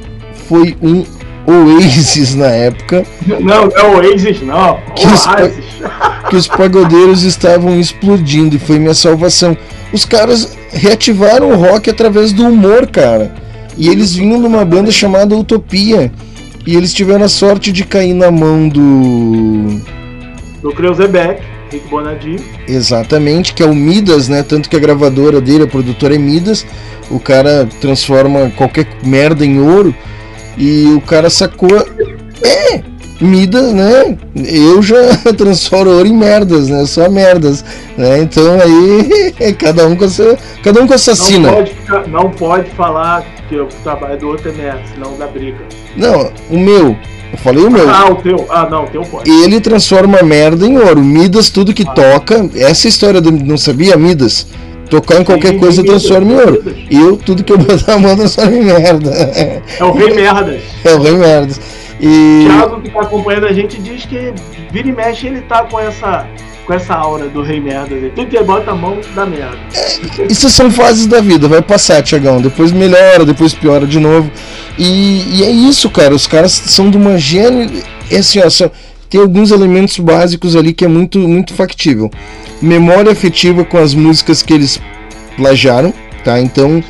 foi um Oasis na época Não, não é o Oasis, não. Que Oasis. que os pagodeiros estavam explodindo e foi minha salvação. Os caras reativaram o rock através do humor, cara. E eles vinham de uma banda chamada Utopia. E eles tiveram a sorte de cair na mão do. Do Kreuzebeck, Rick Bonadio. Exatamente, que é o Midas, né? Tanto que a gravadora dele, a produtora é Midas. O cara transforma qualquer merda em ouro. E o cara sacou. É! Midas, né? Eu já transformo ouro em merdas, né? Só merdas. Né? Então aí cada um com a sua, cada um com a sua Não pode, não pode falar que o trabalho do outro é merda, senão dá briga. Não, o meu. Eu falei o meu. Ah, o teu. Ah, não, o teu pode. ele transforma merda em ouro. Midas, tudo que toca. Essa história do. Não sabia, Midas? Tocar em qualquer Sim, coisa Midas, transforma em ouro. Midas. Eu, tudo que eu botar a mão transforma em merda. É o Rei Merdas. É o rei merdas. E. Thiago, que tá acompanhando a gente, diz que vira e mexe ele tá com essa, com essa aura do Rei Merdas. aí. Tudo que bota a mão dá merda. Isso são fases da vida, vai passar, Tiagão. Depois melhora, depois piora de novo. E, e é isso, cara. Os caras são de uma gênero. É assim, ó, só- tem alguns elementos básicos ali que é muito, muito factível. Memória afetiva com as músicas que eles plagiaram, tá? Então,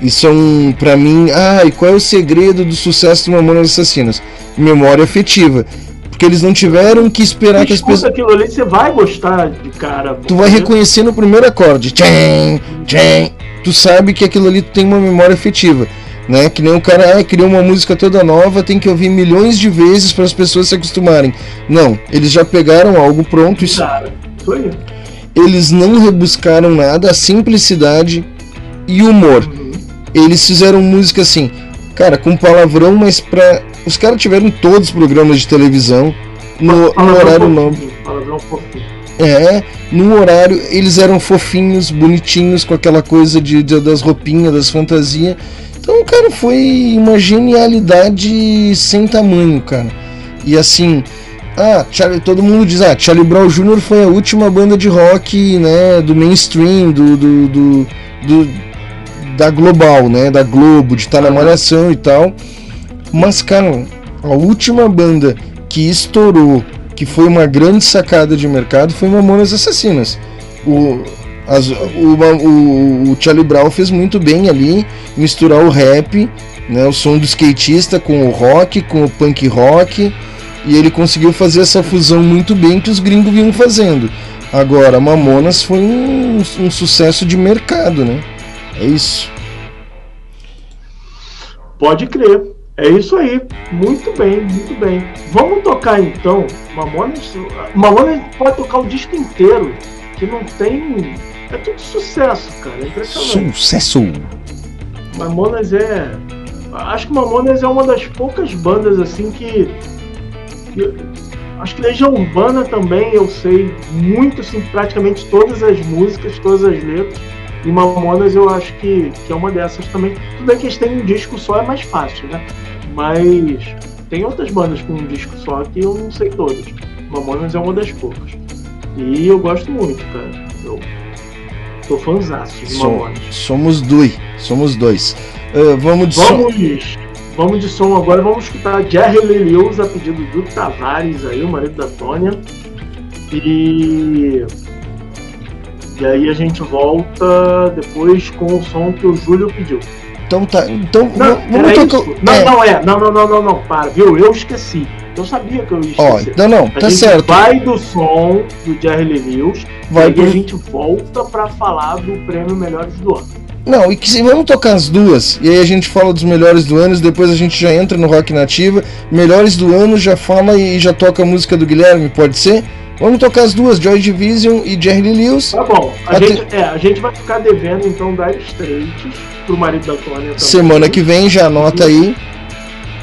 isso é um, pra mim, ah, e qual é o segredo do sucesso do Mamonas Assassinas? Memória afetiva. Porque eles não tiveram que esperar que as pessoas. aquilo ali, você vai gostar de cara. Tu vai reconhecer no primeiro acorde. Tchem, tchem. Tu sabe que aquilo ali tem uma memória afetiva. Né? Que nem um cara ah, criou uma música toda nova, tem que ouvir milhões de vezes para as pessoas se acostumarem. Não, eles já pegaram algo pronto, isso, Cara, aí. eles não rebuscaram nada, a simplicidade e o humor. Eles fizeram música assim, cara, com palavrão, mas pra. Os caras tiveram todos os programas de televisão, no, no horário nobre. É, no horário eles eram fofinhos, bonitinhos, com aquela coisa de, de- das roupinhas, das fantasias. Então, cara, foi uma genialidade sem tamanho, cara. E assim, ah, Charlie, todo mundo diz, ah, Charlie Brown Jr. foi a última banda de rock, né, do mainstream, do, do, do- do- da Global, né, da Globo, de estar na malhação e tal. Mas, cara, a última banda que estourou, que foi uma grande sacada de mercado, foi Mamonas Assassinas. O, as- o, o, o Charlie Brown fez muito bem ali misturar o rap, né, o som do skatista com o rock, com o punk rock, e ele conseguiu fazer essa fusão muito bem que os gringos vinham fazendo. Agora, Mamonas foi um, um sucesso de mercado, né? É isso. Pode crer. É isso aí. Muito bem, muito bem. Vamos tocar então. Mamonas. Mamonas pode tocar o disco inteiro. Que não tem. É tudo sucesso, cara. É impressionante. Sucesso! Mamonas é. Acho que Mamonas é uma das poucas bandas assim que. que- Acho que Legião Urbana também eu sei muito, sim, praticamente todas as músicas, todas as letras. E Mamonas eu acho que, que é uma dessas também. Tudo bem que eles têm um disco só, é mais fácil, né? Mas tem outras bandas com um disco só que eu não sei todas. Mamonas é uma das poucas. E eu gosto muito, cara. Eu tô fãzaço de Mamonas. somos dois. Somos dois. Ah, vamos de som. Vamos, vamos de som agora, vamos escutar Jerry Lee Lewis a pedido do Tavares aí, o marido da Tônia. E. E aí a gente volta depois com o som que o Júlio pediu. Então tá. Então Não, vamos tocar. isso? Não, é, não é. Não, não, não, não, não. Para, viu? Eu esqueci. Eu sabia que eu ia Ó, esquecer. não, não, a tá gente certo. vai do som do Jerry Lewis Vai e pro- aí a gente volta pra falar do prêmio Melhores do Ano. Não, e que se vamos tocar as duas, e aí a gente fala dos melhores do ano, depois a gente já entra no Rock Nativa. Melhores do ano já fala e já toca a música do Guilherme, pode ser? Vamos tocar as duas, Joy Division e Jerry Lewis. Tá bom. A, gente, é, a gente vai ficar devendo então Dire Straits pro marido da Tônia também. Semana que vem, já anota aí.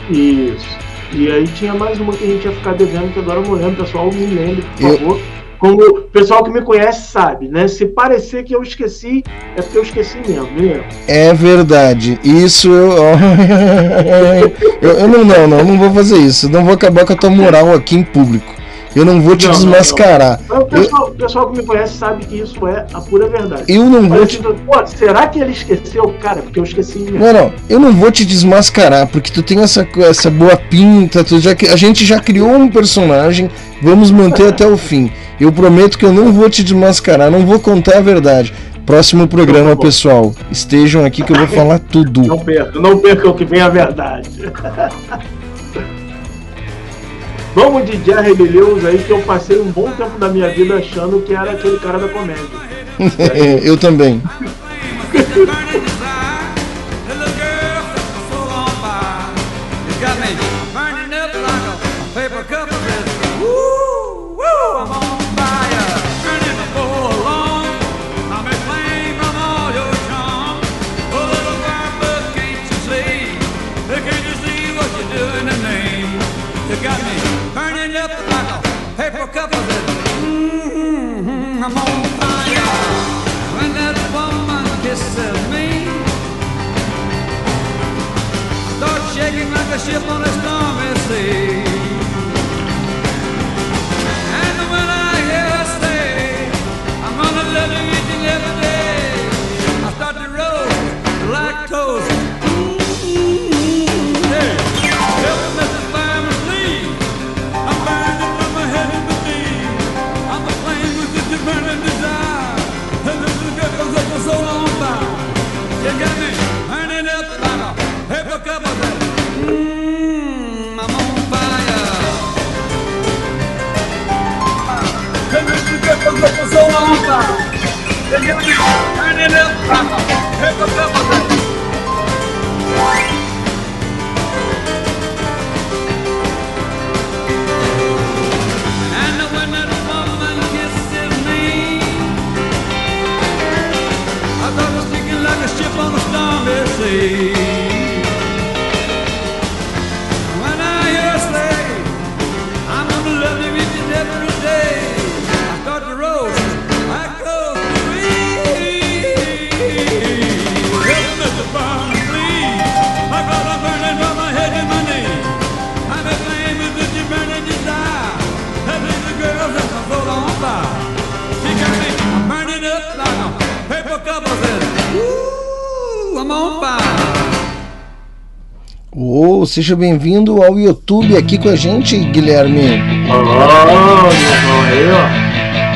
Isso. E aí tinha mais uma que a gente ia ficar devendo, que agora eu não lembro, pessoal, me lembre, por Eu- favor. Como o pessoal que me conhece sabe, né? Se parecer que eu esqueci, é porque eu esqueci mesmo, me lembro. É verdade. Isso eu. eu, eu não, não, não, não vou fazer isso. Não vou acabar com a tua moral aqui em público. Eu não vou te Não, não, desmascarar. Mas o pessoal, o pessoal que me conhece sabe que isso é a pura verdade. Eu não vou te. pô, será que ele esqueceu? Cara, porque eu esqueci mesmo. Não, não, eu não vou te desmascarar, porque tu tem essa, essa boa pinta, tu já, a gente já criou um personagem, vamos manter até o fim. Eu prometo que eu não vou te desmascarar, não vou contar a verdade. Próximo programa, Tá bom. pessoal, estejam aqui que eu vou falar tudo. Não perca, não perca o que vem a verdade. Vamos de Jerry Lee Lewis aí, que eu passei um bom tempo da minha vida achando que era aquele cara da comédia. eu também. shaking like a ship on a stormy sea. Like a paper cup of that. And when that woman kisses me, I thought I was sinking like a ship on a stormy sea. Seja bem-vindo ao YouTube aqui com a gente, Guilherme. Ó, meu irmão, aí, ó.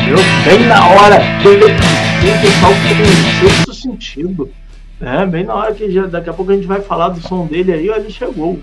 Eu bem na hora. Tem pessoal um sexto sentido. É, bem na hora que já, daqui a pouco a gente vai falar do som dele aí, ó, ele chegou.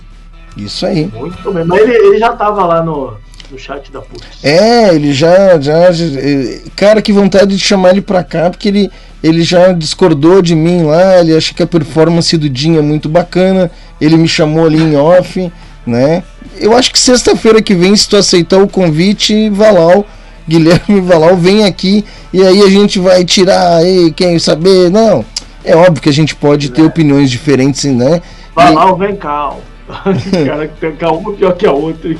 Isso aí. Muito bem. Mas ele, ele já tava lá no, no chat da Putz. É, ele já, já, já- eh, Cara, que vontade de chamar ele pra cá, porque ele, ele já discordou de mim lá, ele acha que a performance do Dinho é muito bacana, ele me chamou ali em off, né? Eu acho que sexta-feira que vem, se tu aceitar o convite, Valau, Guilherme Valau, vem aqui e aí a gente vai tirar aí, quem saber, não. É óbvio que a gente pode ter opiniões diferentes, né? Vai E- vem cá. ó. Cara, que tem uma pior que a outra.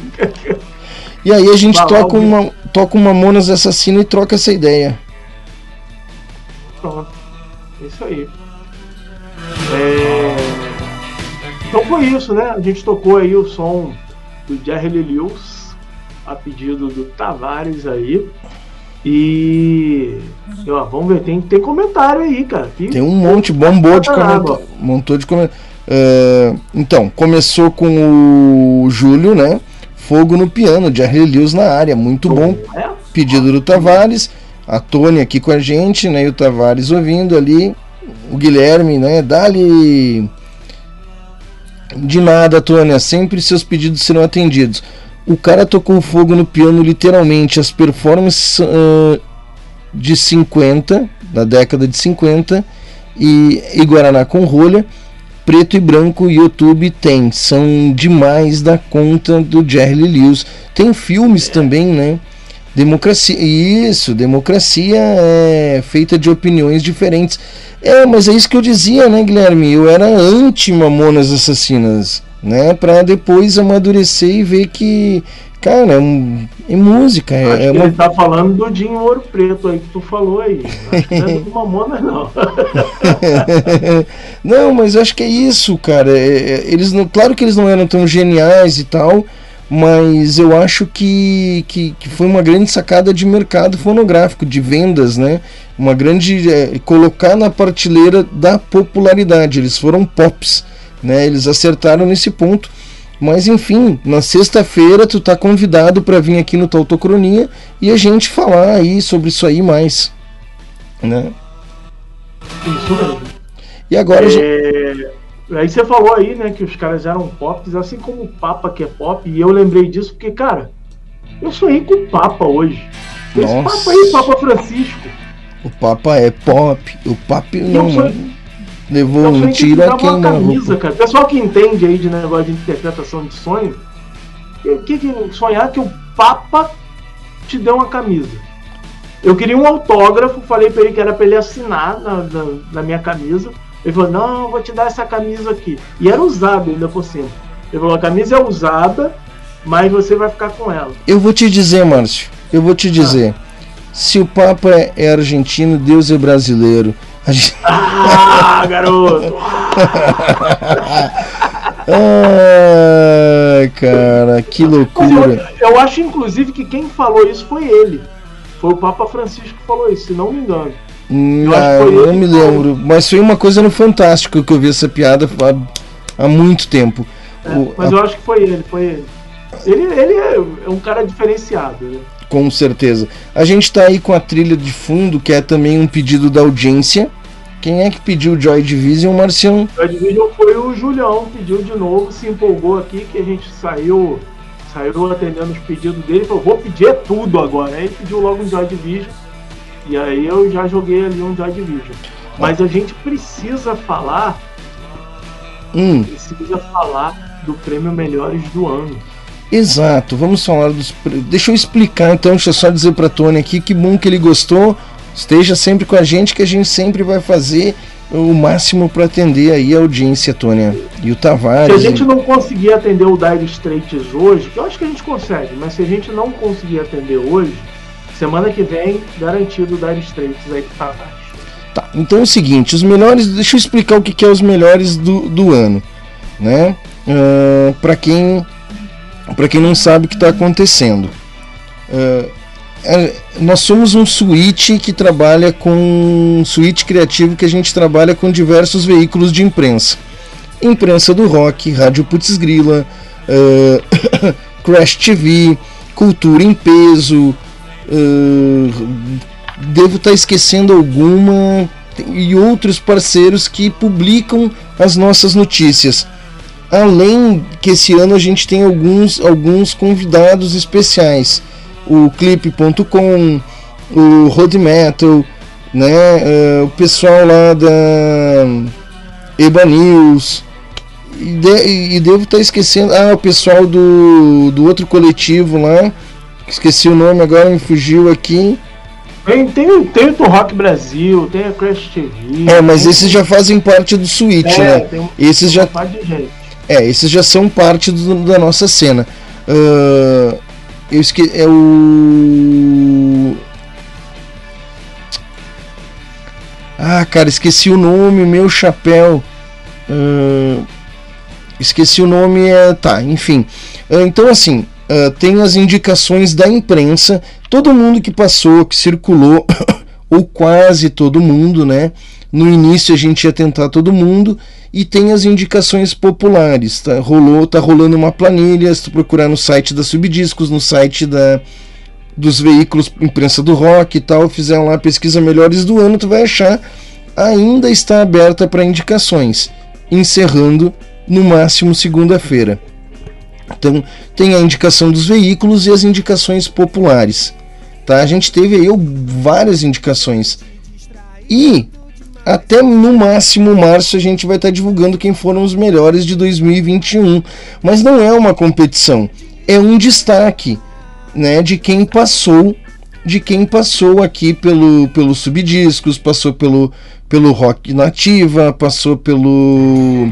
E aí a gente toca uma, toca uma Monas Assassina e troca essa ideia. Pronto. É Isso aí. É, Então foi isso, né? A gente tocou aí o som do Jerry Lee Lewis, a pedido do Tavares aí. E. ó, vamos ver, tem, tem comentário aí, cara. que- Tem um monte, bombou de comentário. Montou de comentário. É, então, começou com o Júlio, né? Fogo no piano, Jerry Lewis na área, muito bom. É? Pedido do Tavares, a Tony aqui com a gente, né? E o Tavares ouvindo ali. O Guilherme, né? Dali. De nada, Tônia. Sempre seus pedidos serão atendidos. O cara tocou fogo no piano, literalmente. As performances ah, de 50, da década de 50, e, e Guaraná com rolha. Preto e branco, YouTube tem. São demais da conta do Jerry Lewis. Tem filmes também, né? Democracia, isso, democracia é feita de opiniões diferentes. É, mas é isso que eu dizia, né, Guilherme? Eu era anti-Mamonas Assassinas, né? Pra depois amadurecer e ver que, cara, é, um- é música, é, é uma ele tá falando do Dinho Ouro Preto aí que tu falou aí. Acho que não é do Mamonas, não. não, mas acho que é isso, cara. É, é, eles não, claro que eles não eram tão geniais e tal, mas eu acho que, que, que foi uma grande sacada de mercado fonográfico, de vendas, né? Uma grande. é, colocar na prateleira da popularidade. Eles foram pops, né? Eles acertaram nesse ponto. Mas enfim, na sexta-feira tu tá convidado para vir aqui no Tautocronia e a gente falar aí sobre isso aí mais, né? Isso mesmo. E agora a gente- É, Aí você falou aí, né, que os caras eram pop, assim como o Papa que é pop, e eu lembrei disso porque, cara, eu sonhei com o Papa hoje. Esse Nossa. Papa aí, Papa Francisco. O Papa é pop. O Papa não, Eu sou- levou eu um sonhei tiro a dava uma camisa, cara. Pessoal que entende aí de negócio de interpretação de sonho, o que, que sonhar que o Papa te deu uma camisa. Eu queria um autógrafo, falei pra ele que era pra ele assinar na, na, na minha camisa. Ele falou, não, vou te dar essa camisa aqui. E era usada ainda por cima. Ele falou, a camisa é usada, mas você vai ficar com ela. Eu vou te dizer, Márcio. Eu vou te dizer. Se o Papa é, argentino, Deus é brasileiro. Gente... Ah, garoto! Ai, cara, que loucura. eu, eu acho, inclusive, que quem falou isso foi ele. Foi o Papa Francisco que falou isso, se não me engano. Hum, eu acho ah, eu não me lembro. Mas foi uma coisa no Fantástico que eu vi essa piada há, há muito tempo. É, O- mas a- eu acho que foi ele, foi ele. Ele, ele é, um cara diferenciado, né? Com certeza. A gente tá aí com a trilha de fundo, que é também um pedido da audiência. Quem é que pediu Joy Division, Marcião? O Division foi o Julião, pediu de novo, se empolgou aqui, que a gente saiu, saiu atendendo os pedidos dele, falou, vou pedir tudo agora. Aí ele pediu logo um Joy Division, e aí eu já joguei ali um Joy Division. Mas a gente precisa falar, Hum, precisa falar do prêmio Melhores do Ano. exato. Vamos falar dos. Deixa eu explicar então, deixa eu só dizer pra Tony aqui que bom que ele gostou. Esteja sempre com a gente, que a gente sempre vai fazer o máximo para atender aí a audiência, Tônia. E o Se a Tavares. gente não conseguir atender o Dire Straits hoje, que eu acho que a gente consegue, mas se a gente não conseguir atender hoje, semana que vem, garantido Dire Straits aí pro Tavares. Tá, então é o seguinte, os melhores, deixa eu explicar o que, que é os melhores do, do ano, né? Ah, para quem para quem não sabe o que está acontecendo, é- nós somos um suíte que trabalha com um suíte criativo que a gente trabalha com diversos veículos de imprensa, imprensa do rock, rádio Putz Grila, ah, Crash TV, Cultura em Peso, ah, devo estar esquecendo alguma e outros parceiros que publicam as nossas notícias. Além que esse ano a gente tem alguns, alguns convidados especiais. O Clip.com, o Road Metal, né, eh, o pessoal lá da Eba News. E, de- e devo estar esquecendo. Ah, o pessoal do, do outro coletivo lá. Esqueci o nome agora, me fugiu aqui. Tem, tem, tem o Rock Brasil, tem a Crash TV. É, mas tem- esses já fazem parte do Switch, é, né? tem Esses já, é, esses já são parte do- da nossa cena. Ah, eu esque é o Ah, cara, esqueci o nome, meu chapéu. Ah, esqueci o nome, é. Tá, enfim. Ah, então, assim, ah, tem as indicações da imprensa. Todo mundo que passou, que circulou, ou quase todo mundo, né? No início a gente ia tentar todo mundo e tem as indicações populares. Tá, rolou, tá rolando uma planilha, se tu procurar no site da Subdiscos, no site da dos veículos imprensa do rock e tal, fizeram lá a pesquisa melhores do ano, tu vai achar ainda está aberta para indicações, encerrando no máximo segunda-feira. Então, tem a indicação dos veículos e as indicações populares. Tá? A gente teve aí várias indicações. E até no máximo março a gente vai estar divulgando quem foram os melhores de 2021. Mas não é uma competição, é um destaque né, de quem passou, de quem passou aqui pelo, pelo Subdiscos, passou pelo, pelo Rock Nativa, passou pelo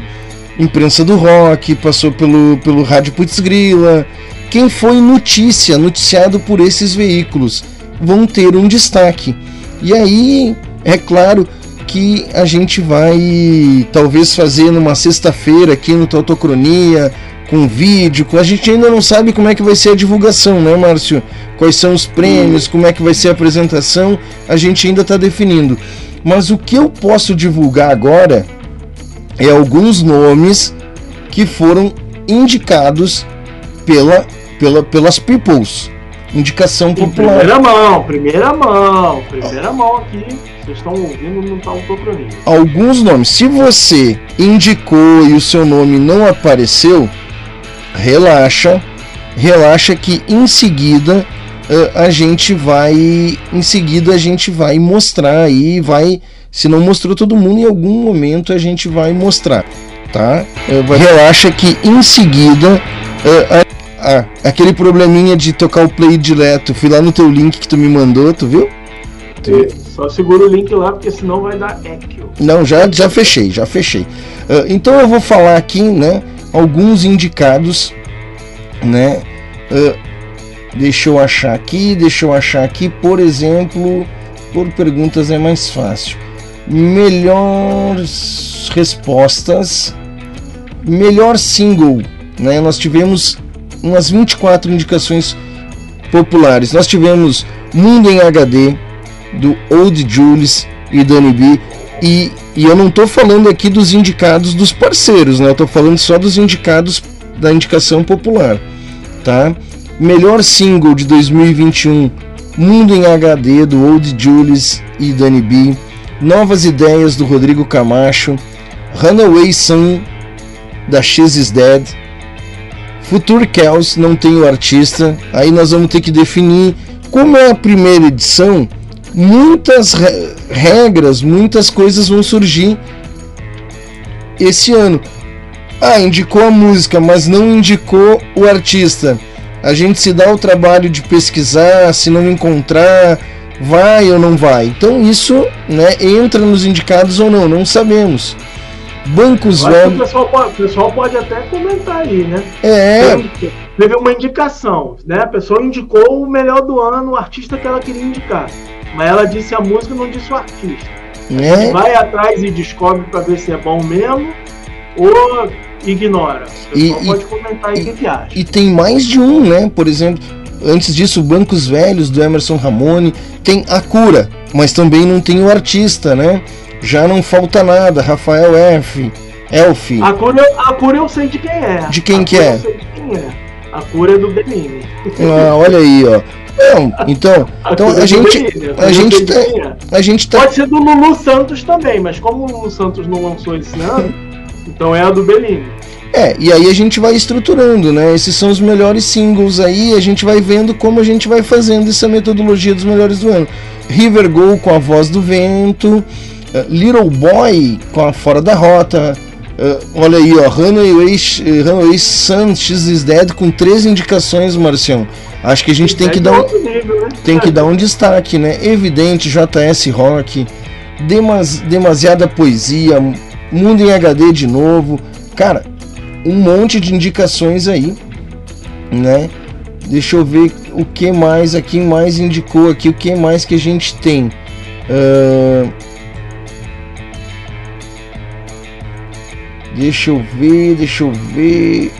Imprensa do Rock, passou pelo, pelo Rádio Putz Grila. Quem foi notícia, noticiado por esses veículos, vão ter um destaque. E aí, é claro que a gente vai talvez fazer numa sexta-feira aqui no Tautocronia, com vídeo, com... a gente ainda não sabe como é que vai ser a divulgação, né, Márcio? Quais são os prêmios, como é que vai ser a apresentação, a gente ainda está definindo. Mas o que eu posso divulgar agora é alguns nomes que foram indicados pela, pela, pelas Peoples. Indicação Em popular. primeira mão, primeira mão, primeira mão aqui. Vocês estão ouvindo não tá o Tocroninho. alguns nomes. Se você indicou e o seu nome não apareceu, relaxa, relaxa que em seguida eh, a gente vai, em seguida a gente vai mostrar aí, vai, se não mostrou todo mundo, em algum momento a gente vai mostrar, tá? Vai- relaxa que em seguida eh, a- ah, aquele probleminha de tocar o play direto, fui lá no teu link que tu me mandou, tu viu? Tu- Só segura o link lá, porque senão vai dar echo. Não, já, já fechei, já fechei. Ah, então eu vou falar aqui, né, alguns indicados, né? ah, deixa eu achar aqui, deixa eu achar aqui, por exemplo, por perguntas é mais fácil. Melhores respostas, melhor single, né? Nós tivemos umas 24 indicações populares. Nós tivemos Mundo em HD, do Old Julius e Danny B. E, e eu não tô falando aqui dos indicados dos parceiros, né? Eu falando só dos indicados da indicação popular, tá? Melhor single de 2021, Mundo em HD do Old Julius e Danny B. Novas ideias do Rodrigo Camacho, Runaway Sun da X is Dead, Future Chaos não tem o artista, aí nós vamos ter que definir como é a primeira edição, muitas re- regras, muitas coisas vão surgir esse ano. Ah, indicou a música, mas não indicou o artista. A gente se dá o trabalho de pesquisar, se não encontrar, vai ou não vai. Então isso, né, entra nos indicados ou não, não sabemos. Bancos que o velhos. pessoal pode, o pessoal pode até comentar aí, né? É, Teve- Teve uma indicação, né? A pessoa indicou o melhor do ano, o artista que ela queria indicar. Mas ela disse a música, não disse o artista. né? Vai atrás e descobre pra ver se é bom mesmo ou ignora. O pessoal e- pode comentar aí o que, que acha. E tem mais de um, né? Por exemplo, antes disso, Bancos Velhos do Emerson Ramone, tem a cura, mas também não tem o artista, né? Já não falta nada, Rafael F. Elf. A cura, a cura eu sei de quem é. De quem A que é? Eu sei de quem é. A cura é do Benini. Ah, olha aí, ó. Não, então, então cura é a gente, Benini, a sei gente tá, é. a gente tá Pode ser do Lulu Santos também, mas como o Lulu Santos não lançou esse ano, então é a do Bellini. É, e aí a gente vai estruturando, né? Esses são os melhores singles aí, a gente vai vendo como a gente vai fazendo essa metodologia dos melhores do ano. River Go com a voz do vento, eh, Little Boy com a Fora da Rota. eh, olha aí, ó, Runaway, eh, Runaway Sun X is Dead com três indicações, Marcião. Acho que a gente tem que É dar um, né? tem que dar um destaque, né? Evidente, JS Rock, demas- demasiada poesia, Mundo em HD de novo. Cara, um monte de indicações aí, né? Deixa eu ver o que mais aqui mais indicou aqui, o que mais que a gente tem. Ah, deixa eu ver, deixa eu ver.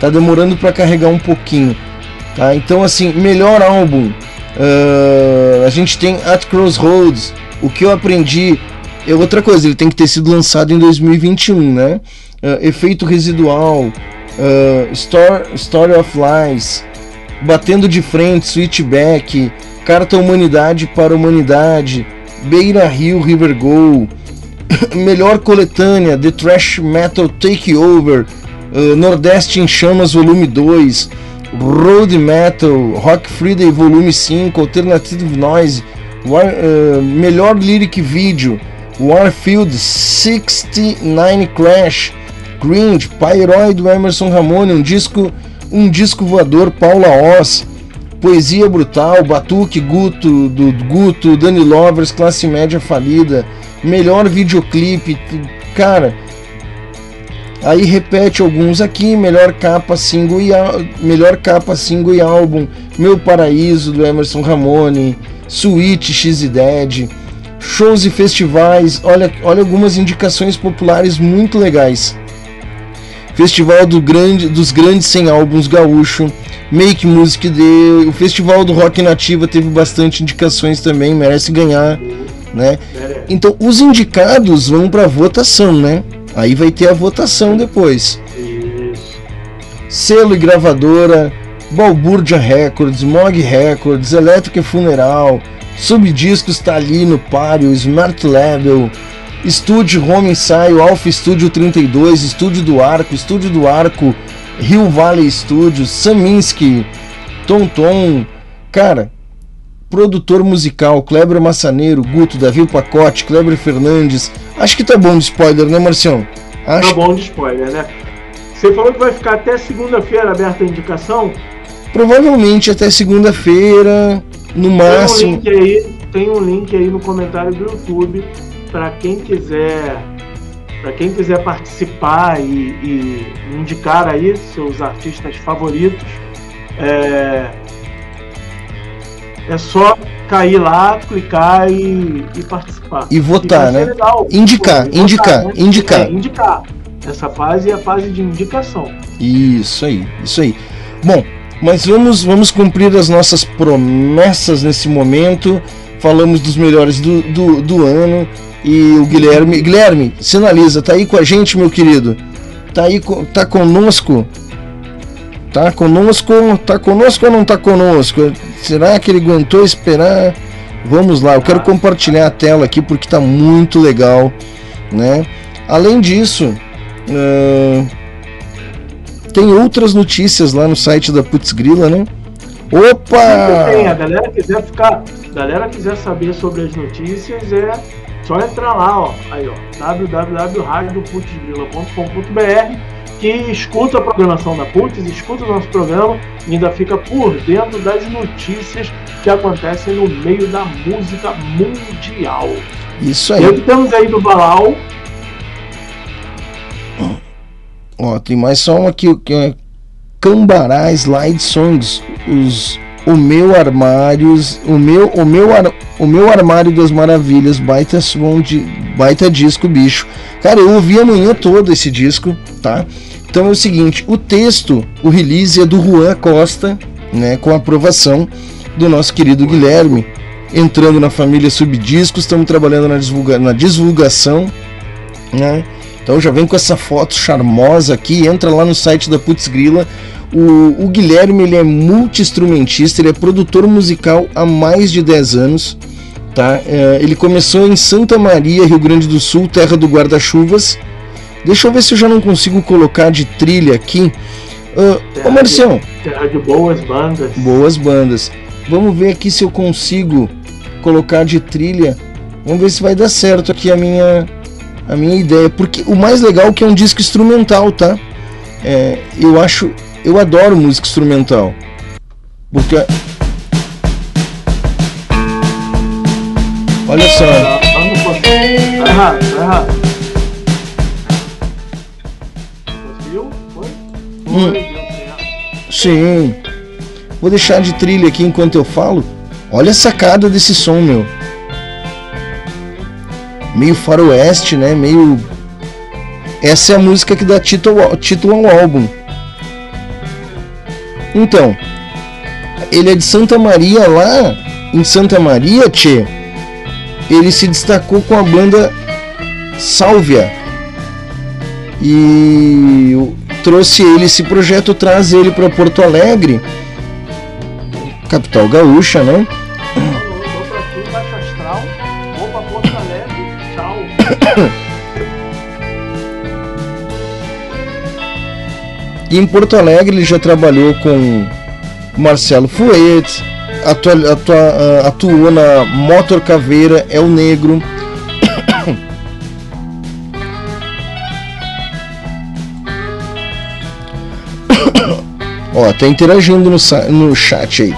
Tá demorando para carregar um pouquinho. Tá? Então assim, melhor álbum. Ah, a gente tem At Crossroads. O que eu aprendi é outra coisa, ele tem que ter sido lançado em 2021, né? Ah, Efeito Residual, ah, Story, Story of Lies, Batendo de Frente, Switchback, Carta Humanidade para Humanidade, Beira Rio River Go, Melhor Coletânea, The Trash Metal Takeover, uh, Nordeste em Chamas Volume 2, Road Metal, Rock Friday Volume 5, Alternative Noise, War- uh, Melhor Lyric Video, Warfield 69 Crash, Grind, Pyroid do Emerson Ramone, um disco, um disco voador, Paula Oz, Poesia Brutal, Batuque, Guto, do Guto, Dani Lovers, Classe Média Falida, melhor videoclipe, cara. Aí repete alguns aqui, melhor capa single e melhor capa single e álbum, Meu Paraíso do Emerson Ramone, Suíte X e Dead, shows e festivais, olha, olha algumas indicações populares muito legais. Festival do grande, dos Grandes 100 Álbuns Gaúcho, Make Music Day, o Festival do Rock Nativa teve bastante indicações também, merece ganhar, né? Então os indicados vão para votação, né? Aí vai ter a votação depois. Selo e gravadora, Balbúrdia Records, Mog Records, Elétrica e Funeral, Subdiscos tá ali no páreo, Smart Label, Estúdio Home Ensaio, Alpha Studio 32, Estúdio do Arco, Estúdio do Arco, Rio Valley Studios, Saminsky, Tom Tom, cara, produtor musical, Kleber Massaneiro, Guto, Davi Pacote, Kleber Fernandes. Acho que tá bom de spoiler, né, Marcião? Acho Tá bom de spoiler, né? Você falou que vai ficar até segunda-feira aberta a indicação? provavelmente até segunda-feira, no Tem um máximo. link aí, tem um link aí no comentário do YouTube para quem quiser para quem quiser participar e, e indicar aí seus artistas favoritos. É, é só cair lá, clicar e, e participar. E votar, ser né? legal. Indicar, indicar, né? indicar. É, indicar. Essa fase é a fase de indicação. Isso aí, isso aí. Bom, mas vamos, vamos cumprir as nossas promessas nesse momento. Falamos dos melhores do, do, do ano. E o Guilherme. Guilherme, sinaliza, tá aí com a gente, meu querido? Tá aí, tá conosco? Tá conosco? Tá conosco ou não tá conosco? Será que ele aguentou esperar? Vamos lá, eu quero compartilhar a tela aqui porque tá muito legal, né? Além disso, ahn, tem outras notícias lá no site da Putz Grila, né? Sempre tem, a Opa! galera quiser ficar, a galera quiser saber sobre as notícias, é só entrar lá, ó, aí ó, www.radioputzgrila.com.br que escuta a programação da Putz, escuta o nosso programa e ainda fica por dentro das notícias que acontecem no meio da música mundial. Isso E o aí. que temos aí do Balau? Ó, tem mais só um aqui, que é Cambará Slide Songs, os o meu armários, o meu o meu ar, o meu armário das maravilhas, baita som de baita disco, bicho. Cara, eu ouvi a manhã esse disco, tá? Então é o seguinte, o texto, o release é do Juan Costa, né, com aprovação do nosso querido Guilherme, entrando na família Subdiscos, estamos trabalhando na, divulga na divulgação, né? Então já vem com essa foto charmosa aqui, entra lá no site da Putz Grila. O, o Guilherme ele é multi-instrumentista, ele é produtor musical há mais de 10 anos. Tá? É, ele começou em Santa Maria, Rio Grande do Sul, terra do guarda-chuvas. Deixa eu ver se eu já não consigo colocar de trilha aqui. Ah, ô Marcião, Terra de boas bandas. boas bandas. Vamos ver aqui se eu consigo colocar de trilha. Vamos ver se vai dar certo aqui a minha a minha ideia, porque o mais legal é que é um disco instrumental, tá? É, eu acho, eu adoro música instrumental, porque olha só, Tá, errado, tá errado. Conseguiu? Foi? Sim. Vou deixar de trilha aqui enquanto eu falo. Olha a sacada desse som, meu. Meio faroeste, né? Meio. Essa é a música que dá título, título ao álbum. Então, ele é de Santa Maria lá. Em Santa Maria, tchê. Ele se destacou com a banda Sálvia. E trouxe ele, esse projeto traz ele para Porto Alegre, capital gaúcha, né? Vou pra sul, baixo astral, vou pra Porto Alegre, tchau. E em Porto Alegre ele já trabalhou com Marcelo Fuet, atua- atua- ah, atuou na Motor Caveira, É o Negro. Ó, tá interagindo no, no chat aí.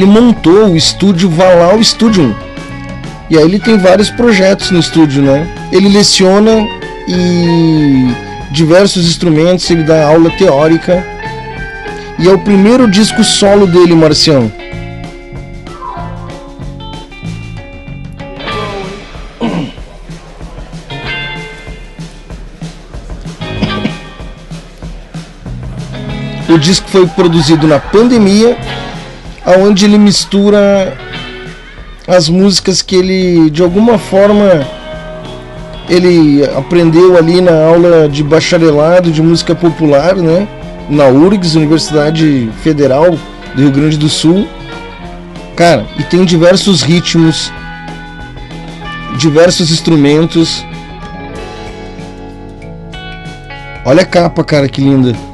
Ele montou o estúdio Valal Studium. E aí ele tem vários projetos no estúdio, né? Ele leciona e diversos instrumentos, ele dá aula teórica. E é o primeiro disco solo dele, Marcião. O disco foi produzido na pandemia, aonde ele mistura as músicas que ele de alguma forma ele aprendeu ali na aula de bacharelado de música popular, né? Na URGS, Universidade Federal do Rio Grande do Sul. Cara, e tem diversos ritmos, diversos instrumentos. Olha a capa, cara, que linda.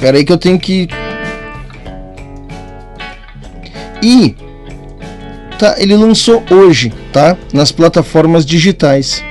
Tá, peraí que eu tenho que. E. Tá, ele lançou hoje, tá? Nas plataformas digitais.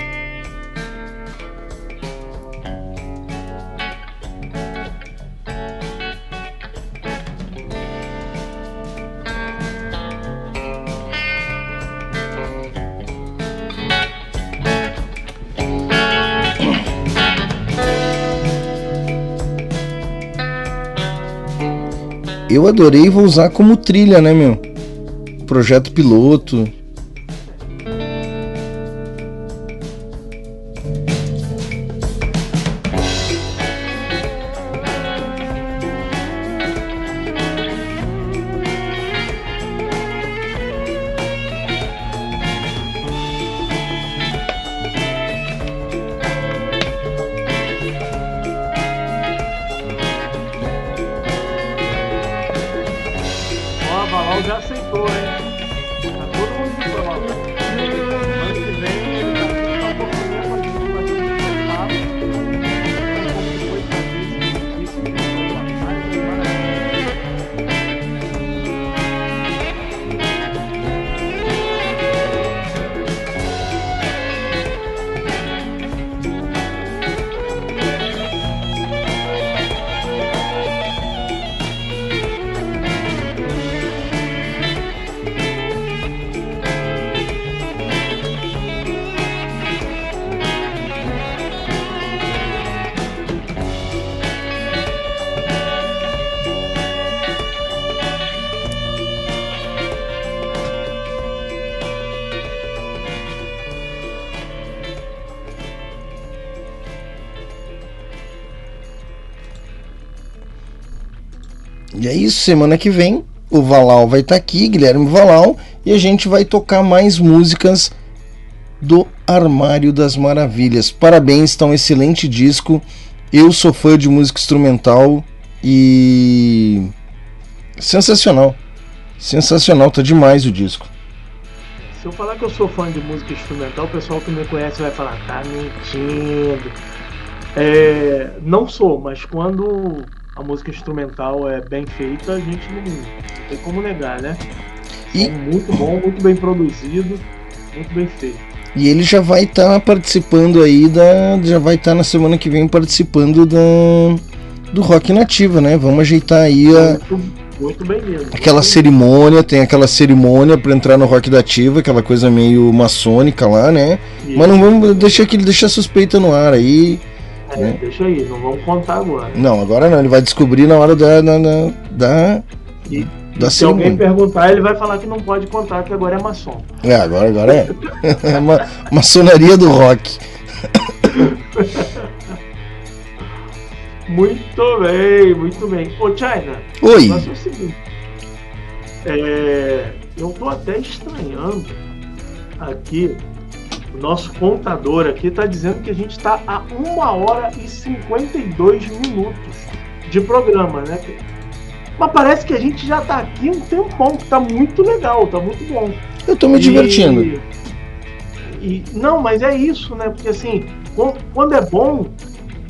Eu adorei e vou usar como trilha, né, meu? Projeto piloto. Semana que vem o Valal vai estar aqui, Guilherme Valal, e a gente vai tocar mais músicas do Armário das Maravilhas. Parabéns, tá um excelente disco. Eu sou fã de música instrumental e sensacional. Sensacional, tá demais o disco. Se eu falar que eu sou fã de música instrumental, o pessoal que me conhece vai falar, tá mentindo. É, não sou, mas quando a música instrumental é bem feita, a gente não, não tem como negar, né? E- Som muito bom, muito bem produzido, muito bem feito. E ele já vai estar participando aí da. Já vai estar na semana que vem participando da. Do Rock Nativa, né? Vamos ajeitar aí a, Muito, muito bem mesmo. aquela cerimônia, tem aquela cerimônia pra entrar no Rock da Ativa, aquela coisa meio maçônica lá, né? Isso. Mas não vamos deixar que ele deixa a suspeita no ar aí. É, deixa aí, não vamos contar agora. Não, agora não, ele vai descobrir na hora da. da, da, E- da Se alguém perguntar, ele vai falar que não pode contar, que agora é maçom. É, agora, agora é. É uma maçonaria do rock. Muito bem, muito bem. Ô, China, Oi. negócio é o seguinte. É, eu tô até estranhando aqui. O nosso contador aqui tá dizendo que a gente tá a 1 hora e 52 minutos de programa, né? Mas parece que a gente já tá aqui um tempão, que tá muito legal, tá muito bom. Eu tô me E- divertindo. E, não, mas é isso, né? Porque assim, quan- quando é bom,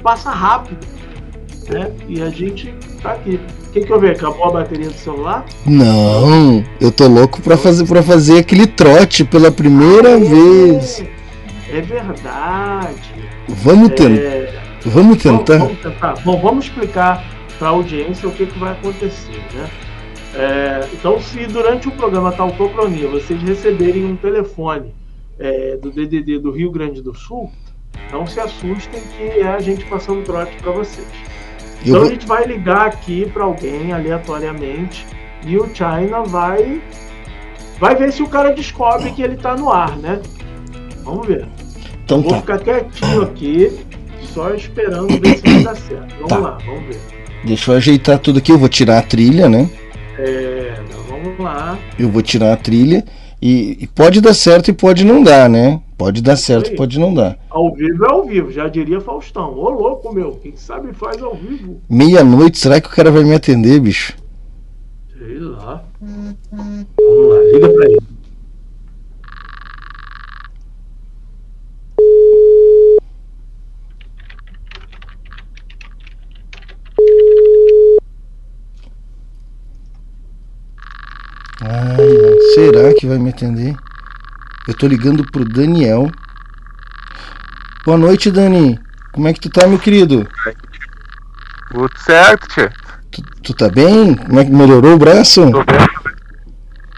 passa rápido. Né? E a gente tá aqui. O que, que eu vi? Acabou a bateria do celular? Não, eu tô louco pra fazer, pra fazer aquele trote pela primeira vez. É verdade. Vamos, ten É, vamos tentar. Vamos, vamos tentar. Bom, vamos explicar para a audiência o que, que vai acontecer, né? É, então, se durante o programa Tautocronia vocês receberem um telefone é, do DDD do Rio Grande do Sul, não se assustem que é a gente passando trote para vocês. Eu Então vou- a gente vai ligar aqui para alguém aleatoriamente e o China vai vai ver se o cara descobre que ele tá no ar, né? Vamos ver. Então Vou tá. ficar quietinho aqui, só esperando ver se vai dar certo. Vamos Tá. lá, vamos ver. Deixa eu ajeitar tudo aqui. Eu vou tirar a trilha, né? É, então vamos lá. Eu vou tirar a trilha. E, e pode dar certo e pode não dar, né? Pode dar certo, pode não dar. Ao vivo é ao vivo, já diria Faustão. Ô louco, meu, quem sabe faz ao vivo. Meia-noite, será que o cara vai me atender, bicho? Sei lá. Vamos lá, liga pra ele. Ai, não. Será que vai me atender? Eu tô ligando pro Daniel. Boa noite, Dani. Como é que tu tá, meu querido? Tudo certo, tia. Tu, tu tá bem? Como é que melhorou o braço? Tô bem.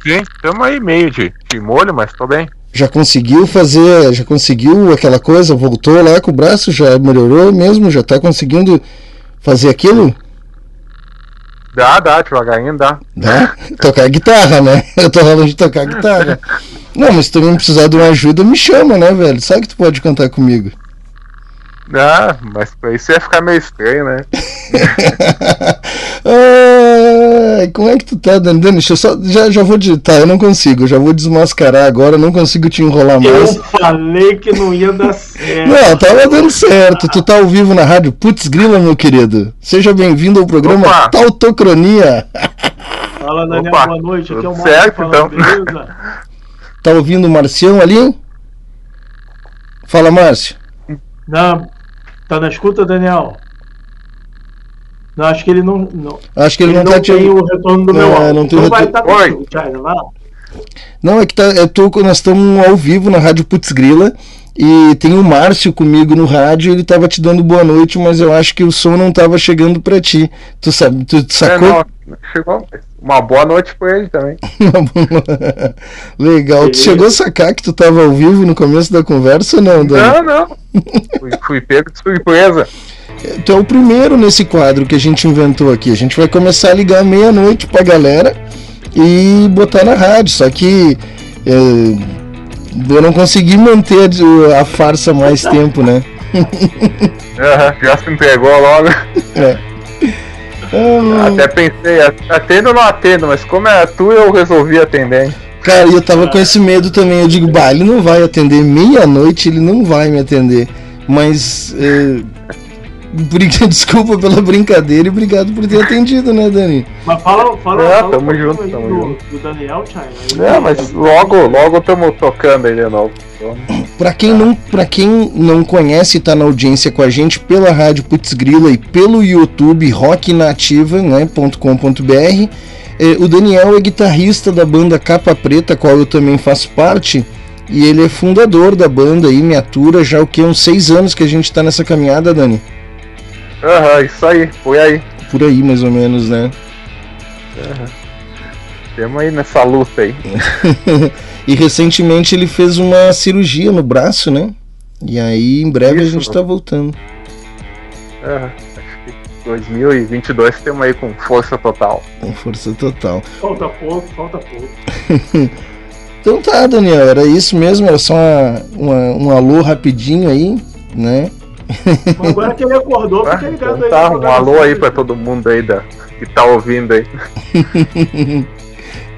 Sim, tamo aí meio de, de molho, mas tô bem. Já conseguiu fazer, já conseguiu aquela coisa? Voltou lá com o braço? Já melhorou mesmo? Já tá conseguindo fazer aquilo? Dá, dá, devagarinho dá. Dá? Tocar guitarra, né? Eu tô falando de tocar guitarra. Não, mas se tu não precisar de uma ajuda, me chama, né, velho? Sabe que tu pode cantar comigo. Dá, mas pra isso ia ficar meio estranho, né? Ai, como é que tu tá, Dani? Dani, deixa eu só. Já, já vou digitar, eu não consigo. Eu já vou desmascarar agora, eu não consigo te enrolar mais. Eu falei que não ia dar certo. Não, tava dando certo. Tu tá ao vivo na rádio Putz Grila, meu querido. Seja bem-vindo ao programa Opa. Tautocronia. Fala, Daniel, Opa, boa noite. Aqui é o Márcio certo, falando, então. beleza? Tá ouvindo o Marcião ali? Fala, Márcio. Não, tá na escuta, Daniel? Não, acho que ele não. não Acho que ele, ele não, não, tá te tem o retorno do É, meu áudio. não tem então o vai estar Oi. vai lá. Não, é que tá, eu tô, nós estamos ao vivo na Rádio Putz Grila e tem o Márcio comigo no rádio, ele tava te dando boa noite, mas eu acho que o som não tava chegando pra ti. Tu sabe, tu É, sacou? não, chegou. Uma boa noite pra ele também. Legal. Tu chegou a sacar que tu tava ao vivo no começo da conversa ou não, Dani? Não, não. Fui, fui pego de surpresa. Tu é o primeiro nesse quadro que a gente inventou aqui. A gente vai começar a ligar meia-noite pra galera e botar na rádio. Só que é, eu não consegui manter a, farsa mais tempo, né? Já se entregou logo. Ah, Até pensei, atendo ou não atendo, mas como é tu, eu resolvi atender. hein? Cara, e eu tava com esse medo também. Eu digo, bah, ele não vai atender meia-noite, ele não vai me atender. Mas é, brin- desculpa pela brincadeira e obrigado por ter atendido, né, Dani? Mas fala, fala, É, fala tamo um junto, tamo do, junto. do Daniel, China. É, mas logo, logo estamos tocando aí de novo. Pra quem, não, pra quem não conhece e tá na audiência com a gente pela Rádio Putz Grila e pelo YouTube rocknativa.com.br, eh, o Daniel é guitarrista da banda Capa Preta, qual eu também faço parte, e ele é fundador da banda aí, me atura já o que? Uns seis anos que a gente tá nessa caminhada, Dani? Aham, isso aí, foi aí. Por aí, mais ou menos, né? Temos aí nessa luta aí. e recentemente ele fez uma cirurgia no braço, né? E aí, em breve, a Isso. gente tá voltando. Aham, acho que 2022 temos aí com força total. Com força total. Falta pouco, falta pouco. Então tá, Daniel, era isso mesmo, era só uma, uma- um alô rapidinho aí, né? Agora que ele acordou, Ah, fica ligado então aí. tá, na um alô aí pra todo mundo aí da, que tá ouvindo aí.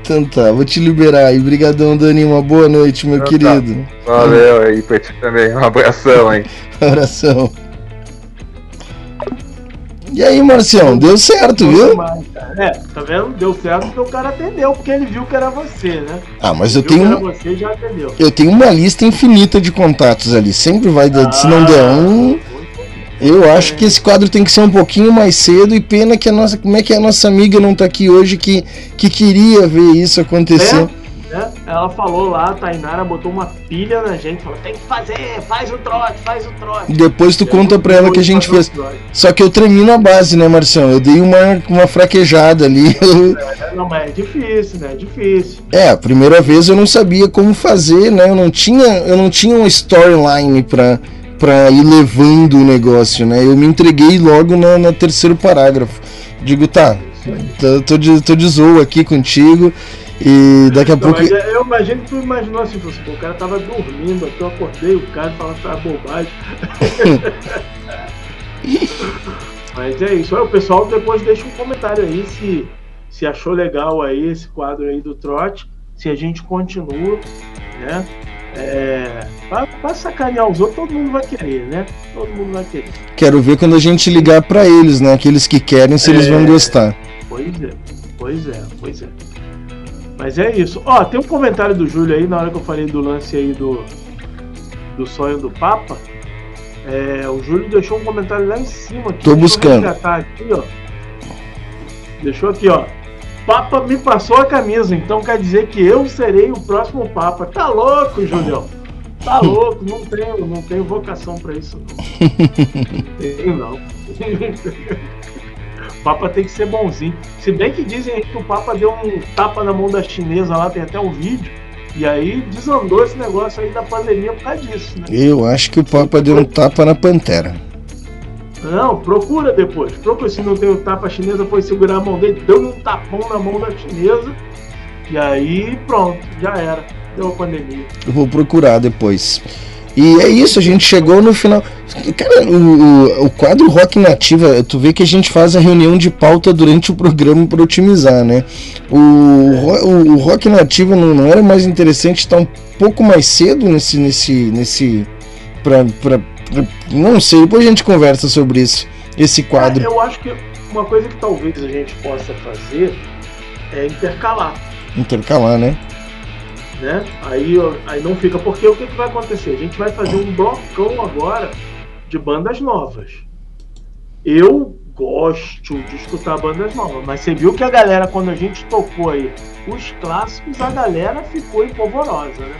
Então tá, vou te liberar aí. Obrigadão, Dani, uma boa noite, meu Então tá. querido. Valeu aí pra ti também, um abração aí. Abração. E aí, Marcião, deu certo, viu? É, tá vendo? Deu certo porque o cara atendeu, porque ele viu que era você, né? Ah, mas eu que era tenho, você já atendeu. eu tenho uma lista infinita de contatos ali. Sempre vai dar, se não der um. Eu acho que esse quadro tem que ser um pouquinho mais cedo e pena que a nossa, como é que a nossa amiga não tá aqui hoje que, que queria ver isso acontecer. Né? Ela falou lá, a Tainara botou uma pilha na gente, falou, tem que fazer, faz o trote, faz o trote. Depois tu conta pra ela que a gente fez. Só que eu tremi na base, né, Marcião? Eu dei uma, uma fraquejada ali. É, Não, mas é difícil, né? É difícil. É, a primeira vez eu não sabia como fazer, né? Eu não tinha, eu não tinha uma storyline pra, pra ir levando o negócio, né? Eu me entreguei logo na, na terceiro parágrafo. Digo, tá, tô, tô, de, tô de zoa aqui contigo e daqui a Não, pouco. é- eu imagino que tu imaginou assim, assim, pô, o cara tava dormindo aqui, eu acordei o cara e falava que tava bobagem. mas é isso. Olha, o pessoal depois deixa um comentário aí se, se achou legal aí esse quadro aí do trote, se a gente continua, né? É, pra, pra sacanear os outros, todo mundo vai querer, né? Todo mundo vai querer. Quero ver quando a gente ligar pra eles, né? Aqueles que querem, se eles É. vão gostar. Pois é, pois é, pois é. Mas é isso. Ó, tem um comentário do Júlio aí, na hora que eu falei do lance aí do, do sonho do Papa. É, o Júlio deixou um comentário lá em cima. Aqui, Tô buscando. Aqui, ó. Deixou aqui, ó. Papa me passou a camisa, então quer dizer que eu serei o próximo Papa. Tá louco, Julião? Tá louco, não tenho, não tenho vocação pra isso, não. Tenho não. O Papa tem que ser bonzinho. Se bem que dizem que o Papa deu um tapa na mão da chinesa lá, tem até um vídeo. E aí desandou esse negócio aí da pandemia por causa disso, né? Eu acho que o Papa deu um tapa na pantera. Não, procura depois. Procura se não tem o tapa chinesa, foi segurar a mão dele, deu um tapão na mão da chinesa. E aí pronto, já era. Deu a pandemia. Eu vou procurar depois. E é isso, a gente chegou no final. Cara, o, o, quadro Rock Nativa, tu vê que a gente faz a reunião de pauta durante o programa para otimizar, né? O, o, o Rock Nativa não, não era mais interessante estar um pouco mais cedo nesse. nesse. nesse. Pra, pra, pra- não sei, depois a gente conversa sobre isso. Esse quadro. É, eu acho que uma coisa que talvez a gente possa fazer é intercalar. Intercalar, né? Né? Aí, aí não fica, porque o que, que vai acontecer? A gente vai fazer um blocão agora de bandas novas. Eu gosto de escutar bandas novas, mas você viu que a galera, quando a gente tocou aí os clássicos, a galera ficou empolvorosa, né?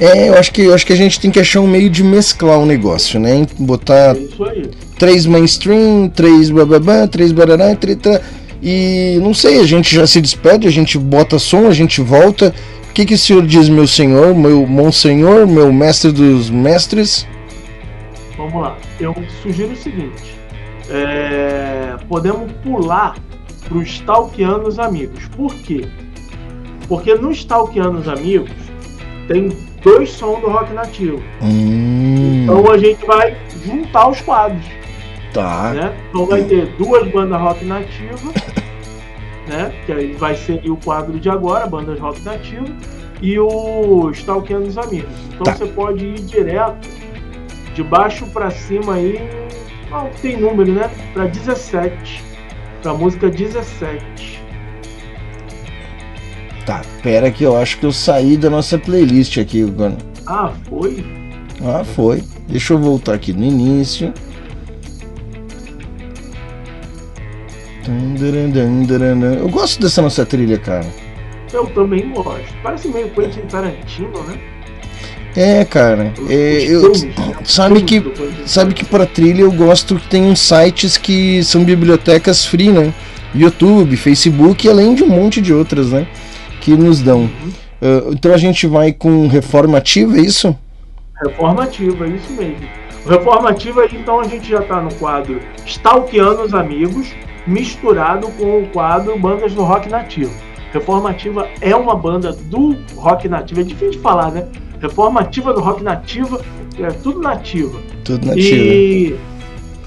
É, eu acho que, eu acho que a gente tem que achar um meio de mesclar o negócio, né? Botar É três mainstream, três bababá, três barará, treta. E não sei, a gente já se despede, a gente bota som, a gente volta. O que, que o senhor diz, meu senhor, meu monsenhor, meu mestre dos mestres? Vamos lá. Eu sugiro o seguinte: é, podemos pular para o Stalkeando os Amigos. Por quê? Porque no Stalkeando os Amigos tem dois sons do rock nativo. Hum, Então a gente vai juntar os quadros. tá. Né? Então vai ter duas bandas rock nativa, né? Que aí vai ser o quadro de agora, bandas rock nativa, e o Stalkeando os Amigos. Então Tá. você pode ir direto, de baixo pra cima aí, tem número, né? Pra 17. Pra música 17. Tá, pera que eu acho que eu saí da nossa playlist aqui agora. Ah, foi? Ah, foi. Deixa eu voltar aqui no início. Eu gosto dessa nossa trilha, cara. Eu também gosto. Parece meio Quentin Tarantino, né? É, cara. É, eu, né? sabe que sabe que para trilha eu gosto que tem uns sites que são bibliotecas free, né? YouTube, Facebook, além de um monte de outras, né? Que nos dão. Ah, então a gente vai com reforma ativa, é isso? Reformativa, isso mesmo. Reformativa, então, a gente já está no quadro Stalkeando os Amigos, misturado com o quadro Bandas do Rock Nativo. Reformativa é uma banda do rock nativo, é difícil de falar, né? Reformativa do rock nativa, é tudo nativa. Tudo nativo. E,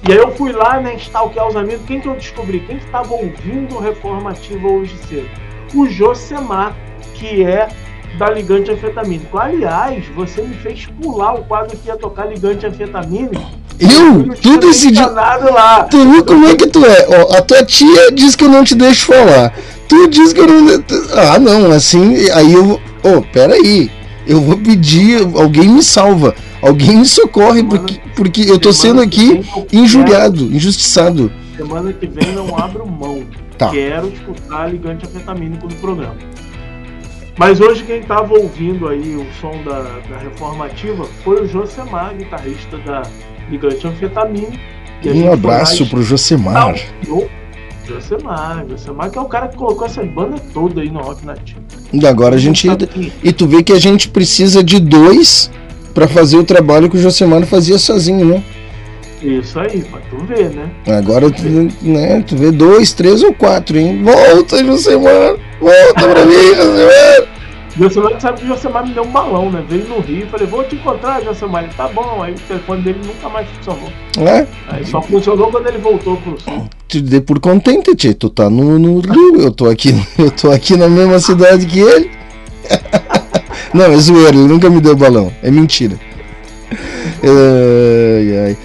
e aí eu fui lá, né, stalkear os amigos. Quem que eu descobri? Quem que estava ouvindo Reformativa hoje cedo? O Josemar, que é da Ligante Anfetamínico. Aliás, você me fez pular o quadro que ia tocar Ligante Anfetamínico. Eu? Nada lá. Tu viu como é que tu é? Ó, a tua tia diz que eu não te deixo falar. Tu diz que eu não. Ah, não, assim. Aí eu. vou- Ô, peraí. Eu vou pedir. Alguém me salva. Alguém me socorre, porque, porque eu tô sendo aqui injuriado, injustiçado. Semana que vem não abro mão. Tá. Quero escutar Ligante Anfetamínico no programa. Mas hoje quem estava ouvindo aí o som da, da Reformativa foi o Josemar, guitarrista da Ligante Anfetamínico. E a gente Um abraço e pro Josemar. stalkeou Josemar, Josemar que é o cara que colocou essa banda toda aí no Rock Nativo. E agora a gente. E tu vê que a gente precisa de dois pra fazer o trabalho que o Josemar fazia sozinho, né? Isso aí, pra tu ver, né? Agora tu, né, tu vê dois, três ou quatro, hein? Volta, Josemar! Volta pra mim, Josemar! Josemar sabe que o Josemar me deu um balão, né? Veio no Rio, falei, vou te encontrar, Josemar. Ele, tá bom. Aí o telefone dele nunca mais funcionou. É? Aí só funcionou quando ele voltou pro sul. Te dei por contente, tchê. Tu tá no, no Rio, eu tô aqui, eu tô aqui na mesma cidade que ele. Não, é zoeira, ele nunca me deu balão. É mentira. Ai, ai.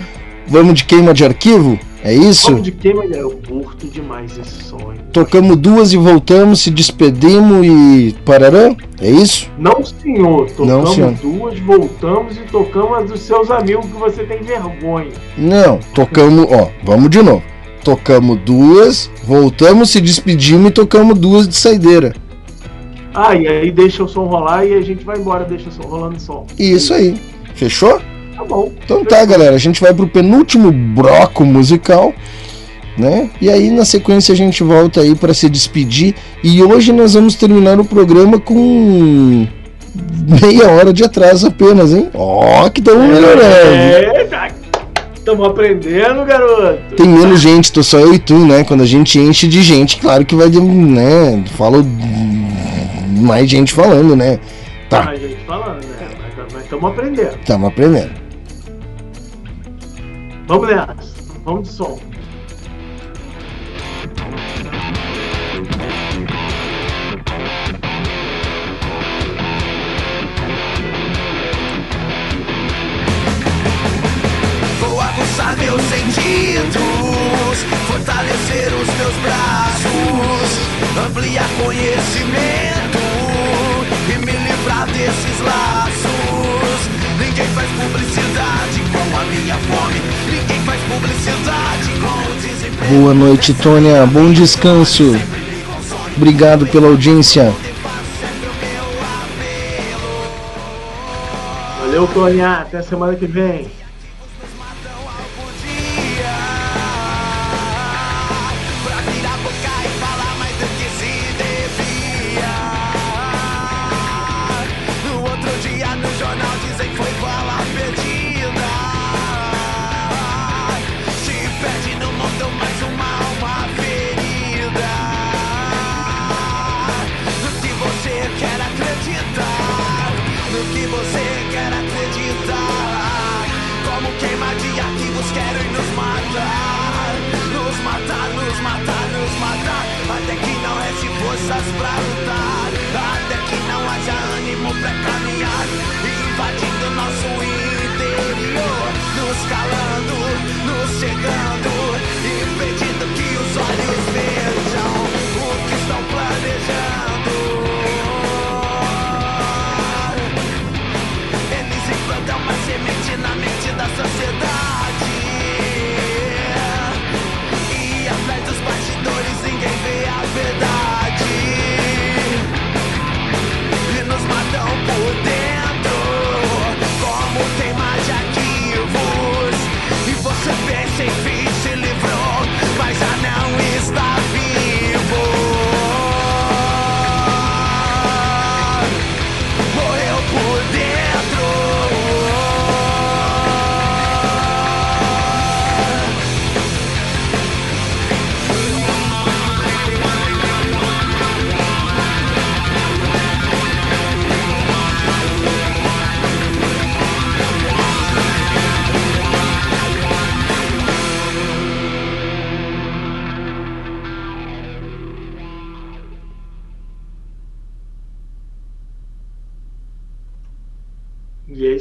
Vamos de queima de arquivo? É isso? De queima de eu curto demais esse sonho. Tocamos duas e voltamos, se despedimos e parará? É isso? Não, senhor. Tocamos Não, senhor. duas, voltamos e tocamos as dos seus amigos que você tem vergonha. Não, tocamos, ó, vamos de novo. Tocamos duas, voltamos, se despedimos e tocamos duas de saideira. Ah, e aí deixa o som rolar e a gente vai embora, deixa o som rolando o som. Isso aí. Fechou? Tá bom. Então tá, galera, a gente vai pro penúltimo bloco musical, né? E aí na sequência a gente volta aí para se despedir e hoje nós vamos terminar o programa com meia hora de atraso apenas, hein? Ó, que estamos melhorando. É, estamos aprendendo, garoto. Tem menos gente, tô só eu e tu, né? Quando a gente enche de gente, claro que vai, né? Falo mais gente falando, né? Tá, A gente falando, né? Mas estamos aprendendo. estamos aprendendo. Vamos nessa. Vamos de som. Vou aguçar meus sentidos, fortalecer os meus braços, ampliar conhecimento e me livrar desses laços. Ninguém faz publicidade Boa noite, Tônia. Bom descanso. Obrigado pela audiência. Valeu, Toninha. Até semana que vem. Até que não reste forças pra lutar. Até que não haja ânimo pra caminhar. Invadindo nosso interior. Nos calando, nos chegando. Impedindo que os olhos vejam.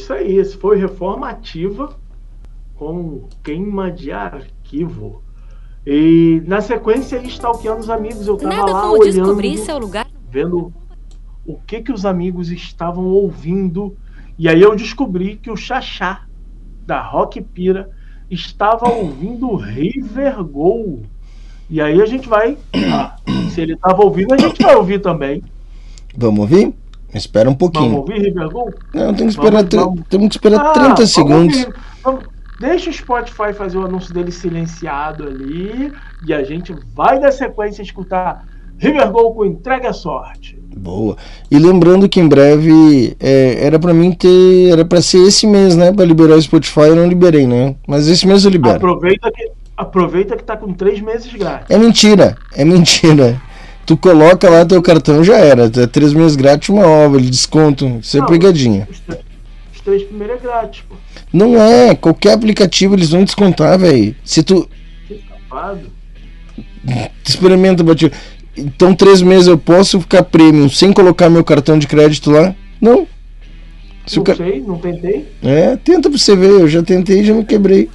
Isso aí. Esse foi Reforma Ativa com queima de arquivo. E na sequência, stalkeando os amigos, eu tava Nada lá como olhando, descobrir seu lugar. vendo o que que os amigos estavam ouvindo. E aí eu descobri que o Xaxá, da Rock Pira, estava ouvindo o River Gol. E aí a gente vai, ah, se ele estava ouvindo, a gente vai ouvir também. Vamos ouvir? Espera um Vamos pouquinho. ouvir River Gol? Não, tem que esperar, Vamos, vamos. temos que esperar Ah, 30 vamos segundos. ouvir. Vamos- Deixa o Spotify fazer o anúncio dele silenciado ali e a gente vai dar sequência escutar River Gol com entrega à sorte. Boa. E lembrando que em breve é, era pra mim ter. Era pra ser esse mês, né? Pra liberar o Spotify, eu não liberei, né? Mas esse mês eu libero. Aproveita que, aproveita que tá com três meses grátis. É mentira, é mentira. Tu coloca lá teu cartão já era. É três meses grátis, uma de desconto. Isso é pegadinha. Os, três- os três primeiros é grátis, pô. Não é, qualquer aplicativo eles vão descontar, velho. Se tu safado. experimenta, Batinho. Então, três meses eu posso ficar premium sem colocar meu cartão de crédito lá? Não. Se Não ca- sei, não tentei. É, tenta pra você ver. Eu já tentei e já me quebrei.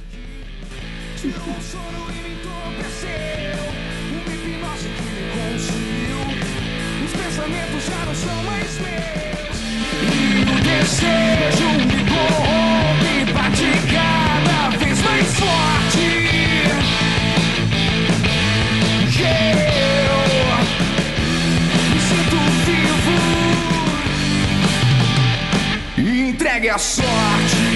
Entregue a sorte.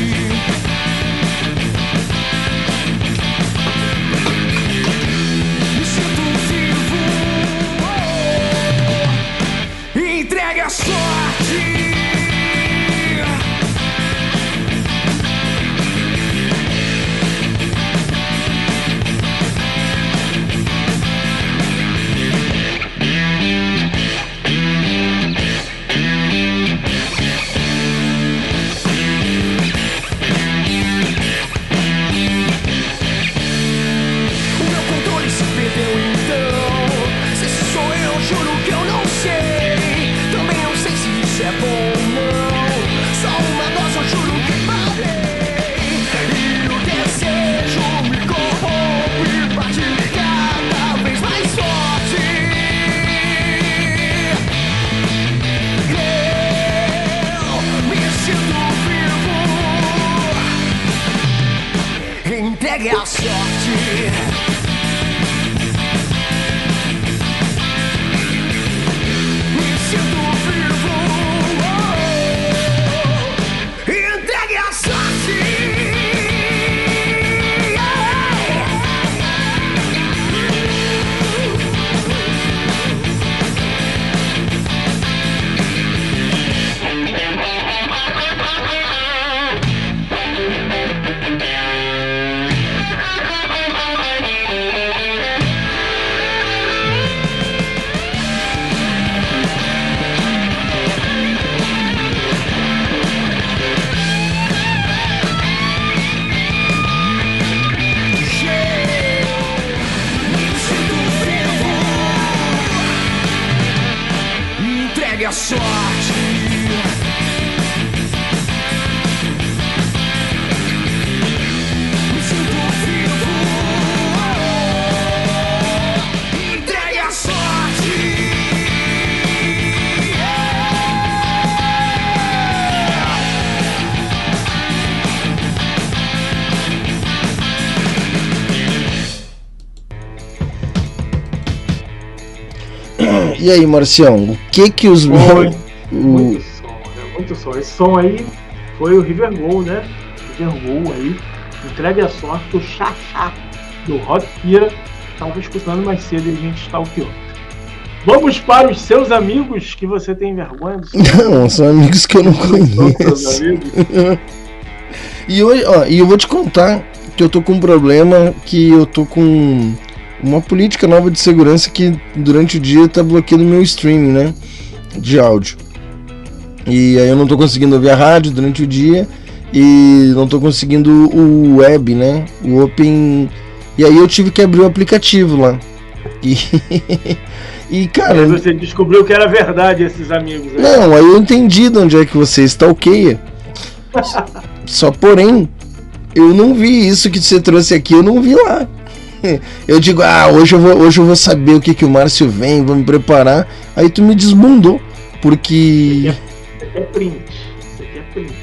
E aí, Marcião, o que que os Foi. O... Muito som, né? Muito som. Esse som aí foi o River Gol, né? River Gol aí. Entregue a sorte do Xaxá, do Rock Pira. Estava escutando mais cedo e a gente stalkeou. Vamos para os seus amigos que você tem vergonha Não, são amigos que eu não conheço. E hoje, ó, e eu vou te contar que eu tô com um problema que eu tô com uma política nova de segurança que durante o dia tá bloqueando meu streaming, né? De áudio. E aí eu não tô conseguindo ouvir a rádio durante o dia e não tô conseguindo o web, né? O Open. E aí eu tive que abrir o aplicativo lá. E, e cara, Aí você descobriu que era verdade esses amigos aí. não, aí eu entendi de onde é que você stalkeia. Só porém, eu não vi isso que você trouxe aqui, eu não vi lá. Eu digo, ah, hoje eu vou, hoje eu vou saber o que, que o Márcio vem, vou me preparar. Aí tu me desbundou, porque. Você quer print. Você quer print.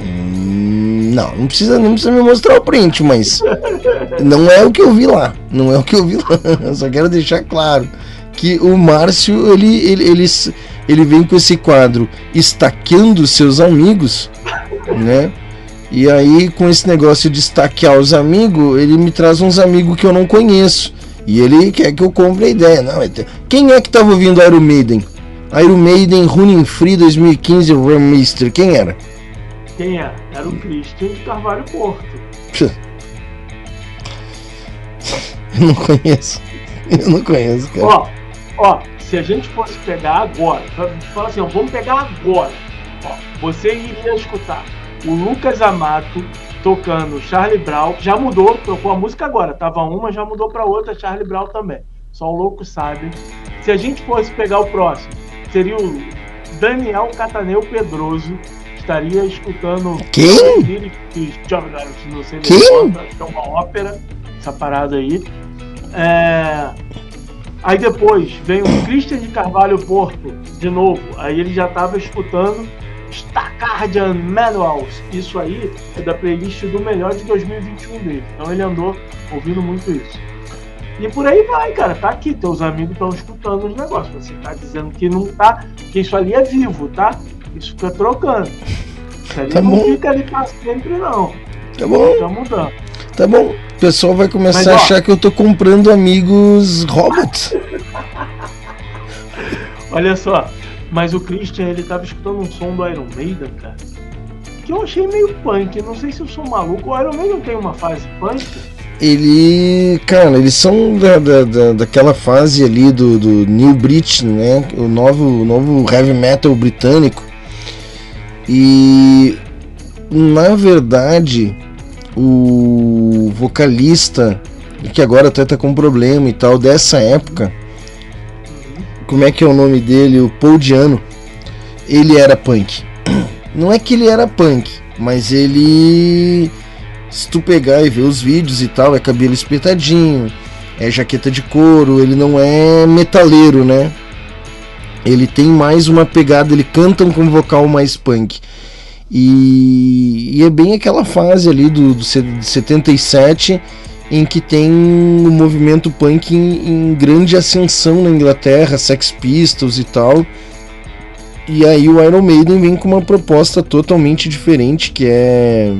Hum, Não, não precisa, não precisa me mostrar o print, mas não é o que eu vi lá. Não é o que eu vi lá. Eu só quero deixar claro que o Márcio ele, ele, ele, ele vem com esse quadro estaqueando seus amigos, né? E aí, com esse negócio de estaquear os amigos, ele me traz uns amigos que eu não conheço. E ele quer que eu compre a ideia. Não, é quem é que tava ouvindo Iron Maiden? Iron Maiden Running Free 2015 Remaster. Quem era? Quem é? Era o Christian de Carvalho Porto. Eu não conheço. Eu não conheço, cara. Ó, ó, se a gente fosse pegar agora, fala assim, ó, vamos pegar agora. Ó, você iria escutar o Lucas Amato tocando Charlie Brown, já mudou, trocou a música agora, tava uma, já mudou pra outra, Charlie Brown também. Só o louco sabe. Se a gente fosse pegar o próximo, seria o Daniel Cataneu Pedroso, estaria escutando Quem? Não sei Quem? acho que é uma ópera, essa parada aí. É, Aí depois vem o Christian de Carvalho Porto, de novo. Aí ele já estava escutando Staccardian Manuals. Isso aí é da playlist do melhor de 2021 dele. Então ele andou ouvindo muito isso. E por aí vai, cara. Tá aqui, teus amigos estão escutando os negócios. Você tá dizendo que não tá, que isso ali é vivo, tá? Isso fica trocando. Isso ali Tá não bom. fica ali pra sempre, não. Tá bom, Tá mudando. tá bom. O pessoal vai começar Mas, a ó. achar que eu tô comprando amigos robots. Olha só, mas o Christian ele tava escutando um som do Iron Maiden, cara. Que eu achei meio punk. Não sei se eu sou maluco. O Iron Maiden tem uma fase punk. Ele. Cara, eles são da, da, da- daquela fase ali do, do New Brit, né? O novo, novo heavy metal britânico. E. Na verdade, o vocalista, que agora até tá com problema e tal, dessa época. Como é que é o nome dele? O Paul. Ele era punk. Não é que ele era punk, mas ele se tu pegar e ver os vídeos e tal, é cabelo espetadinho, é jaqueta de couro, ele não é metaleiro, né? Ele tem mais uma pegada, ele canta com vocal mais punk. E, e é bem aquela fase ali do, do se- de 77 em que tem o movimento punk em, em grande ascensão na Inglaterra, Sex Pistols e tal. E aí o Iron Maiden vem com uma proposta totalmente diferente, que é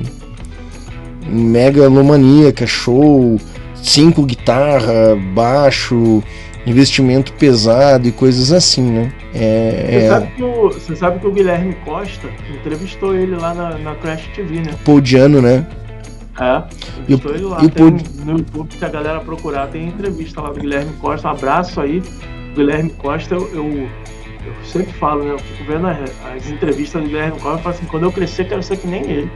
megalomaníaca, show, cinco guitarra, baixo, investimento pesado e coisas assim, né? Você, É, sabe que o, você sabe que o Guilherme Costa entrevistou ele lá na, na Crash TV, né? Paudiano, né? É. E o- lá. e Tem No YouTube, se a galera procurar, tem entrevista lá do Guilherme Costa. Um abraço aí. Guilherme Costa, eu, eu, eu sempre falo, né? Eu fico vendo as, as entrevistas do Guilherme Costa e falo assim: quando eu crescer, quero ser que nem ele.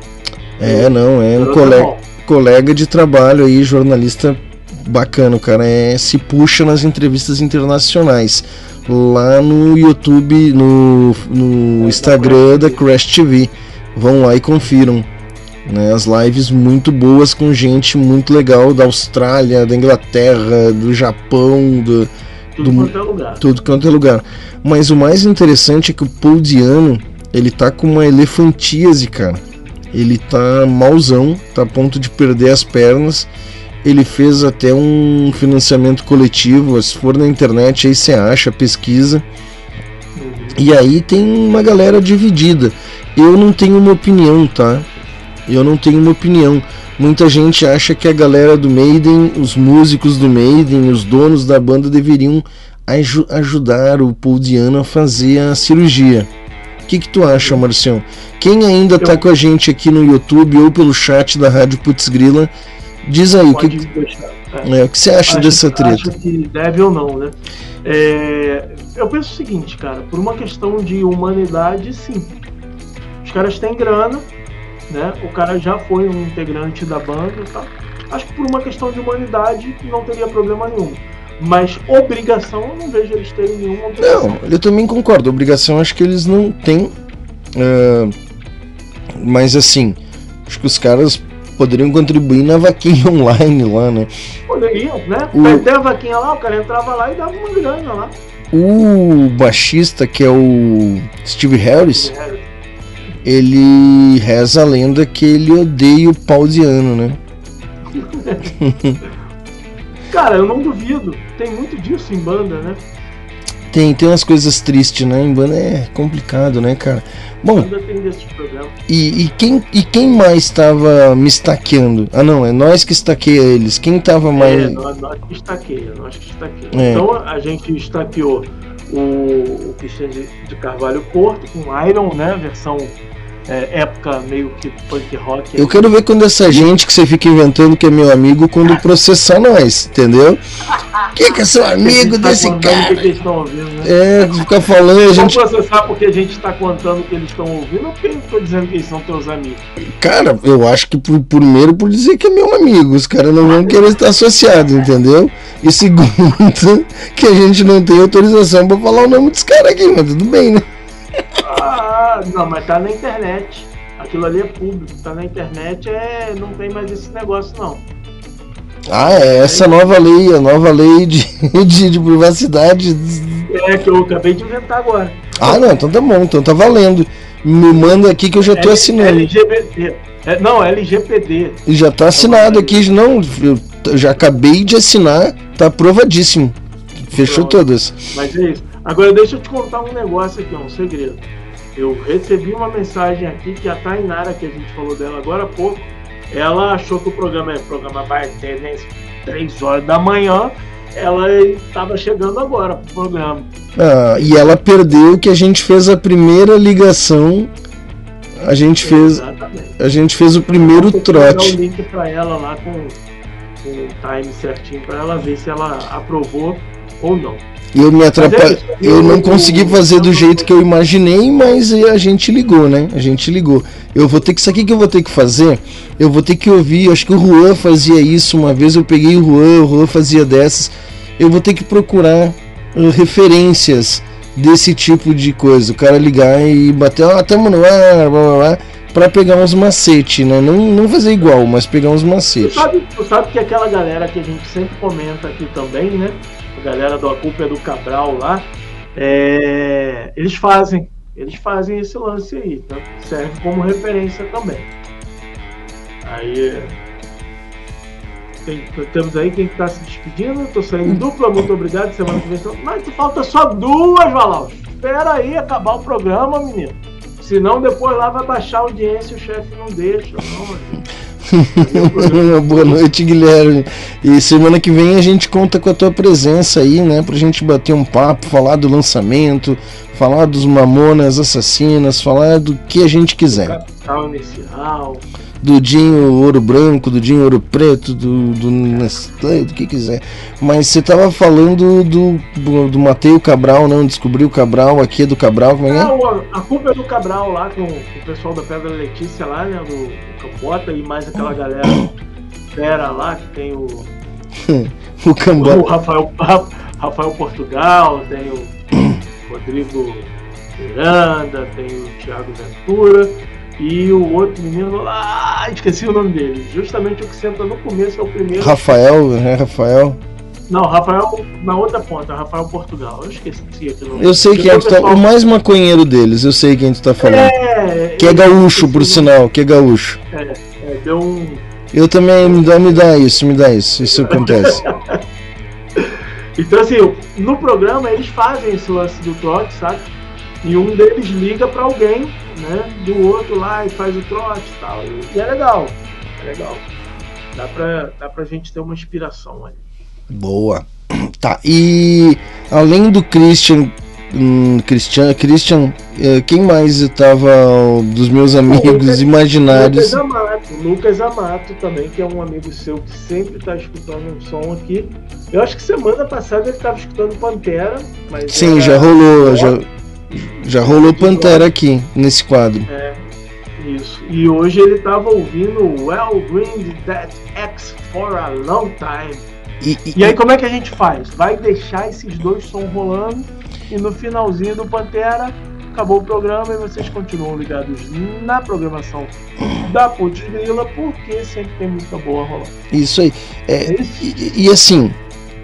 É, não, é um Garoto colega, bom. colega de trabalho aí, jornalista bacana, o cara é, se puxa nas entrevistas internacionais. Lá no YouTube, no, no Instagram da Crash TV. Vão lá e confiram. Né, as lives muito boas com gente muito legal da Austrália, da Inglaterra, do Japão, do, Tudo do- quanto é lugar. tudo quanto é lugar. Mas o mais interessante é que o Paul Diano, ele tá com uma elefantíase, cara. Ele tá malzão, tá a ponto de perder as pernas. Ele fez até um financiamento coletivo, se for na internet aí você acha, pesquisa. E aí tem uma galera dividida. Eu não tenho uma opinião, tá? Eu não tenho uma opinião. Muita gente acha que a galera do Maiden, os músicos do Maiden, os donos da banda deveriam aju- ajudar o Paul Diano a fazer a cirurgia. O que, que tu acha, Marcião? Quem ainda tá Eu- com a gente aqui no YouTube ou pelo chat da Rádio Putz Grila, diz aí o que. É. é, o que você acha Acho- dessa treta. Acho que deve ou não, né? É, eu penso o seguinte, cara, por uma questão de humanidade, sim. Os caras têm grana, né? O cara já foi um integrante da banda tal. Acho que por uma questão de humanidade não teria problema nenhum. Mas obrigação, eu não vejo eles terem nenhuma obrigação. Não, eu também concordo. Obrigação acho que eles não têm. ah, Mas assim, acho que os caras poderiam contribuir na vaquinha online lá, né? Poderiam, né? O- Até a vaquinha lá, o cara entrava lá e dava uma grana lá. O baixista, que é o Steve Harris, ele reza a lenda que ele odeia o pausiano, né? Cara, eu não duvido. Tem muito disso em banda, né? Tem, tem umas coisas tristes, né? Em banda é complicado, né, cara? Bom, Banda tem desses programas. e, e quem, e quem mais estava me estaqueando? Ah, não, é nós que estaqueia eles. Quem tava É, mais. nós, nós que estaqueia, nós que estaqueia. É. Então a gente estaqueou o, o Cristian de, de Carvalho Porto com Iron, né? Versão é, época meio que punk rock. Eu quero ver quando essa gente que você fica inventando que é meu amigo, quando processar nós, entendeu? Que que é seu amigo Tá desse O cara? que, eles ouvindo, né? É, fica falando, a gente. processar porque a gente está contando o que eles estão ouvindo ou porque eu estou dizendo que eles são teus amigos? Cara, eu acho que por, primeiro por dizer que é meu amigo, os caras não vão querer estar associados, entendeu? E segundo, que a gente não tem autorização pra falar o nome dos caras aqui, mas tudo bem, né? Não, mas tá na internet. Aquilo ali é público, tá na internet, é, não tem mais esse negócio não. Ah, é essa nova lei, a nova lei de, de, de privacidade. É que eu acabei de inventar agora. Ah, não, então tá bom, então tá valendo. Me manda aqui que eu já tô L- assinando. LGBT. É, não, LGPD. E já tá assinado aqui, não, eu já acabei de assinar, tá aprovadíssimo. Fechou Pronto. todas. Mas é isso. Agora deixa eu te contar um negócio aqui, um segredo. Eu recebi uma mensagem aqui que a Tainara, que a gente falou dela agora há pouco, ela achou que o programa é programa ter né, 3 horas da manhã. Ela estava chegando agora pro programa. Ah, e ela perdeu que a gente fez a primeira ligação. A gente fez, a gente fez o primeiro Vou mandar o trote. link para ela lá com, com o time certinho para ela ver se ela aprovou ou não. Eu me é atrapalhei. isso. Eu não Eu- consegui fazer do jeito que eu imaginei, mas a gente ligou, né? A gente ligou. Eu vou ter que. Isso aqui que eu vou ter que fazer. Eu vou ter que ouvir. Acho que o Juan fazia isso uma vez. Eu peguei o Juan, o Juan fazia dessas. Eu vou ter que procurar uh, referências desse tipo de coisa. O cara ligar e bater, ó, tamo no ar, blá blá blá. Pra pegar uns macete, né? Não, não fazer igual, mas pegar uns Tu macete. sabe, tu sabe que aquela galera que a gente sempre comenta aqui também, né? A galera do A Culpa é do Cabral lá, é, eles fazem, eles fazem esse lance aí, tá? serve como referência também. Aí é, tem- temos aí quem está se despedindo, tô saindo dupla, muito obrigado, semana que vem. Mas falta só duas, Valaus. Espera aí acabar o programa, menino. Senão depois lá vai baixar a audiência e o chefe não deixa. Não, amigo. Boa noite, Guilherme. E semana que vem a gente conta com a tua presença aí, né? Pra gente bater um papo, falar do lançamento, falar dos Mamonas Assassinas, falar do que a gente quiser. Capital inicial. Do Dinho Ouro Branco, do Dinho Ouro Preto, do, do Nestlé, do que quiser. Mas você tava falando do, do, do Mateu Cabral, não? Descobriu o Cabral, aqui é do Cabral, como é que é? Não, a culpa é do Cabral lá, com, o pessoal da Pedra Letícia lá, né? Do, do Campota e mais aquela galera fera lá que tem o, O o Cambota. Rafael, Ra- Rafael Portugal, tem o Rodrigo Miranda, tem o Thiago Ventura e o outro menino lá, esqueci o nome dele. Justamente o que senta no começo é o primeiro. Rafael, né? Rafael. Não, Rafael na outra ponta, Rafael Portugal. Eu esqueci aqui. Eu sei quem é, que tá, pessoal- o mais maconheiro deles, eu sei quem tu tá falando. É, Que é gaúcho, por sinal, que é gaúcho. É, é, deu um. Eu também, me dá, me dá isso, me dá isso, isso acontece. Então, assim, no programa eles fazem esse lance do trote, sabe? E um deles liga pra alguém, né? Do outro lá e faz o trote e tal. E é legal. É legal. Dá pra, dá pra gente ter uma inspiração ali. Boa. Tá, e além do Christian, hum, Christian, Christian, eh, quem mais estava dos meus amigos Lucas imaginários? Amato, Lucas Amato também, que é um amigo seu que sempre tá escutando um som aqui. Eu acho que semana passada ele tava escutando Pantera, mas. Sim, já rolou, já, já rolou Pantera aqui nesse quadro. É, isso. E hoje ele tava ouvindo Well Green That X for a Long Time. E, e- E aí como é que a gente faz? Vai deixar esses dois sons rolando e no finalzinho do Pantera acabou o programa e vocês continuam ligados na programação da Putz Grila, porque sempre tem música boa rolando. Isso aí. É, e, e assim,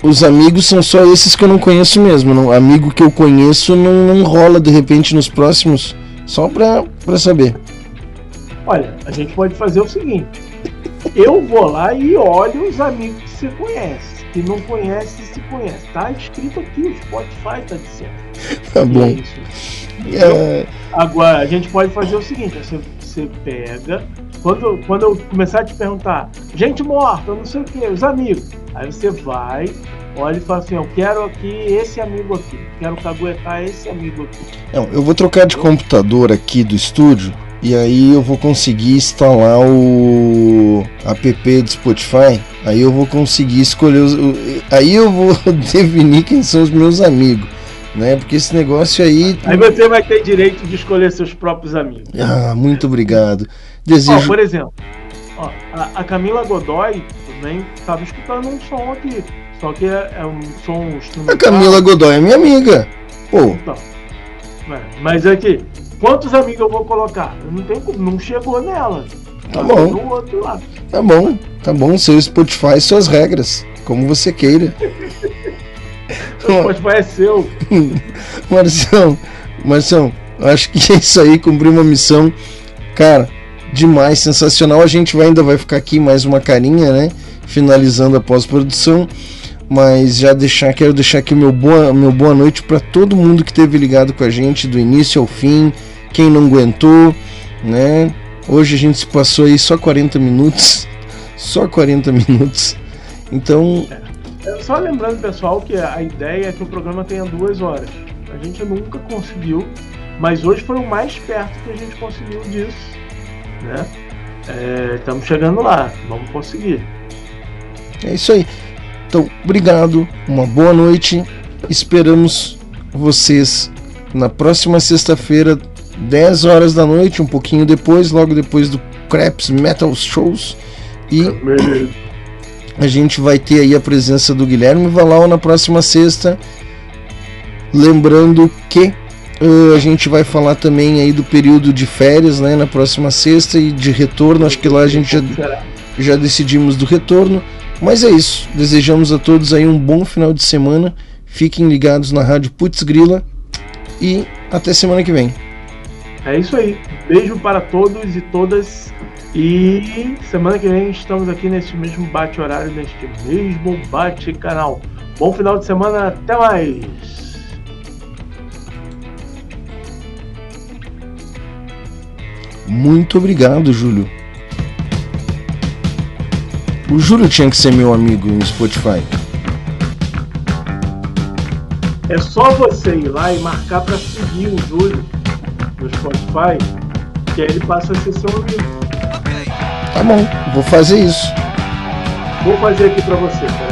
os amigos são só esses que eu não conheço mesmo. Não, amigo que eu conheço não, não rola de repente nos próximos. Só pra, pra saber. Olha, a gente pode fazer o seguinte: eu vou lá e olho os amigos que você conhece. Que não conhece, se conhece. Tá escrito aqui, o Spotify tá dizendo. Tá E bom. é isso. É, Agora, a gente pode fazer o seguinte: você, você pega. Quando, quando eu começar a te perguntar, gente morta, não sei o que, os amigos. Aí você vai, olha e fala assim: eu quero aqui esse amigo aqui. Quero caguetar esse amigo aqui. não, eu vou trocar de computador aqui do estúdio e aí eu vou conseguir instalar o app do Spotify. Aí eu vou conseguir escolher os. Aí eu vou definir quem são os meus amigos, né? Porque esse negócio aí. Aí você vai ter direito de escolher seus próprios amigos. Ah, muito obrigado. Ó, Desejo. por exemplo, ó, a, a Camila Godoy também estava escutando um som aqui. Só que é, é um som instrumental. A Camila Godoy é minha amiga. Pô, Então, mas- mas aqui, quantos amigos eu vou colocar? Não tenho como, não chegou nela. Tá bom. tá outro tá bom, tá bom. Seu Spotify, suas regras. Como você queira. O Spotify é seu. Marcião, Marcião, acho que é isso aí, cumprir uma missão, cara, demais, sensacional. A gente vai, ainda vai ficar aqui mais uma carinha, né? Finalizando a pós-produção, mas já deixar, quero deixar aqui o meu boa, meu boa noite para todo mundo que esteve ligado com a gente do início ao fim, quem não aguentou, né? Hoje a gente se passou aí só 40 minutos, só 40 minutos. Então, É, Só lembrando, pessoal, que a ideia é que o programa tenha duas horas. A gente nunca conseguiu, mas hoje foi o mais perto que a gente conseguiu disso. Né? É, estamos chegando lá, vamos conseguir. É isso aí. Então, obrigado, uma boa noite. Esperamos vocês na próxima sexta-feira, 10 horas da noite, um pouquinho depois, logo depois do Craps Metal Shows. E a gente vai ter aí a presença do Guilherme Valau na próxima sexta. Lembrando que eh, a gente vai falar também aí do período de férias, né, na próxima sexta e de retorno. Acho que lá a gente já, já decidimos do retorno. Mas é isso. Desejamos a todos aí um bom final de semana. Fiquem ligados na Rádio Putz Grila e até semana que vem. É isso aí. Beijo para todos e todas. E semana que vem estamos aqui nesse mesmo bate-horário, neste mesmo bate-canal. Bom final de semana, até mais! Muito obrigado, Júlio. O Júlio tinha que ser meu amigo no Spotify. É só você ir lá e marcar para seguir o Júlio no Spotify, que aí ele passa a ser seu amigo. Tá bom, vou fazer isso. Vou fazer aqui para você, peraí.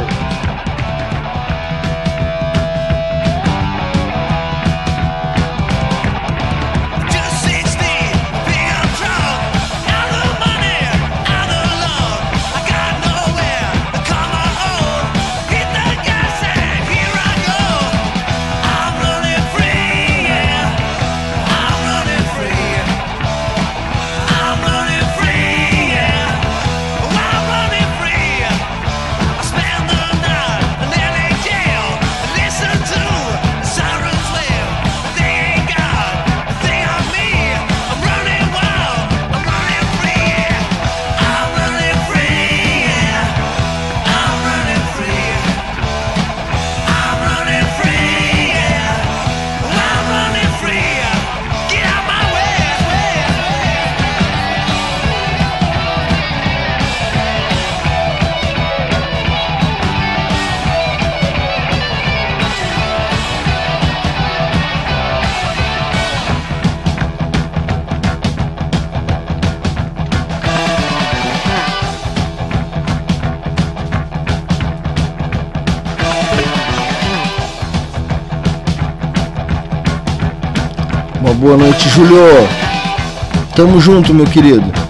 Noite, Júlio. Tamo junto, meu querido.